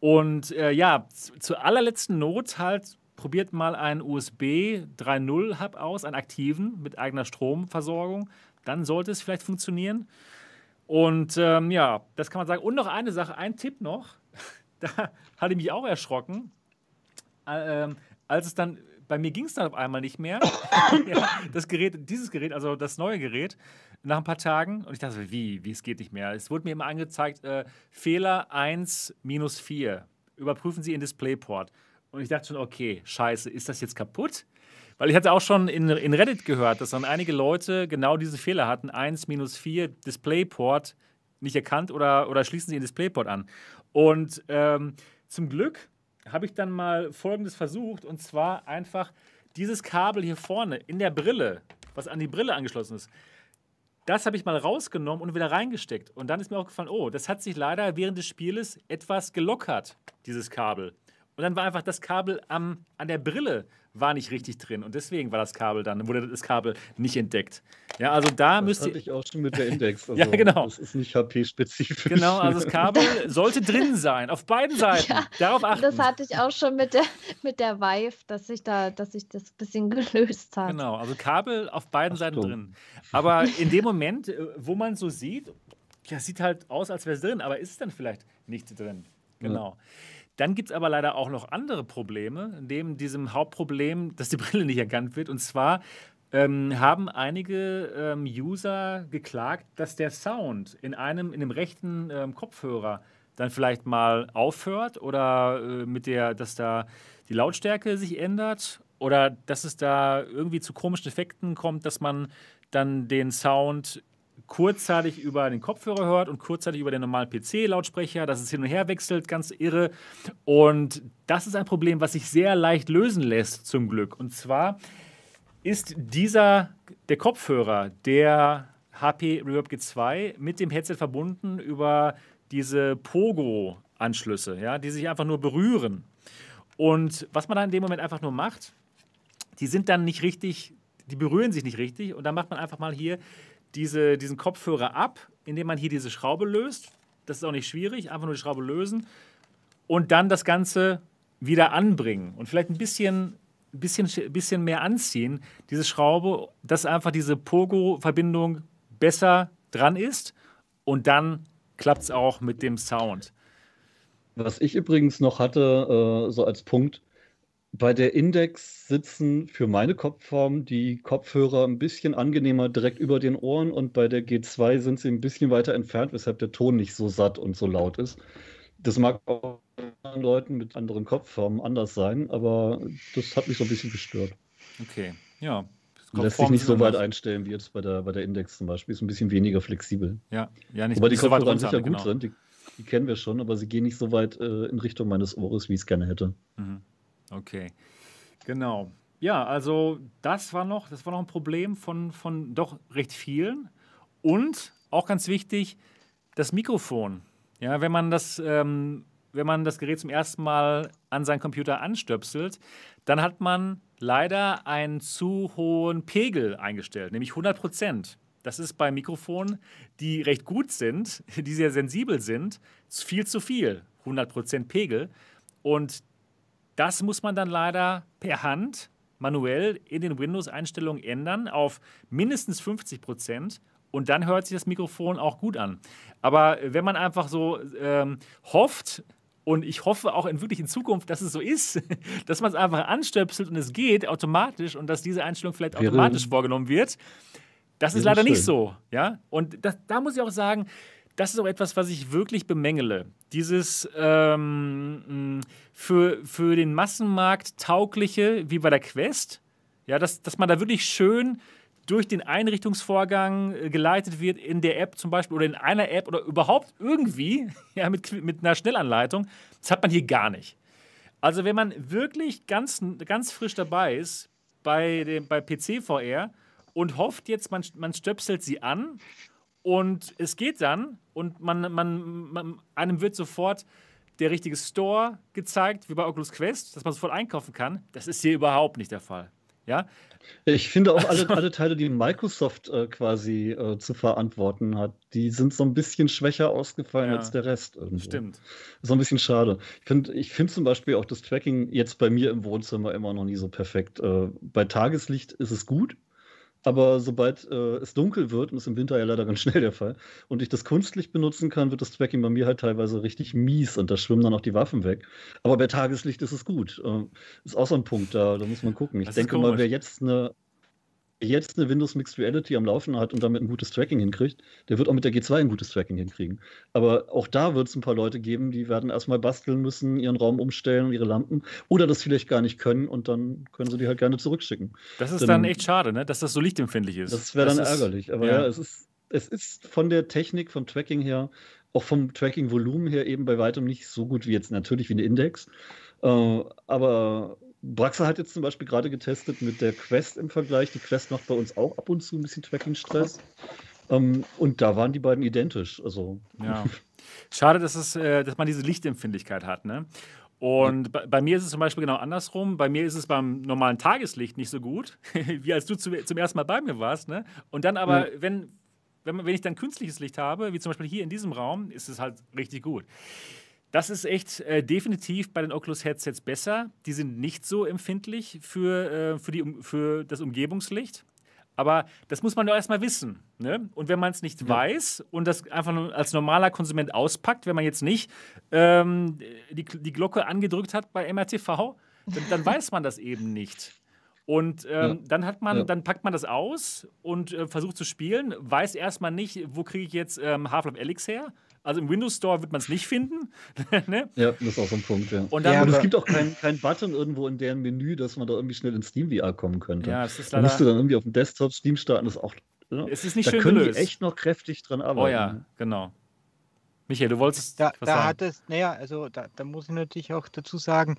Und äh, ja, zur allerletzten Not halt probiert mal einen USB 3.0 Hub aus, einen aktiven mit eigener Stromversorgung. Dann sollte es vielleicht funktionieren. Und ähm, ja, das kann man sagen. Und noch eine Sache, ein Tipp noch. <laughs> da hatte ich mich auch erschrocken. Äh, ähm, als es dann, bei mir ging es dann auf einmal nicht mehr. <laughs> ja, das Gerät, dieses Gerät, also das neue Gerät, nach ein paar Tagen. Und ich dachte, wie, wie, es geht nicht mehr. Es wurde mir immer angezeigt, äh, Fehler 1 minus 4. Überprüfen Sie Ihren Displayport. Und ich dachte schon, okay, scheiße, ist das jetzt kaputt? Weil ich hatte auch schon in, in Reddit gehört, dass dann einige Leute genau diese Fehler hatten. 1 minus 4 Displayport nicht erkannt oder, oder schließen Sie Ihren Displayport an. Und ähm, zum Glück habe ich dann mal Folgendes versucht und zwar einfach dieses Kabel hier vorne in der Brille, was an die Brille angeschlossen ist, das habe ich mal rausgenommen und wieder reingesteckt. Und dann ist mir aufgefallen, oh, das hat sich leider während des Spieles etwas gelockert, dieses Kabel. Und dann war einfach das Kabel am, an der Brille war nicht richtig drin und deswegen war das Kabel dann, wurde das Kabel nicht entdeckt. Ja, also da das müsst ihr. Ich auch schon mit der Index. <laughs> Also ja, genau. Das ist nicht HP-spezifisch. Genau, also das Kabel <laughs> sollte drin sein, auf beiden Seiten. Ja, Darauf achten. Das hatte ich auch schon mit der, mit der Vive, dass sich da, dass sich das ein bisschen <laughs> gelöst hat. Genau, also Kabel auf beiden Ach, Seiten drin. Aber in dem Moment, äh, wo man so sieht, ja, sieht halt aus, als wäre es drin, aber ist es dann vielleicht nicht drin. Genau. Ja. Dann gibt es aber leider auch noch andere Probleme, neben diesem Hauptproblem, <laughs> dass die Brille nicht erkannt wird. Und zwar ähm, haben einige ähm, User geklagt, dass der Sound in einem, in dem rechten ähm, Kopfhörer dann vielleicht mal aufhört oder äh, mit der, dass da die Lautstärke sich ändert oder dass es da irgendwie zu komischen Effekten kommt, dass man dann den Sound kurzzeitig über den Kopfhörer hört und kurzzeitig über den normalen PC-Lautsprecher, dass es hin und her wechselt, ganz irre. Und das ist ein Problem, was sich sehr leicht lösen lässt, zum Glück. Und zwar ist dieser, der Kopfhörer, der HP Reverb G2 mit dem Headset verbunden über diese Pogo-Anschlüsse, ja, die sich einfach nur berühren. Und was man dann in dem Moment einfach nur macht, die sind dann nicht richtig, die berühren sich nicht richtig und dann macht man einfach mal hier diese, diesen Kopfhörer ab, indem man hier diese Schraube löst. Das ist auch nicht schwierig, einfach nur die Schraube lösen und dann das Ganze wieder anbringen und vielleicht ein bisschen, bisschen, bisschen mehr anziehen, diese Schraube, dass einfach diese Pogo-Verbindung besser dran ist und dann klappt es auch mit dem Sound. Was ich übrigens noch hatte, äh, so als Punkt, bei der Index sitzen für meine Kopfform die Kopfhörer ein bisschen angenehmer direkt über den Ohren und bei der G2 sind sie ein bisschen weiter entfernt, weshalb der Ton nicht so satt und so laut ist. Das mag auch anderen Leuten mit anderen Kopfformen anders sein, aber das hat mich so ein bisschen gestört. Okay, ja. Lässt sich nicht so weit einstellen wie jetzt bei der, bei der Index zum Beispiel. Ist ein bisschen weniger flexibel. Ja, ja nicht Aber die Kopfhörer so an sicher gut genau. sind, die, die, kennen wir schon, aber sie gehen nicht so weit äh, in Richtung meines Ohres, wie ich es gerne hätte. Mhm. Okay, genau. Ja, also das war noch, das war noch ein Problem von, von doch recht vielen. Und auch ganz wichtig, das Mikrofon. Ja, wenn man das, ähm, wenn man das Gerät zum ersten Mal an seinen Computer anstöpselt, dann hat man leider einen zu hohen Pegel eingestellt, nämlich 100 Prozent. Das ist bei Mikrofonen, die recht gut sind, <laughs> die sehr sensibel sind, viel zu viel. 100 Prozent Pegel. Und das muss man dann leider per Hand manuell in den Windows-Einstellungen ändern auf mindestens 50 Prozent und dann hört sich das Mikrofon auch gut an. Aber wenn man einfach so ähm, hofft, und ich hoffe auch in wirklich in Zukunft, dass es so ist, <laughs> dass man es einfach anstöpselt und es geht automatisch und dass diese Einstellung vielleicht automatisch vorgenommen wird. Das ist leider nicht so. Ja? Und das, da muss ich auch sagen, das ist auch etwas, was ich wirklich bemängele. Dieses ähm, für, für den Massenmarkt taugliche, wie bei der Quest, ja, dass, dass man da wirklich schön durch den Einrichtungsvorgang äh, geleitet wird in der App zum Beispiel oder in einer App oder überhaupt irgendwie <laughs> ja, mit, mit einer Schnellanleitung. Das hat man hier gar nicht. Also wenn man wirklich ganz, ganz frisch dabei ist bei, dem, bei PC VR und hofft jetzt, man, man stöpselt sie an und es geht dann und man, man, man, einem wird sofort der richtige Store gezeigt, wie bei Oculus Quest, dass man sofort einkaufen kann. Das ist hier überhaupt nicht der Fall. Ja, ich finde auch alle, alle Teile, die Microsoft äh, quasi äh, zu verantworten hat, die sind so ein bisschen schwächer ausgefallen Ja, als der Rest irgendwo. stimmt. So ein bisschen schade. Ich finde ich find zum Beispiel auch das Tracking jetzt bei mir im Wohnzimmer immer noch nie so perfekt. Äh, bei Tageslicht ist es gut, aber sobald äh, es dunkel wird, und das ist im Winter ja leider ganz <laughs> schnell der Fall, und ich das Kunstlicht benutzen kann, wird das Tracking bei mir halt teilweise richtig mies und da schwimmen dann auch die Waffen weg. Aber bei Tageslicht ist es gut. Äh, ist auch so ein Punkt, da, da muss man gucken. Ich Das denke mal, wer jetzt eine, jetzt eine Windows Mixed Reality am Laufen hat und damit ein gutes Tracking hinkriegt, der wird auch mit der G2 ein gutes Tracking hinkriegen. Aber auch da wird es ein paar Leute geben, die werden erstmal basteln müssen, ihren Raum umstellen und ihre Lampen oder das vielleicht gar nicht können und dann können sie die halt gerne zurückschicken. Das ist Dann- dann echt schade, ne? dass das so lichtempfindlich ist. Das wäre dann ist- ärgerlich. Aber ja. ja, es, ist, es ist von der Technik, vom Tracking her, auch vom Tracking-Volumen her eben bei weitem nicht so gut wie jetzt natürlich wie eine Index. Äh, aber Braxa hat jetzt zum Beispiel gerade getestet mit der Quest im Vergleich. Die Quest macht bei uns auch ab und zu ein bisschen Tracking-Stress. Ähm, und da waren die beiden identisch. Also Ja. Schade, dass, es, äh, dass man diese Lichtempfindlichkeit hat. Ne? Und bei, bei mir ist es zum Beispiel genau andersrum. Bei mir ist es beim normalen Tageslicht nicht so gut, <laughs> wie als du zu, zum ersten Mal bei mir warst. Ne? Und dann aber, wenn, wenn, man- wenn ich dann künstliches Licht habe, wie zum Beispiel hier in diesem Raum, ist es halt richtig gut. Das ist echt äh, definitiv bei den Oculus Headsets besser. Die sind nicht so empfindlich für, äh, für, die, für das Umgebungslicht. Aber das muss man doch erstmal wissen. Ne? Und wenn man es nicht weiß und das einfach als normaler Konsument auspackt, wenn man jetzt nicht ähm, die, die Glocke angedrückt hat bei MRTV, dann, dann weiß man das eben nicht. Und ähm, Ja. dann hat man, Ja. dann packt man das aus und äh, versucht zu spielen, weiß erstmal nicht, wo kriege ich jetzt ähm, Half-Life Alyx her. Also im Windows Store wird man es nicht finden. <laughs> ne? ja, das ist auch so ein Punkt. Ja. Und dann, Ja, und es aber- gibt auch keinen kein Button irgendwo in deren Menü, dass man da irgendwie schnell in Steam VR kommen könnte. ja, es ist Da musst du leider. dann irgendwie auf dem Desktop Steam starten. Das ist auch. Ja, Es ist nicht da schön können gelöst. die echt noch kräftig dran arbeiten. Oh ja, genau. Michael, du wolltest Da, was da sagen. hat es, naja, also da, da muss ich natürlich auch dazu sagen,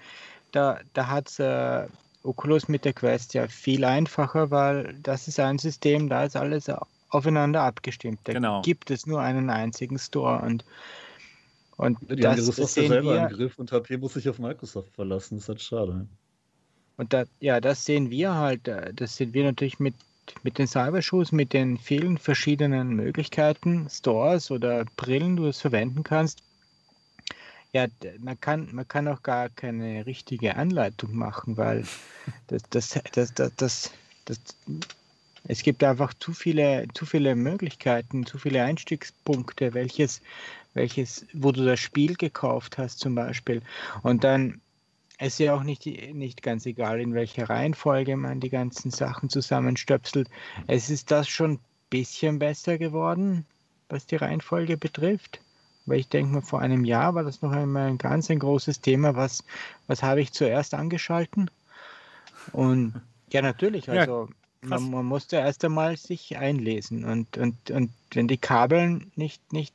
da, da hat äh, Oculus mit der Quest ja viel einfacher, weil das ist ein System, da ist alles aufeinander abgestimmt. Da Genau. gibt es nur einen einzigen Store und, und Die haben das, das Software sehen selber wir, im Griff und HP muss sich auf Microsoft verlassen. Das ist halt schade. und da, ja, das sehen wir halt, äh, das sehen wir natürlich mit, mit den Cybershoes, mit den vielen verschiedenen Möglichkeiten, Stores oder Brillen, du es verwenden kannst. Ja, man kann, man kann auch gar keine richtige Anleitung machen, weil <laughs> das, das, das, das, das, das, es gibt einfach zu viele, zu viele Möglichkeiten, zu viele Einstiegspunkte, welches, welches, wo du das Spiel gekauft hast zum Beispiel. Und dann ist ja auch nicht, nicht ganz egal, in welcher Reihenfolge man die ganzen Sachen zusammenstöpselt. Es ist das schon ein bisschen besser geworden, was die Reihenfolge betrifft. Weil ich denke mal, vor einem Jahr war das noch einmal ein ganz ein großes Thema. Was, was habe ich zuerst angeschalten? Und ja, natürlich, Ja, also krass. Man, man musste erst einmal sich einlesen. Und, und, und wenn die Kabel nicht, nicht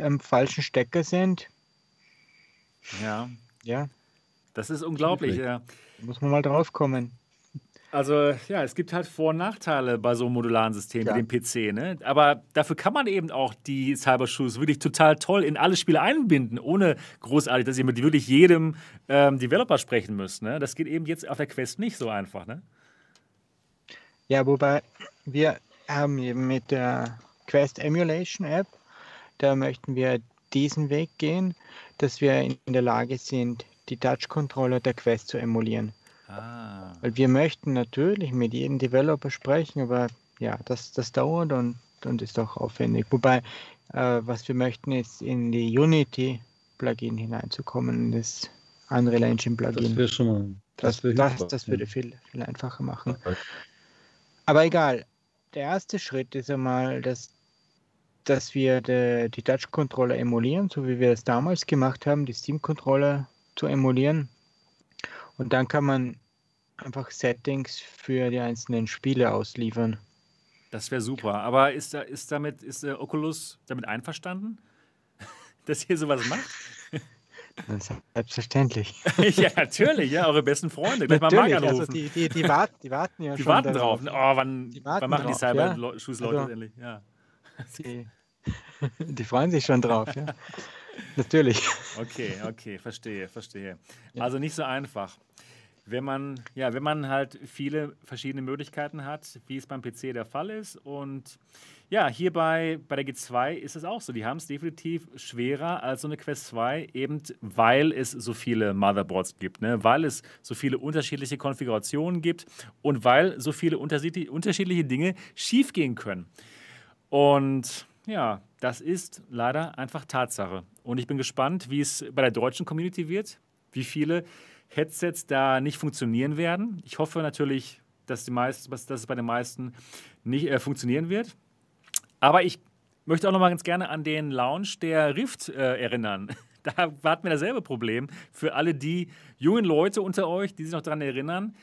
am falschen Stecker sind, Ja, ja, das ist unglaublich. Ja. muss man mal drauf kommen. Also ja, es gibt halt Vor- und Nachteile bei so einem modularen System Ja. wie dem PC. Ne? Aber dafür kann man eben auch die Cybershoes wirklich total toll in alle Spiele einbinden, ohne großartig, dass ihr mit wirklich jedem ähm, Developer sprechen müsst. Ne? Das geht eben jetzt auf der Quest nicht so einfach. Ne? Ja, wobei wir haben eben mit der Quest Emulation App, da möchten wir diesen Weg gehen, dass wir in der Lage sind, die Touch-Controller der Quest zu emulieren. Ah. Weil wir möchten natürlich mit jedem Developer sprechen, aber ja, das, das dauert und, und ist auch aufwendig. Wobei, äh, was wir möchten, ist in die Unity-Plugin hineinzukommen, in das Unreal Engine Das Plugin. wäre schon mal. Das, das, das ja. würde viel, viel einfacher machen. Aber egal, der erste Schritt ist einmal, dass, dass wir de, die Touch-Controller emulieren, so wie wir es damals gemacht haben, die Steam-Controller zu emulieren. Und dann kann man einfach Settings für die einzelnen Spiele ausliefern. Das wäre super. Aber ist, ist damit, ist äh, Oculus damit einverstanden, <laughs> dass ihr sowas macht? Selbstverständlich. <laughs> ja, natürlich, ja, eure besten Freunde. Gleich mal Marc Natürlich, also anrufen. die, die, die, warten, die warten ja die schon warten drauf. Oh, wann, Die warten wann machen die drauf, ja. Also- endlich? Ja. <laughs> Die, die freuen sich schon drauf, ja. Natürlich. Okay, okay, verstehe, verstehe. Ja. Also nicht so einfach. wenn man, ja, wenn man halt viele verschiedene Möglichkeiten hat, wie es beim PC der Fall ist. Und ja, hier bei, bei der G2 ist es auch so. Die haben es definitiv schwerer als so eine Quest 2, eben weil es so viele Motherboards gibt, ne? weil es so viele unterschiedliche Konfigurationen gibt und weil so viele unterschiedliche Dinge schiefgehen können. Und ja, das ist leider einfach Tatsache. Und ich bin gespannt, wie es bei der deutschen Community wird, wie viele Headsets da nicht funktionieren werden. Ich hoffe natürlich, dass, die meisten, dass es bei den meisten nicht äh, funktionieren wird. Aber ich möchte auch noch mal ganz gerne an den Launch der Rift äh, erinnern. <laughs> Da hatten wir dasselbe Problem. Für alle die jungen Leute unter euch, die sich noch daran erinnern,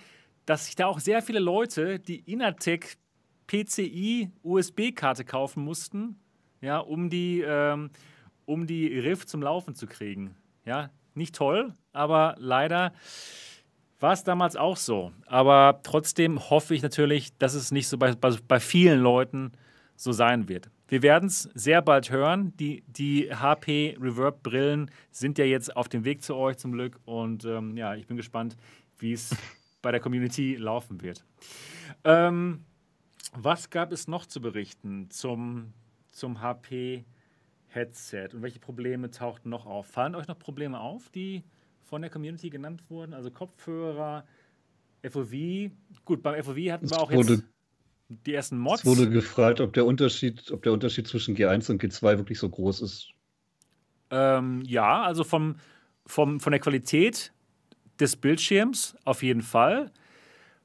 dass sich da auch sehr viele Leute die Inatec PCI USB-Karte kaufen mussten, ja, um die, ähm, um die Rift zum Laufen zu kriegen. Ja, nicht toll, aber leider war es damals auch so. Aber trotzdem hoffe ich natürlich, dass es nicht so bei, bei, bei vielen Leuten so sein wird. Wir werden es sehr bald hören. Die, die HP Reverb Brillen sind ja jetzt auf dem Weg zu euch zum Glück. Und ähm, ja, ich bin gespannt, wie es <laughs> bei der Community laufen wird. Ähm, was gab es noch zu berichten zum, zum HP Headset und welche Probleme tauchten noch auf? Fallen euch noch Probleme auf, die von der Community genannt wurden? Also Kopfhörer, FOV. Gut, beim FOV hatten wir auch jetzt die ersten Mods. Es wurde gefragt, ob der Unterschied, ob der Unterschied zwischen G1 und G2 wirklich so groß ist. Ähm, ja, also vom, vom, von der Qualität des Bildschirms auf jeden Fall.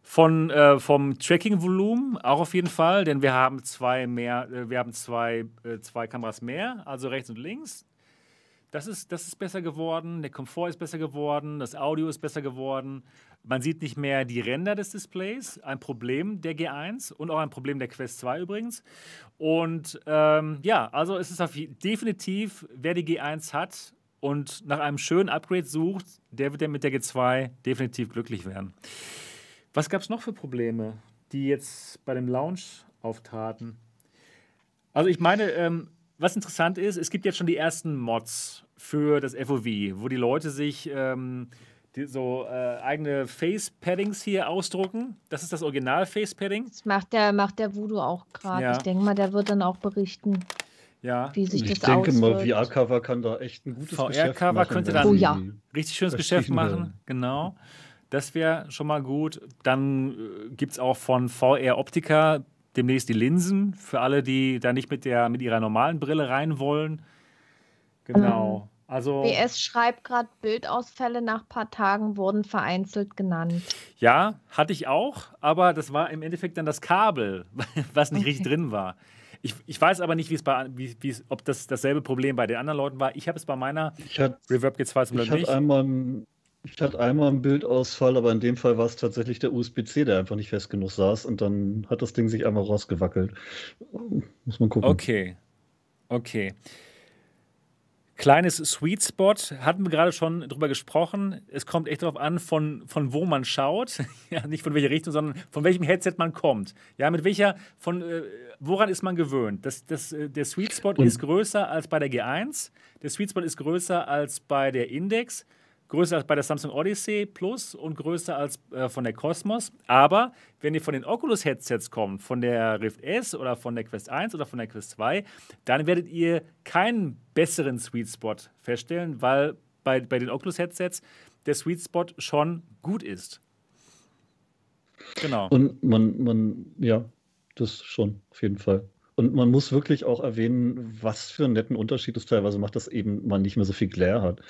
Von, äh, vom Tracking-Volumen auch auf jeden Fall, denn wir haben zwei mehr, äh, wir haben zwei, äh, zwei Kameras mehr, also rechts und links. Das ist, das ist besser geworden, der Komfort ist besser geworden, das Audio ist besser geworden. Man sieht nicht mehr die Ränder des Displays, ein Problem der G1 und auch ein Problem der Quest 2 übrigens. Und ähm, ja, also es ist definitiv, wer die G1 hat und nach einem schönen Upgrade sucht, der wird mit der G2 definitiv glücklich werden. Was gab es noch für Probleme, die jetzt bei dem Launch auftraten? Also ich meine, ähm, was interessant ist, es gibt jetzt schon die ersten Mods für das FOV, wo die Leute sich ähm, die, so äh, eigene Face-Paddings hier ausdrucken. Das ist das Original-Face-Padding. Das macht der, macht der Voodoo auch gerade. Ja. Ich denke mal, der wird dann auch berichten. Ja. Wie sich ich das denke mal, VR-Cover kann da echt ein gutes Geschäft machen. VR-Cover könnte dann oh, ja. richtig schönes Geschäft machen. Genau. Das wäre schon mal gut. Dann äh, gibt es auch von VR Optica demnächst die Linsen für alle, die da nicht mit, der, mit ihrer normalen Brille rein wollen. Genau. Ähm, also, BS schreibt gerade, Bildausfälle nach ein paar Tagen wurden vereinzelt genannt. Ja, hatte ich auch, aber das war im Endeffekt dann das Kabel, <laughs> was nicht okay. richtig drin war. Ich, ich weiß aber nicht, wie es bei, wie, ob das dasselbe Problem bei den anderen Leuten war. Ich habe es bei meiner hat, Reverb G2 zum Glück nicht. Einmal ich hatte einmal einen Bildausfall, aber in dem Fall war es tatsächlich der USB-C, der einfach nicht fest genug saß und dann hat das Ding sich einmal rausgewackelt. Muss man gucken. Okay. Okay. Kleines Sweet Spot, hatten wir gerade schon drüber gesprochen. Es kommt echt darauf an, von, von wo man schaut. <laughs> ja, nicht von welcher Richtung, sondern von welchem Headset man kommt. Ja, mit welcher, von äh, woran ist man gewöhnt? Das, das, äh, der Sweet Spot und ist größer als bei der G1. Der Sweet Spot ist größer als bei der Index größer als bei der Samsung Odyssey Plus und größer als äh, von der Cosmos. Aber wenn ihr von den Oculus Headsets kommt, von der Rift S oder von der Quest 1 oder von der Quest 2, dann werdet ihr keinen besseren Sweet Spot feststellen, weil bei, bei den Oculus Headsets der Sweet Spot schon gut ist. Genau. Und man, man, ja, das schon, auf jeden Fall. Und man muss wirklich auch erwähnen, was für einen netten Unterschied es teilweise macht, dass eben man nicht mehr so viel Glare hat.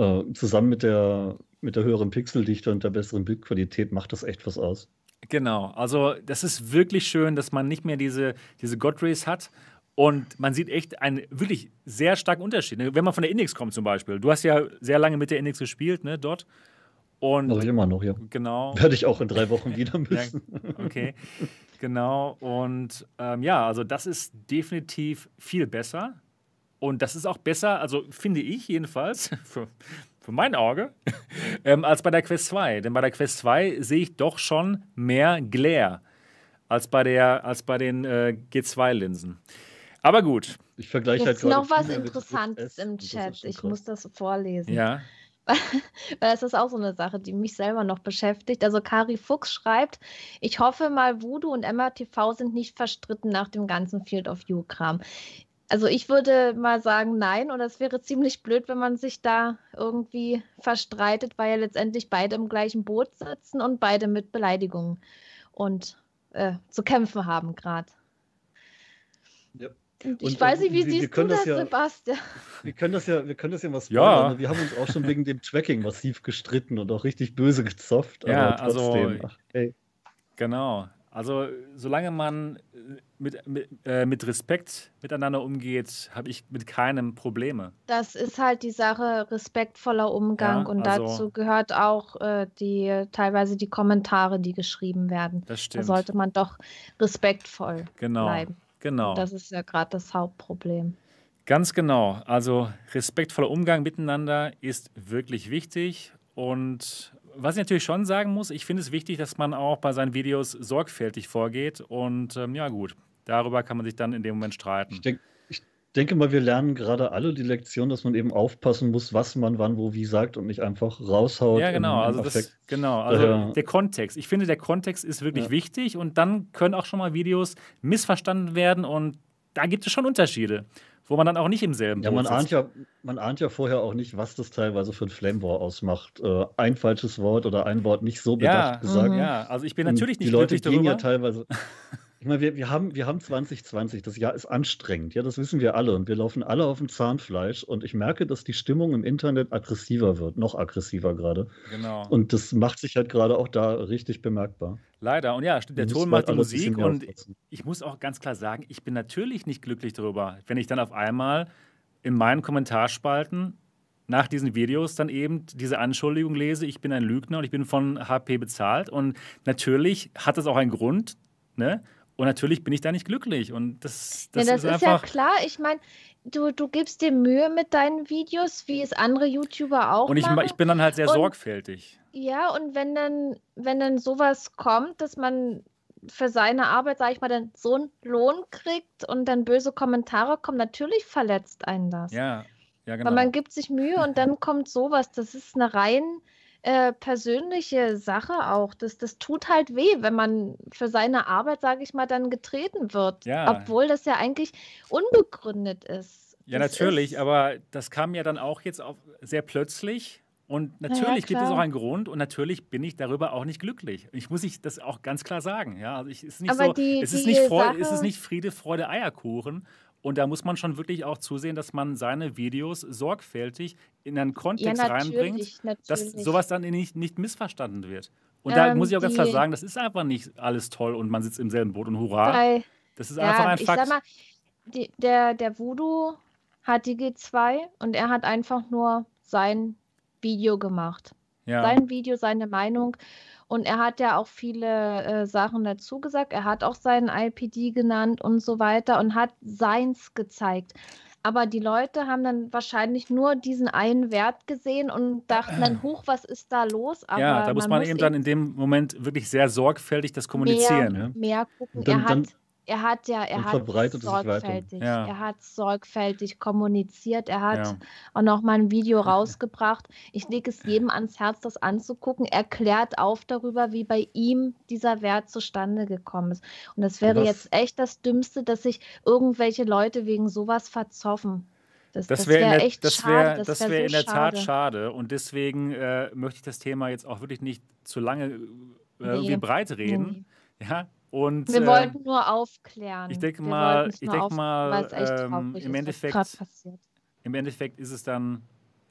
Äh, zusammen mit der, mit der höheren Pixeldichte und der besseren Bildqualität macht das echt was aus. Genau, also das ist wirklich schön, dass man nicht mehr diese, diese God Rays hat. Und man sieht echt einen wirklich sehr starken Unterschied. Ne? Wenn man von der Index kommt zum Beispiel. Du hast ja sehr lange mit der Index gespielt, ne, dort. Und Mach ich immer noch, ja. Genau. Werde ich auch in drei Wochen <laughs> wieder müssen. ja, okay, genau. Und ähm, ja, also das ist definitiv viel besser. Und das ist auch besser, also finde ich jedenfalls, <laughs> für, für mein Auge, <laughs> ähm, als bei der Quest 2. Denn bei der Quest 2 sehe ich doch schon mehr Glare als bei, der, als bei den äh, G2-Linsen. Aber gut. Ich vergleiche halt Jetzt noch was Interessantes im Chat. Ich muss das vorlesen. Ja. <laughs> Weil das ist auch so eine Sache, die mich selber noch beschäftigt. Also Kari Fuchs schreibt, ich hoffe mal, Voodoo und MRTV sind nicht verstritten nach dem ganzen Field of View-Kram. Also ich würde mal sagen, nein, und es wäre ziemlich blöd, wenn man sich da irgendwie verstreitet, weil ja letztendlich beide im gleichen Boot sitzen und beide mit Beleidigungen und äh, zu kämpfen haben gerade. Ja. Und ich und, weiß nicht, wie wir, siehst wir du das, ja, Sebastian? Wir können das ja, wir können das ja was spoilern. Ja. Wir haben uns auch schon wegen dem Tracking massiv gestritten und auch richtig böse gezofft. Ja, also, ach, hey. genau. Also solange man äh, mit, mit, äh, mit Respekt miteinander umgeht, habe ich mit keinem Probleme. Das ist halt die Sache, respektvoller Umgang. Ja, und also, dazu gehört auch äh, die teilweise die Kommentare, die geschrieben werden. Das stimmt. Da sollte man doch respektvoll genau, bleiben. Genau. Und das ist ja gerade das Hauptproblem. Ganz genau. Also respektvoller Umgang miteinander ist wirklich wichtig. Und was ich natürlich schon sagen muss, ich finde es wichtig, dass man auch bei seinen Videos sorgfältig vorgeht. Und ähm, ja, gut, darüber kann man sich dann in dem Moment streiten. Ich, denk, ich denke mal, wir lernen gerade alle die Lektion, dass man eben aufpassen muss, was man wann, wo, wie sagt und nicht einfach raushaut. Ja, genau. also, das, genau. also Daher, der Kontext. Ich finde, der Kontext ist wirklich ja. wichtig und dann können auch schon mal Videos missverstanden werden und da gibt es schon Unterschiede wo man dann auch nicht im selben ja, man ahnt ja, man ahnt ja vorher auch nicht, was das teilweise für ein Flame War ausmacht. Äh, ein falsches Wort oder ein Wort nicht so bedacht ja, gesagt. Ja, also ich bin natürlich nicht die Leute gehen darüber. ja teilweise. <laughs> Ich meine, wir, wir, haben, wir haben 2020, das Jahr ist anstrengend, ja, das wissen wir alle und wir laufen alle auf dem Zahnfleisch und ich merke, dass die Stimmung im Internet aggressiver wird, noch aggressiver gerade. Genau. Und das macht sich halt gerade auch da richtig bemerkbar. Leider, und ja, stimmt, der Ton macht die Musik und ich muss auch ganz klar sagen, ich bin natürlich nicht glücklich darüber, wenn ich dann auf einmal in meinen Kommentarspalten nach diesen Videos dann eben diese Anschuldigung lese, ich bin ein Lügner und ich bin von HP bezahlt. Und natürlich hat das auch einen Grund, ne? Und natürlich bin ich da nicht glücklich. Und das, das, ja, das ist, ist ja klar. Ich meine, du, du gibst dir Mühe mit deinen Videos, wie es andere YouTuber auch Und ich, machen. ich bin dann halt sehr und, sorgfältig. Ja, und wenn dann, wenn dann sowas kommt, dass man für seine Arbeit, sage ich mal, dann so einen Lohn kriegt und dann böse Kommentare kommen, natürlich verletzt einen das. Ja, ja, genau. Weil man gibt sich Mühe und dann kommt sowas. Das ist eine rein äh, persönliche Sache auch. Das, das tut halt weh, wenn man für seine Arbeit, sage ich mal, dann getreten wird. Ja. Obwohl das ja eigentlich unbegründet ist. Ja, das natürlich, ist... aber das kam ja dann auch jetzt sehr plötzlich. Und natürlich ja, gibt es auch einen Grund und natürlich bin ich darüber auch nicht glücklich. Ich muss ich das auch ganz klar sagen. Ja, also ich, ist nicht aber so, die, es, ist nicht Freude, es ist nicht Friede, Freude, Eierkuchen. Und da muss man schon wirklich auch zusehen, dass man seine Videos sorgfältig in einen Kontext ja, natürlich, reinbringt, natürlich. dass sowas dann nicht, nicht missverstanden wird. Und ähm, da muss ich auch ganz klar sagen, das ist einfach nicht alles toll und man sitzt im selben Boot und hurra. Bei, das ist ja, einfach ein ich Fakt. Sag mal, die, der, der Voodoo hat die G2 und er hat einfach nur sein Video gemacht. Ja. Sein Video, seine Meinung. Und er hat ja auch viele äh, Sachen dazu gesagt. Er hat auch seinen IPD genannt und so weiter und hat seins gezeigt. Aber die Leute haben dann wahrscheinlich nur diesen einen Wert gesehen und dachten dann, <clears throat> hoch, was ist da los? Aber ja, da muss man, man muss eben dann in dem Moment wirklich sehr sorgfältig das kommunizieren. Mehr, ja? mehr gucken. Dann, er hat er hat ja, er hat sorgfältig, ja. er hat sorgfältig kommuniziert, er hat ja. auch noch mal ein Video <laughs> rausgebracht. Ich lege es jedem ans Herz, das anzugucken. Er klärt auf darüber, wie bei ihm dieser Wert zustande gekommen ist. Und das wäre Was? jetzt echt das Dümmste, dass sich irgendwelche Leute wegen sowas verzoffen. Das, das wäre wär echt das wär, schade. Das, wäre wär in der schade. Tat schade. Und deswegen äh, möchte ich das Thema jetzt auch wirklich nicht zu lange äh, nee. irgendwie breit reden. Nee. Ja, und, wir äh, wollten nur aufklären. Ich denke mal, ich denke mal ähm, im, Endeffekt, im Endeffekt ist es dann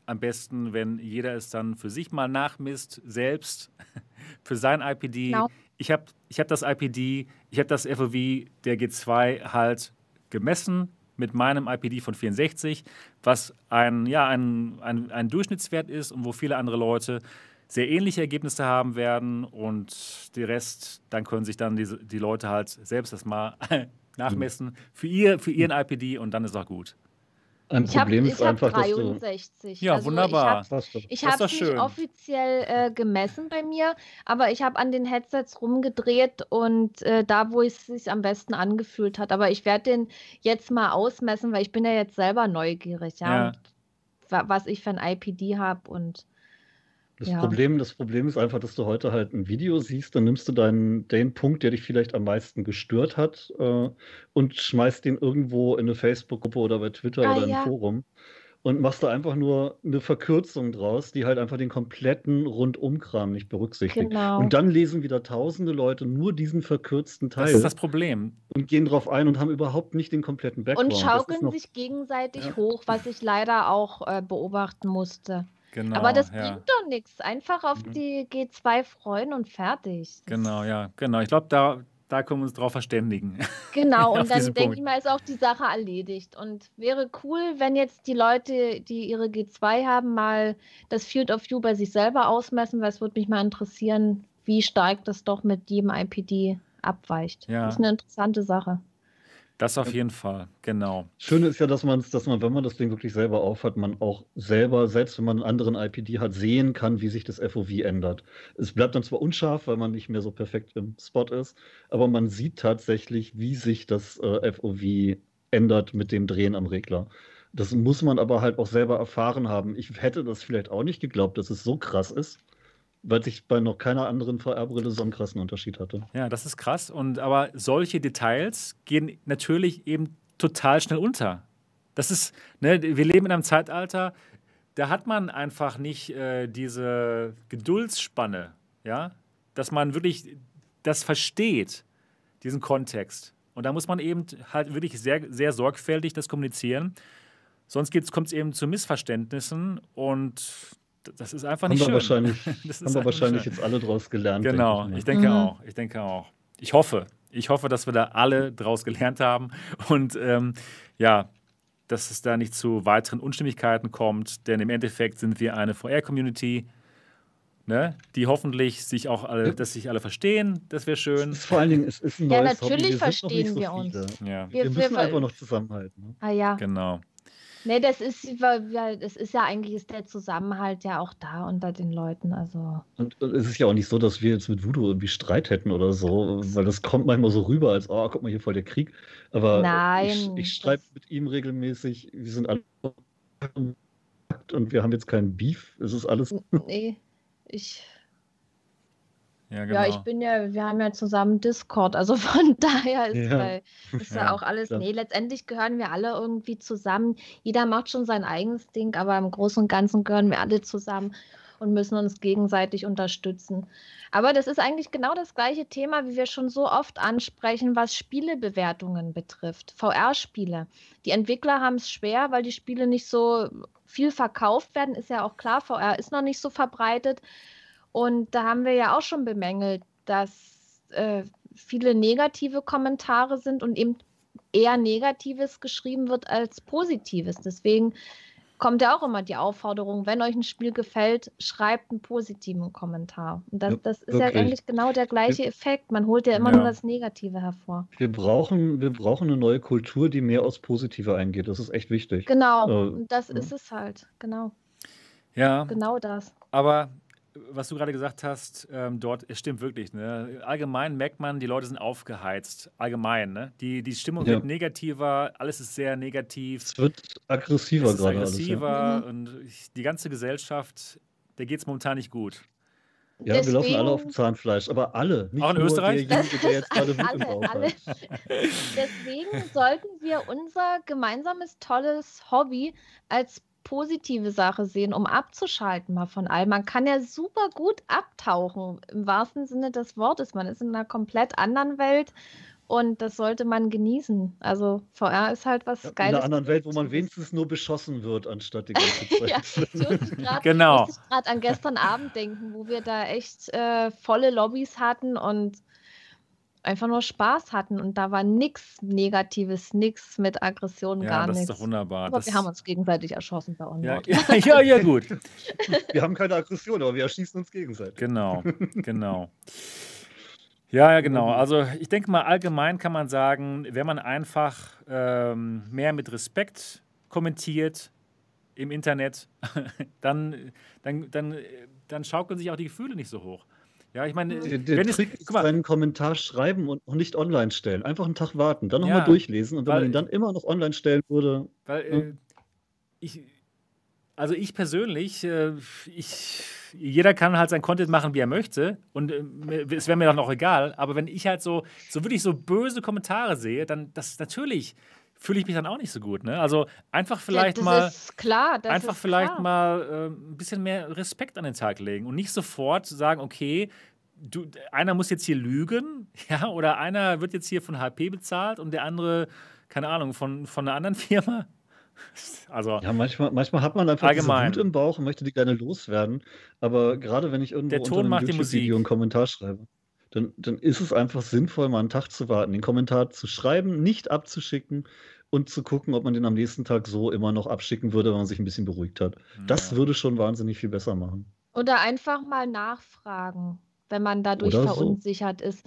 am besten, wenn jeder es dann für sich mal nachmisst, selbst <laughs> für sein IPD. Genau. Ich habe ich hab das IPD, ich habe das FOV der G2 halt gemessen mit meinem IPD von 64, was ein, ja, ein, ein, ein Durchschnittswert ist und wo viele andere Leute sehr ähnliche Ergebnisse haben werden und die Rest, dann können sich dann die, die Leute halt selbst das mal <laughs> nachmessen für, ihr, für ihren IPD und dann ist auch gut. Ein Problem ich hab, ist einfach, 63. Ja, also wunderbar. Ich habe es nicht offiziell äh, gemessen bei mir, aber ich habe an den Headsets rumgedreht und äh, da, wo es sich am besten angefühlt hat. Aber ich werde den jetzt mal ausmessen, weil ich bin ja jetzt selber neugierig. Ja. ja was ich für ein IPD habe und Das ja. Problem, das Problem ist einfach, dass du heute halt ein Video siehst, dann nimmst du deinen, den Punkt, der dich vielleicht am meisten gestört hat, äh, und schmeißt den irgendwo in eine Facebook-Gruppe oder bei Twitter Ah, oder im ja. Forum und machst da einfach nur eine Verkürzung draus, die halt einfach den kompletten Rundumkram nicht berücksichtigt. Genau. Und dann lesen wieder tausende Leute nur diesen verkürzten Das Teil ist das Problem. und gehen drauf ein und haben überhaupt nicht den kompletten Background. und Das schaukeln noch- sich gegenseitig Ja. hoch, was ich leider auch äh, beobachten musste. Genau. Aber das ja. bringt doch nichts. Einfach auf Mhm. die G2 freuen und fertig. Genau, ja, genau. Ich glaube, da, da können wir uns drauf verständigen. Genau, <laughs> und dann denke ich mal, ist auch die Sache erledigt. Und wäre cool, wenn jetzt die Leute, die ihre G2 haben, mal das Field of View bei sich selber ausmessen, weil es würde mich mal interessieren, wie stark das doch mit jedem IPD abweicht. Ja. Das ist eine interessante Sache. Das auf jeden Fall, genau. Schöne ist ja, dass man, dass man, wenn man das Ding wirklich selber aufhat, man auch selber, selbst wenn man einen anderen IPD hat, sehen kann, wie sich das FOV ändert. Es bleibt dann zwar unscharf, weil man nicht mehr so perfekt im Spot ist, aber man sieht tatsächlich, wie sich das äh, FOV ändert mit dem Drehen am Regler. Das muss man aber halt auch selber erfahren haben. Ich hätte das vielleicht auch nicht geglaubt, dass es so krass ist, weil ich bei noch keiner anderen VR-Brille so einen krassen Unterschied hatte. Ja, das ist krass. Und aber solche Details gehen natürlich eben total schnell unter. Das ist, ne, wir leben in einem Zeitalter, da hat man einfach nicht äh, diese Geduldsspanne, ja, dass man wirklich das versteht, diesen Kontext. Und da muss man eben halt wirklich sehr, sehr sorgfältig das kommunizieren. Sonst kommt es eben zu Missverständnissen und das ist einfach Haben nicht wir schön. wahrscheinlich, <laughs> Das haben wir wahrscheinlich schön. jetzt alle draus gelernt. denke Genau, ich mal. ich denke Mhm. auch. Ich denke auch. Ich hoffe. Ich hoffe, dass wir da alle draus gelernt haben und ähm, ja, dass es da nicht zu weiteren Unstimmigkeiten kommt, denn im Endeffekt sind wir eine VR-Community, ne, die hoffentlich sich auch alle, dass sich alle verstehen. Das wäre schön. Es ist vor allen Dingen, es ist ein Ja, neues natürlich Hobby. Wir sind noch nicht verstehen so wir uns. Ja, Wir- Wir müssen wir- einfach noch zusammenhalten. Ne? Ah ja. genau. Nee, das ist, weil das ist ja eigentlich ist der Zusammenhalt ja auch da unter den Leuten. Also. Und und es ist ja auch nicht so, dass wir jetzt mit Voodoo irgendwie Streit hätten oder so, weil das kommt manchmal so rüber, als, oh, guck mal, hier voll der Krieg. Aber ich, Nein, ich schreibe das- mit ihm regelmäßig, wir sind alle und wir haben jetzt keinen Beef. Es ist alles. Nee, ich, Ja, genau. ja, ich bin ja, wir haben ja zusammen Discord, also <laughs> von daher ist, Ja. bei, ist ja, Ja, auch alles, klar. nee, letztendlich gehören wir alle irgendwie zusammen. Jeder macht schon sein eigenes Ding, aber im Großen und Ganzen gehören wir alle zusammen und müssen uns gegenseitig unterstützen. Aber das ist eigentlich genau das gleiche Thema, wie wir schon so oft ansprechen, was Spielebewertungen betrifft. VR-Spiele. Die Entwickler haben es schwer, weil die Spiele nicht so viel verkauft werden. Ist ja auch klar, VR ist noch nicht so verbreitet. Und da haben wir ja auch schon bemängelt, dass äh, viele negative Kommentare sind und eben eher Negatives geschrieben wird als Positives. Deswegen kommt ja auch immer die Aufforderung, wenn euch ein Spiel gefällt, schreibt einen positiven Kommentar. Und das, Ja, das ist ja wirklich. eigentlich genau der gleiche Effekt. Man holt ja immer Ja. nur das Negative hervor. Wir brauchen, wir brauchen eine neue Kultur, die mehr aufs Positive eingeht. Das ist echt wichtig. Genau, Äh, und das ja. ist es halt. Genau, ja, genau das. Aber was du gerade gesagt hast, ähm, dort, es stimmt wirklich. Ne? Allgemein merkt man, die Leute sind aufgeheizt. Allgemein. Ne? Die, die Stimmung Ja. wird negativer, alles ist sehr negativ. Es wird aggressiver Es ist gerade aggressiver Mhm. und ich, die ganze Gesellschaft, der geht es momentan nicht gut. alles. Ja, ja wir laufen alle auf dem Deswegen- Zahnfleisch, aber alle. Nicht Auch in nur Österreich? derjenige, der jetzt gerade Wut im <laughs> alle, Bauch alle. hat. Deswegen sollten wir unser gemeinsames tolles Hobby als positive Sache sehen, um abzuschalten mal von allem. Man kann ja super gut abtauchen, im wahrsten Sinne des Wortes. Man ist in einer komplett anderen Welt und das sollte man genießen. Also VR ist halt was Ja, in Geiles. einer anderen Welt, wo man wenigstens nur beschossen wird, anstatt die <laughs> ganze Zeit. Ja, ich muss grad- Genau. muss ich gerade an gestern Abend denken, wo wir da echt äh, volle Lobbys hatten und einfach nur Spaß hatten und da war nichts Negatives, nichts mit Aggression, Ja, gar das nichts. ist doch wunderbar. Aber das, wir haben uns gegenseitig erschossen bei ja, Onward. <laughs> ja, ja, ja, gut. <laughs> Wir haben keine Aggression, aber wir erschießen uns gegenseitig. Genau, <laughs> genau. Ja, ja, genau. Also ich denke mal, allgemein kann man sagen, wenn man einfach ähm, mehr mit Respekt kommentiert im Internet, dann, dann, dann, äh, dann schaukeln sich auch die Gefühle nicht so hoch. Ja, ich meine, Der, der wenn es, Trick ist, guck mal, einen Kommentar schreiben und, nicht online stellen. Einfach einen Tag warten, dann Ja, nochmal durchlesen und wenn weil- man ihn dann immer noch online stellen würde, Weil äh, ich, also ich persönlich, äh, ich, jeder kann halt sein Content machen, wie er möchte. Und äh, es wäre mir dann auch egal. Aber wenn ich halt so, so wirklich so böse Kommentare sehe, dann das natürlich fühle ich mich dann auch nicht so gut. Ne? Also einfach vielleicht ja, das mal. Ist klar, das einfach ist vielleicht klar. mal äh, ein bisschen mehr Respekt an den Tag legen und nicht sofort sagen, okay, du, einer muss jetzt hier lügen, <laughs> ja, oder einer wird jetzt hier von HP bezahlt und der andere, keine Ahnung, von, von einer anderen <laughs> Firma. Also, Ja, manchmal, manchmal hat man einfach Allgemein. diese Wut im Bauch und möchte die gerne loswerden. Aber gerade wenn ich irgendwo Der unter Ton einem macht die YouTube-Video einen Kommentar schreibe, dann, dann ist es einfach sinnvoll, mal einen Tag zu warten, den Kommentar zu schreiben, nicht abzuschicken und zu gucken, ob man den am nächsten Tag so immer noch abschicken würde, wenn man sich ein bisschen beruhigt hat. Das ja. würde schon wahnsinnig viel besser machen. Oder einfach mal nachfragen, wenn man dadurch Oder so. verunsichert ist.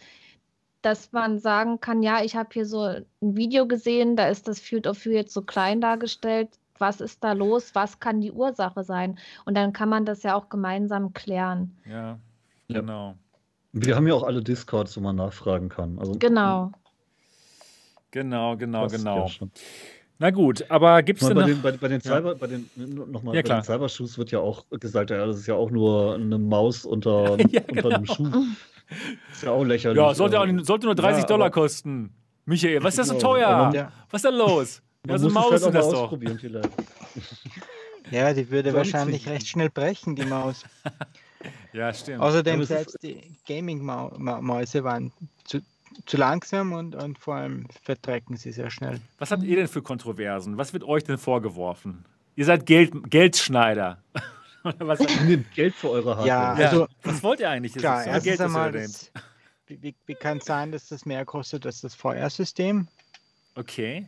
Dass man sagen kann, ja, ich habe hier so ein Video gesehen, da ist das Field of View jetzt so klein dargestellt. Was ist da los? Was kann die Ursache sein? Und dann kann man das ja auch gemeinsam klären. ja, Ja. Wir haben ja auch alle Discords, wo man nachfragen kann. Also, Genau. Genau, genau, das genau. ja. Na gut, aber gibt es denn bei, noch. den, bei, bei den Ja. Cyber, bei den, nochmal, Ja, bei den Cybershoes wird ja auch gesagt, ja, das ist ja auch nur eine Maus unter, <laughs> Ja, unter einem genau. Schuh. <laughs> Ist ja auch lächerlich. Ja, sollte, auch aber nicht, sollte nur 30 Ja, Dollar kosten. Michael, was ist das so Genau, teuer? Ja. Was ist da los? Man Ja, so muss Maus es halt sind auch das doch. ausprobieren vielleicht. Ja, die würde So wahrscheinlich recht schnell brechen, die Maus. <laughs> Ja, stimmt. Außerdem selbst die Gaming-Mäuse waren zu, zu langsam und, und vor allem vertrecken sie sehr schnell. Was habt ihr denn für Kontroversen? Was wird euch denn vorgeworfen? Ihr seid Geld, Geldschneider. <laughs> Oder was, Ihr nehmt Geld für eure Hardware. Ja, ja, also- was wollt ihr eigentlich? Das Klar, ist erstens Geld, einmal, das, wie, wie, wie kann es sein, dass das mehr kostet als das VR-System? Okay.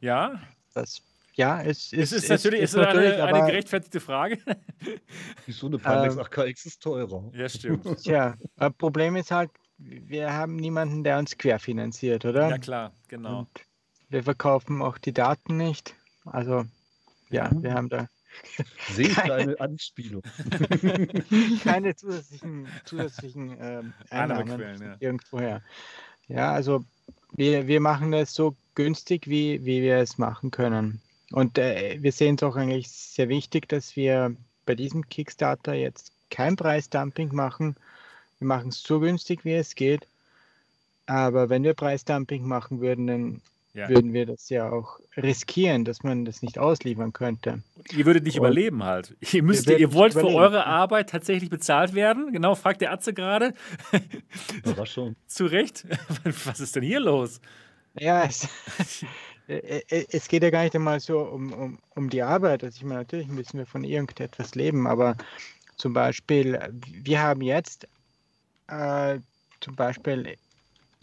Ja, Das, ja, es, es es ist, natürlich, es ist eine, eine aber, gerechtfertigte Frage. <laughs> Wieso eine Pimax Ähm, 8KX ist teurer? ja, stimmt. <laughs> Tja, das Problem ist halt, wir haben niemanden, der uns querfinanziert, oder? Ja, klar, genau. Und wir verkaufen auch die Daten nicht. Also, ja, wir haben da <laughs> Sehe ich da eine Anspielung? keine zusätzlichen, zusätzlichen ähm, Einnahmen ja. irgendwoher. Ja, also wir, wir machen das so günstig, wie, wie wir es machen können. Und äh, wir sehen es auch eigentlich sehr wichtig, dass wir bei diesem Kickstarter jetzt kein Preisdumping machen. Wir machen es so günstig, wie es geht. Aber wenn wir Preisdumping machen würden, dann Ja. würden wir das ja auch riskieren, dass man das nicht ausliefern könnte. Ihr würdet nicht Und- überleben halt. <laughs> Ihr, müsst, ihr wollt für eure Arbeit tatsächlich bezahlt werden. Genau, fragt der Atze gerade. Überraschung. <laughs> Zu Recht. <laughs> Was ist denn hier los? Ja, es, es geht ja gar nicht einmal so um, um, um die Arbeit. Also ich meine, natürlich müssen wir von irgendetwas leben, aber zum Beispiel, äh, wir haben jetzt äh, zum Beispiel,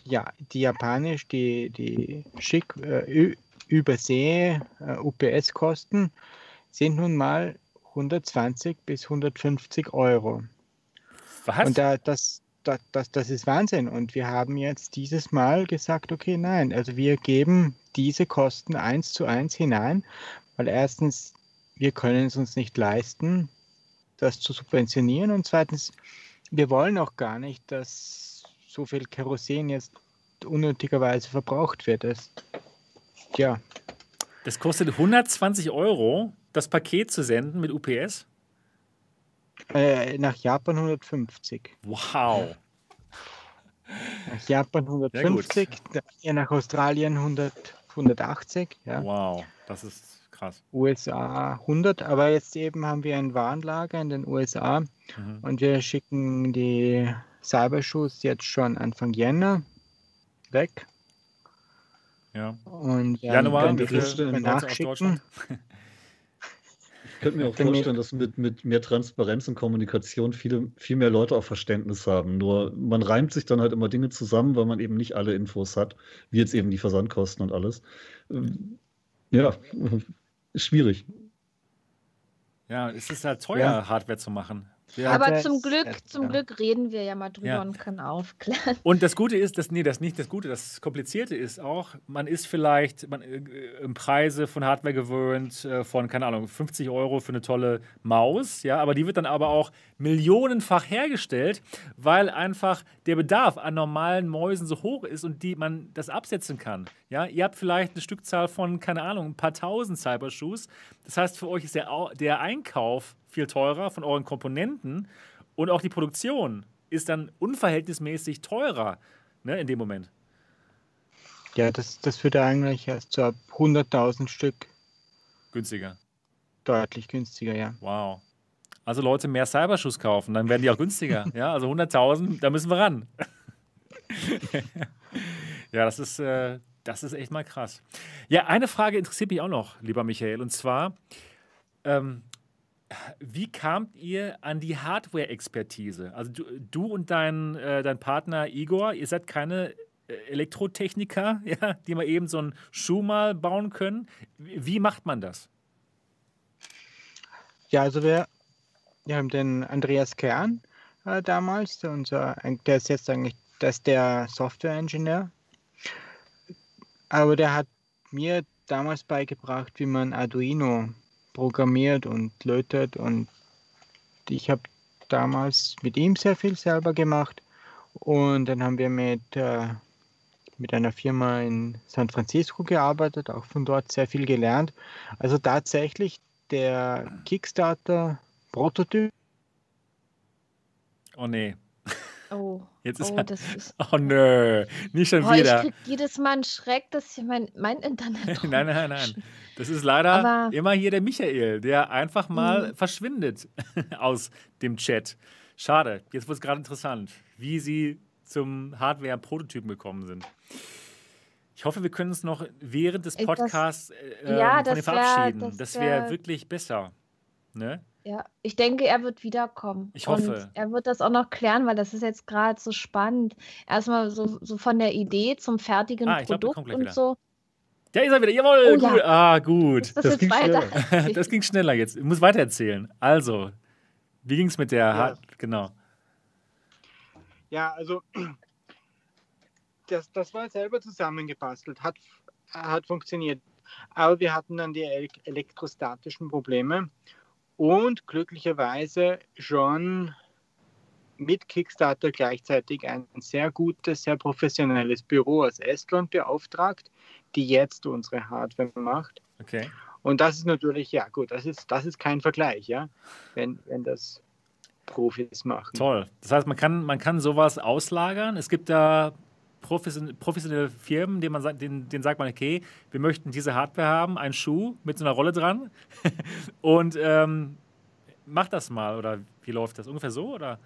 ja, die Japanisch, die, die schick äh, Übersee äh, UPS-Kosten sind nun mal 120 bis 150 Euro. Was? Und da, das, das, das, das ist Wahnsinn. Und wir haben jetzt dieses Mal gesagt, okay, nein, also wir geben diese Kosten eins zu eins hinein, weil erstens, wir können es uns nicht leisten, das zu subventionieren und zweitens, wir wollen auch gar nicht, dass so viel Kerosin jetzt unnötigerweise verbraucht wird. Das, ja, das kostet 120 Euro, das Paket zu senden mit UPS. Äh, nach Japan 150. Wow. Nach Japan 150, ja, nach Australien 100, 180, ja. Wow, das ist krass. USA 100, aber jetzt eben haben wir ein Warenlager in den USA Mhm. und wir schicken die Cybershoes jetzt schon Anfang Jänner weg Ja. und Januar, Leute aus nachschicken. Ich könnte mir auch vorstellen, dass mit, mit mehr Transparenz und Kommunikation viele, viel mehr Leute auch Verständnis haben. Nur man reimt sich dann halt immer Dinge zusammen, weil man eben nicht alle Infos hat, wie jetzt eben die Versandkosten und alles. Ähm, Ja, <laughs> ist schwierig. Ja, es ist halt teuer, Ja. Hardware zu machen. Ja. Aber zum Glück, zum Glück reden wir ja mal drüber ja. und können aufklären. Und das Gute ist, dass, nee, das nicht das Gute, das Komplizierte ist auch, man ist vielleicht man, äh, im Preise von Hardware gewöhnt, äh, von, keine Ahnung, 50 Euro für eine tolle Maus, ja, aber die wird dann aber auch millionenfach hergestellt, weil einfach der Bedarf an normalen Mäusen so hoch ist und die man das absetzen kann. Ja, ihr habt vielleicht eine Stückzahl von, keine Ahnung, ein paar tausend Cybershoes. Das heißt, für euch ist der, der Einkauf viel teurer von euren Komponenten und auch die Produktion ist dann unverhältnismäßig teurer ne, in dem Moment. Ja, das, das wird eigentlich erst zu ab 100.000 Stück. Günstiger. Deutlich günstiger, ja. Wow. Also Leute mehr Cyberschuss kaufen, dann werden die auch günstiger. <laughs> ja, also 100.000, da müssen wir ran. <laughs> ja, das ist, äh, das ist echt mal krass. Ja, eine Frage interessiert mich auch noch, lieber Michael, und zwar, ähm, wie kamt ihr an die Hardware-Expertise? Also du, du und dein, äh, dein Partner Igor, ihr seid keine äh, Elektrotechniker, <laughs> ja, die mal eben so einen Schuh mal bauen können. Wie macht man das? Ja, also wir, wir haben den Andreas Kern äh, damals, unser, der ist jetzt eigentlich das der Software-Ingenieur. Aber der hat mir damals beigebracht, wie man Arduino programmiert und lötet und ich habe damals mit ihm sehr viel selber gemacht und dann haben wir mit, äh, mit einer Firma in San Francisco gearbeitet, auch von dort sehr viel gelernt. Also tatsächlich der Kickstarter-Prototyp. Oh nee. Oh, Jetzt ist oh, das ist. <laughs> Oh nö, nicht schon oh, wieder. Ich krieg jedes Mal einen Schreck, dass hier mein, mein Internet. <laughs> nein, nein, nein. Das ist leider Aber immer hier der Michael, der einfach mal mh. verschwindet <laughs> aus dem Chat. Schade. Jetzt wird es gerade interessant, wie Sie zum Hardware-Prototypen gekommen sind. Ich hoffe, wir können uns noch während des Podcasts äh, ja, von verabschieden. Wär, das wäre wär wirklich besser. Ne? Ja, ich denke, er wird wiederkommen. Ich hoffe. Und er wird das auch noch klären, weil das ist jetzt gerade so spannend. Erstmal so, so von der Idee zum fertigen ah, Produkt glaub, und so. Da ist er wieder. Jawohl, oh, gut. Ja. Ah, gut. Das, das, ging schneller. <laughs> das ging schneller jetzt. Ich muss weitererzählen. Also, wie ging es mit der? Ja. Genau. Ja, also das, das war selber zusammengebastelt, hat, hat funktioniert. Aber wir hatten dann die elektrostatischen Probleme und glücklicherweise schon mit Kickstarter gleichzeitig ein sehr gutes, sehr professionelles Büro aus Estland beauftragt, die jetzt unsere Hardware macht. Okay. Und das ist natürlich, ja gut, das ist, das ist kein Vergleich, ja, wenn, wenn das Profis machen. Toll. Das heißt, man kann, man kann sowas auslagern. Es gibt da professionelle Firmen, denen, man sagt, denen, denen sagt man, okay, wir möchten diese Hardware haben, einen Schuh mit so einer Rolle dran <laughs> und ähm, mach das mal oder wie läuft das? Ungefähr so oder?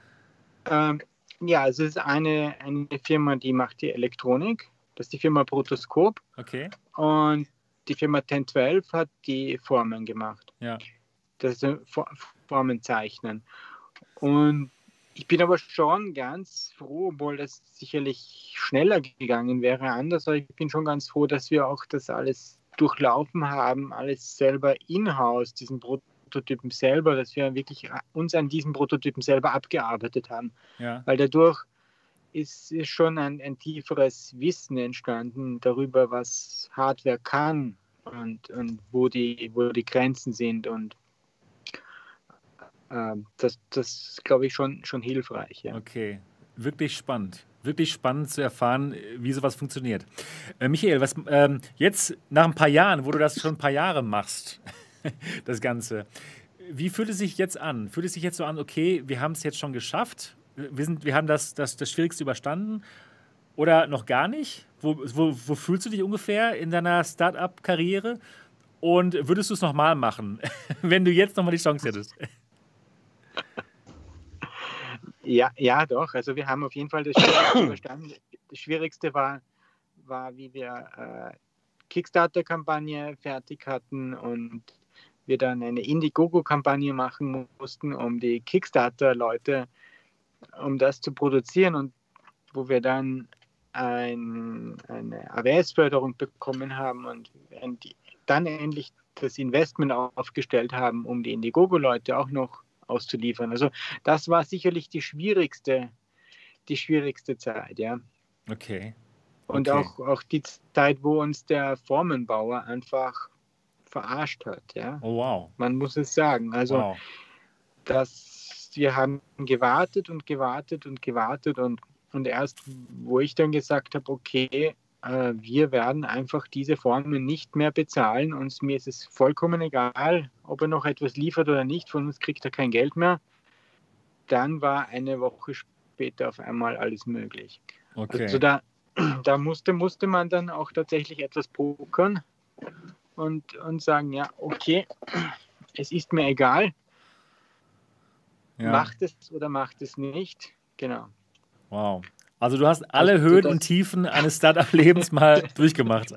Ähm, ja, es ist eine, eine Firma, die macht die Elektronik. Das ist die Firma Protoscope. Okay. Und die Firma 1012 hat die Formen gemacht. Ja. Das ist Formen zeichnen. Und ich bin aber schon ganz froh, obwohl das sicherlich schneller gegangen wäre anders, aber ich bin schon ganz froh, dass wir auch das alles durchlaufen haben, alles selber in-house, diesen Prototypen selber, dass wir wirklich uns an diesen Prototypen selber abgearbeitet haben. Ja. Weil dadurch ist, ist schon ein, ein, tieferes Wissen entstanden darüber, was Hardware kann und, und wo, die, wo die Grenzen sind und ähm, das, das glaube ich, schon, schon hilfreich. Ja. Okay, wirklich spannend. Wirklich spannend zu erfahren, wie sowas funktioniert. Äh, Michael, was ähm, jetzt nach ein paar Jahren, wo du das schon ein paar Jahre machst, <laughs> das Ganze, wie fühlt es sich jetzt an? Fühlt es sich jetzt so an, okay, wir haben es jetzt schon geschafft, wir, sind, wir haben das, das, das Schwierigste überstanden oder noch gar nicht? Wo, wo, wo fühlst du dich ungefähr in deiner Start-up-Karriere? Und würdest du es nochmal machen, <laughs> wenn du jetzt nochmal die Chance hättest? Ja, ja, doch. Also wir haben auf jeden Fall das Schwierigste <coughs> überstanden. Das Schwierigste war, war wie wir äh, Kickstarter-Kampagne fertig hatten und wir dann eine Indiegogo-Kampagne machen mussten, um die Kickstarter-Leute, um das zu produzieren und wo wir dann ein, eine AWS-Förderung bekommen haben und dann endlich das Investment aufgestellt haben, um die Indiegogo-Leute auch noch auszuliefern. Also das war sicherlich die schwierigste, die schwierigste Zeit, ja. Okay. Und Okay. auch, auch die Zeit, wo uns der Formenbauer einfach verarscht hat, ja. Oh, wow. Man muss es sagen. Also wow. dass wir haben gewartet und gewartet und gewartet und, und erst, wo ich dann gesagt habe, okay, äh, wir werden einfach diese Formen nicht mehr bezahlen und mir ist es vollkommen egal, ob er noch etwas liefert oder nicht, von uns kriegt er kein Geld mehr, dann war eine Woche später auf einmal alles möglich. Okay. Also da, <clears throat> da musste, musste man dann auch tatsächlich etwas pokern und, und sagen, ja, okay, <clears throat> es ist mir egal, ja. macht es oder macht es nicht. Genau. Wow. Also du hast alle Also Höhen und Tiefen eines Startup-Lebens mal <laughs> durchgemacht.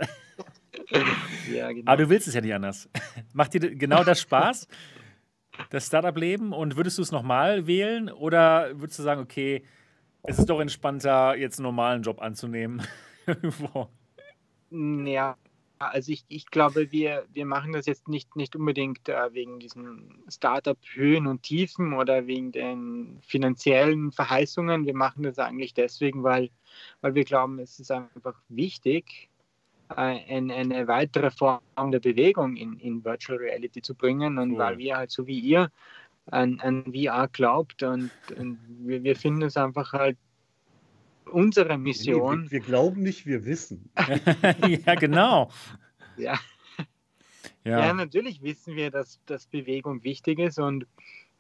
Ja, genau. Aber du willst es ja nicht anders. Macht dir genau das Spaß, das Startup-Leben? Und würdest du es nochmal wählen? Oder würdest du sagen, okay, es ist doch entspannter, jetzt einen normalen Job anzunehmen? <laughs> Ja, also ich, ich glaube, wir, wir machen das jetzt nicht, nicht unbedingt äh, wegen diesen Startup-Höhen und Tiefen oder wegen den finanziellen Verheißungen. Wir machen das eigentlich deswegen, weil, weil wir glauben, es ist einfach wichtig, äh, ein, eine weitere Form der Bewegung in, in Virtual Reality zu bringen und Cool. weil wir halt so wie ihr an, an VR glaubt und, und wir, wir finden es einfach halt unsere Nee, Mission. wir, wir glauben nicht, wir wissen. <laughs> <laughs> ja, genau. Ja. Ja. Ja. natürlich wissen wir, dass, dass Bewegung wichtig ist und,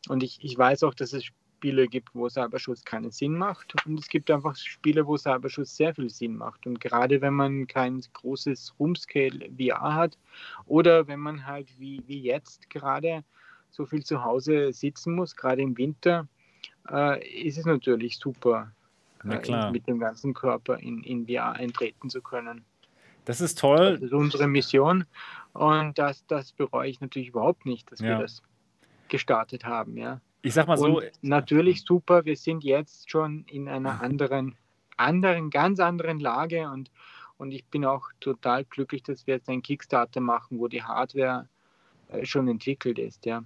und ich, ich weiß auch, dass es Spiele gibt, wo Cyberschuss keinen Sinn macht und es gibt einfach Spiele, wo Cyberschuss sehr viel Sinn macht und gerade wenn man kein großes Roomscale VR hat oder wenn man halt wie, wie jetzt gerade so viel zu Hause sitzen muss, gerade im Winter, äh, ist es natürlich super, Äh, klar. mit dem ganzen Körper in, in VR eintreten zu können. Das ist toll. Das ist unsere Mission und das, das bereue ich natürlich überhaupt nicht, dass Ja. wir das gestartet haben. Ja. Ich sag mal so, und natürlich super, wir sind jetzt schon in einer <laughs> anderen, anderen, ganz anderen Lage und, und ich bin auch total glücklich, dass wir jetzt einen Kickstarter machen, wo die Hardware äh, schon entwickelt ist. Ja.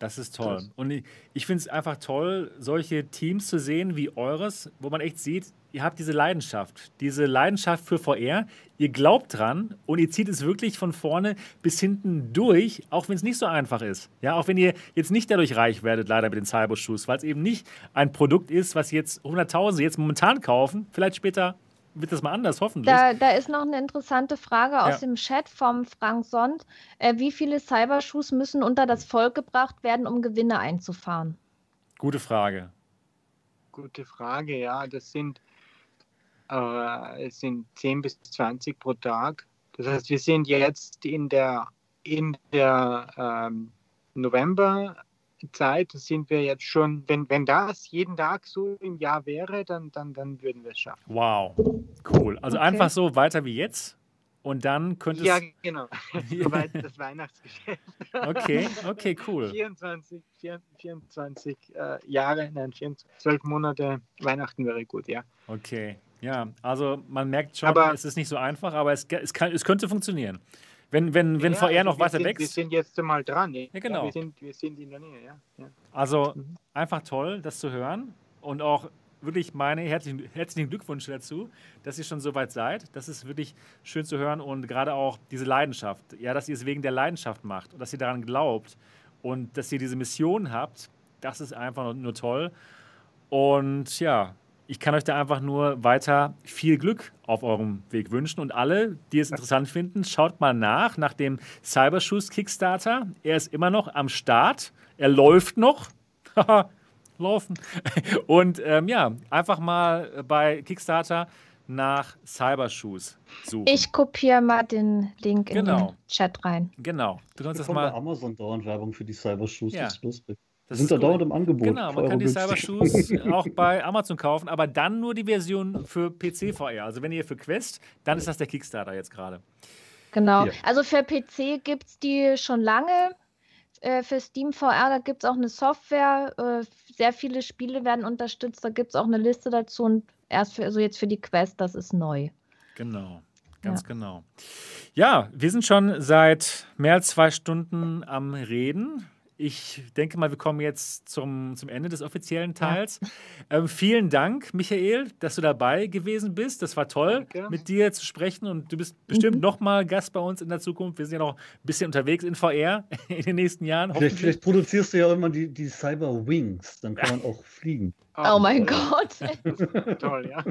Das ist toll. Krass. Und ich, ich finde es einfach toll, solche Teams zu sehen wie eures, wo man echt sieht, ihr habt diese Leidenschaft, diese Leidenschaft für VR, ihr glaubt dran und ihr zieht es wirklich von vorne bis hinten durch, auch wenn es nicht so einfach ist. Ja, auch wenn ihr jetzt nicht dadurch reich werdet, leider mit den Cybershoes, weil es eben nicht ein Produkt ist, was jetzt Hunderttausende jetzt momentan kaufen, vielleicht später wird das mal anders, hoffentlich. Da, da ist noch eine interessante Frage aus Ja. dem Chat vom Frank Sond. Äh, wie viele Cybershoes müssen unter das Volk gebracht werden, um Gewinne einzufahren? Gute Frage. Gute Frage, ja. Das sind, äh, es sind 10 bis 20 pro Tag. Das heißt, wir sind jetzt in der, in der ähm, Novemberzeit, sind wir jetzt schon, wenn, wenn das jeden Tag so im Jahr wäre, dann, dann, dann würden wir es schaffen. Wow, cool. Also Okay. einfach so weiter wie jetzt und dann könnte Ja, genau. <laughs> <laughs> Soweit das Weihnachtsgeschäft. Okay, okay, cool. 24, 24 äh, Jahre, nein, 24, 12 Monate Weihnachten wäre gut, ja. Okay, ja, also man merkt schon, Aber- es ist nicht so einfach, aber es, es, kann, es könnte funktionieren. Wenn, wenn, wenn ja, VR also noch wir weiter sind, Wir wächst, sind jetzt mal dran. Ja, genau. wir, sind, wir sind in der Nähe, ja. ja. also Mhm. einfach toll, das zu hören und auch wirklich meine herzlichen, herzlichen Glückwünsche dazu, dass ihr schon so weit seid. Das ist wirklich schön zu hören und gerade auch diese Leidenschaft, ja, dass ihr es wegen der Leidenschaft macht und dass ihr daran glaubt und dass ihr diese Mission habt, das ist einfach nur, nur toll. Und ja, ich kann euch da einfach nur weiter viel Glück auf eurem Weg wünschen. Und alle, die es interessant finden, schaut mal nach, nach dem Cybershoes Kickstarter. Er ist immer noch am Start. Er läuft noch. Haha, <laughs> Laufen. Und ähm, ja, einfach mal bei Kickstarter nach Cybershoes suchen. Ich kopiere mal den Link in Genau. den Chat rein. genau. Du kannst das mal. Amazon dauernd Werbung für die Cybershoes. Ja. Das ist lustig. Das sind ist da dauernd im Angebot. Genau, man kann die günstig. Cybershoes <laughs> auch bei Amazon kaufen, aber dann nur die Version für PC VR. Also wenn ihr für Quest, dann ist das der Kickstarter jetzt gerade. Genau. Ja. Also für PC gibt es die schon lange. Äh, für Steam VR, da gibt es auch eine Software. Äh, sehr viele Spiele werden unterstützt. Da gibt es auch eine Liste dazu. Und erst für, also jetzt für die Quest, das ist neu. Genau, ganz genau. Ja, wir sind schon seit mehr als zwei Stunden am Reden. Ich denke mal, wir kommen jetzt zum, zum Ende des offiziellen Teils. Ja. Ähm, vielen Dank, Michael, dass du dabei gewesen bist. Das war toll, Danke. mit dir zu sprechen und du bist bestimmt mhm. nochmal Gast bei uns in der Zukunft. Wir sind ja noch ein bisschen unterwegs in VR <laughs> in den nächsten Jahren. Vielleicht, vielleicht produzierst du ja immer die, die Cyber Wings, dann kann <laughs> man auch fliegen. Oh, oh mein Gott. <laughs> Toll, ja.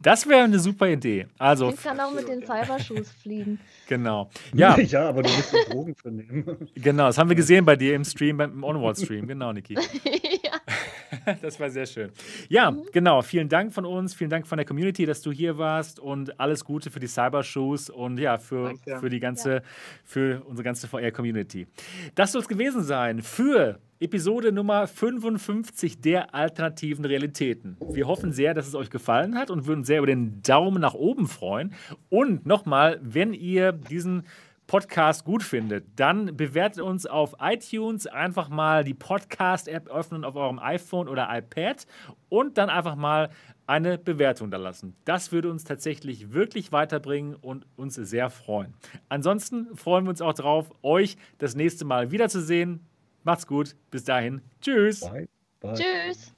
Das wäre eine super Idee. Also, ich kann auch mit den Cybershoes fliegen. Genau. <laughs> Ja, ja aber du musst die Drogen für nehmen. <laughs> Genau, das haben wir gesehen bei dir im Stream, beim Onward-Stream. Genau, Niki. ja. Das war sehr schön. Ja, mhm. genau. Vielen Dank von uns, vielen Dank von der Community, dass du hier warst und alles Gute für die Cybershoes und ja, für, für die ganze, ja. für unsere ganze VR-Community. Das soll es gewesen sein für Episode Nummer 55 der alternativen Realitäten. Wir hoffen sehr, dass es euch gefallen hat und würden sehr über den Daumen nach oben freuen. Und nochmal, wenn ihr diesen Podcast gut findet, dann bewertet uns auf iTunes einfach mal die Podcast-App öffnen auf eurem iPhone oder iPad und dann einfach mal eine Bewertung da lassen. Das würde uns tatsächlich wirklich weiterbringen und uns sehr freuen. Ansonsten freuen wir uns auch darauf, euch das nächste Mal wiederzusehen. Macht's gut. Bis dahin. Tschüss. Bye. Bye. Tschüss.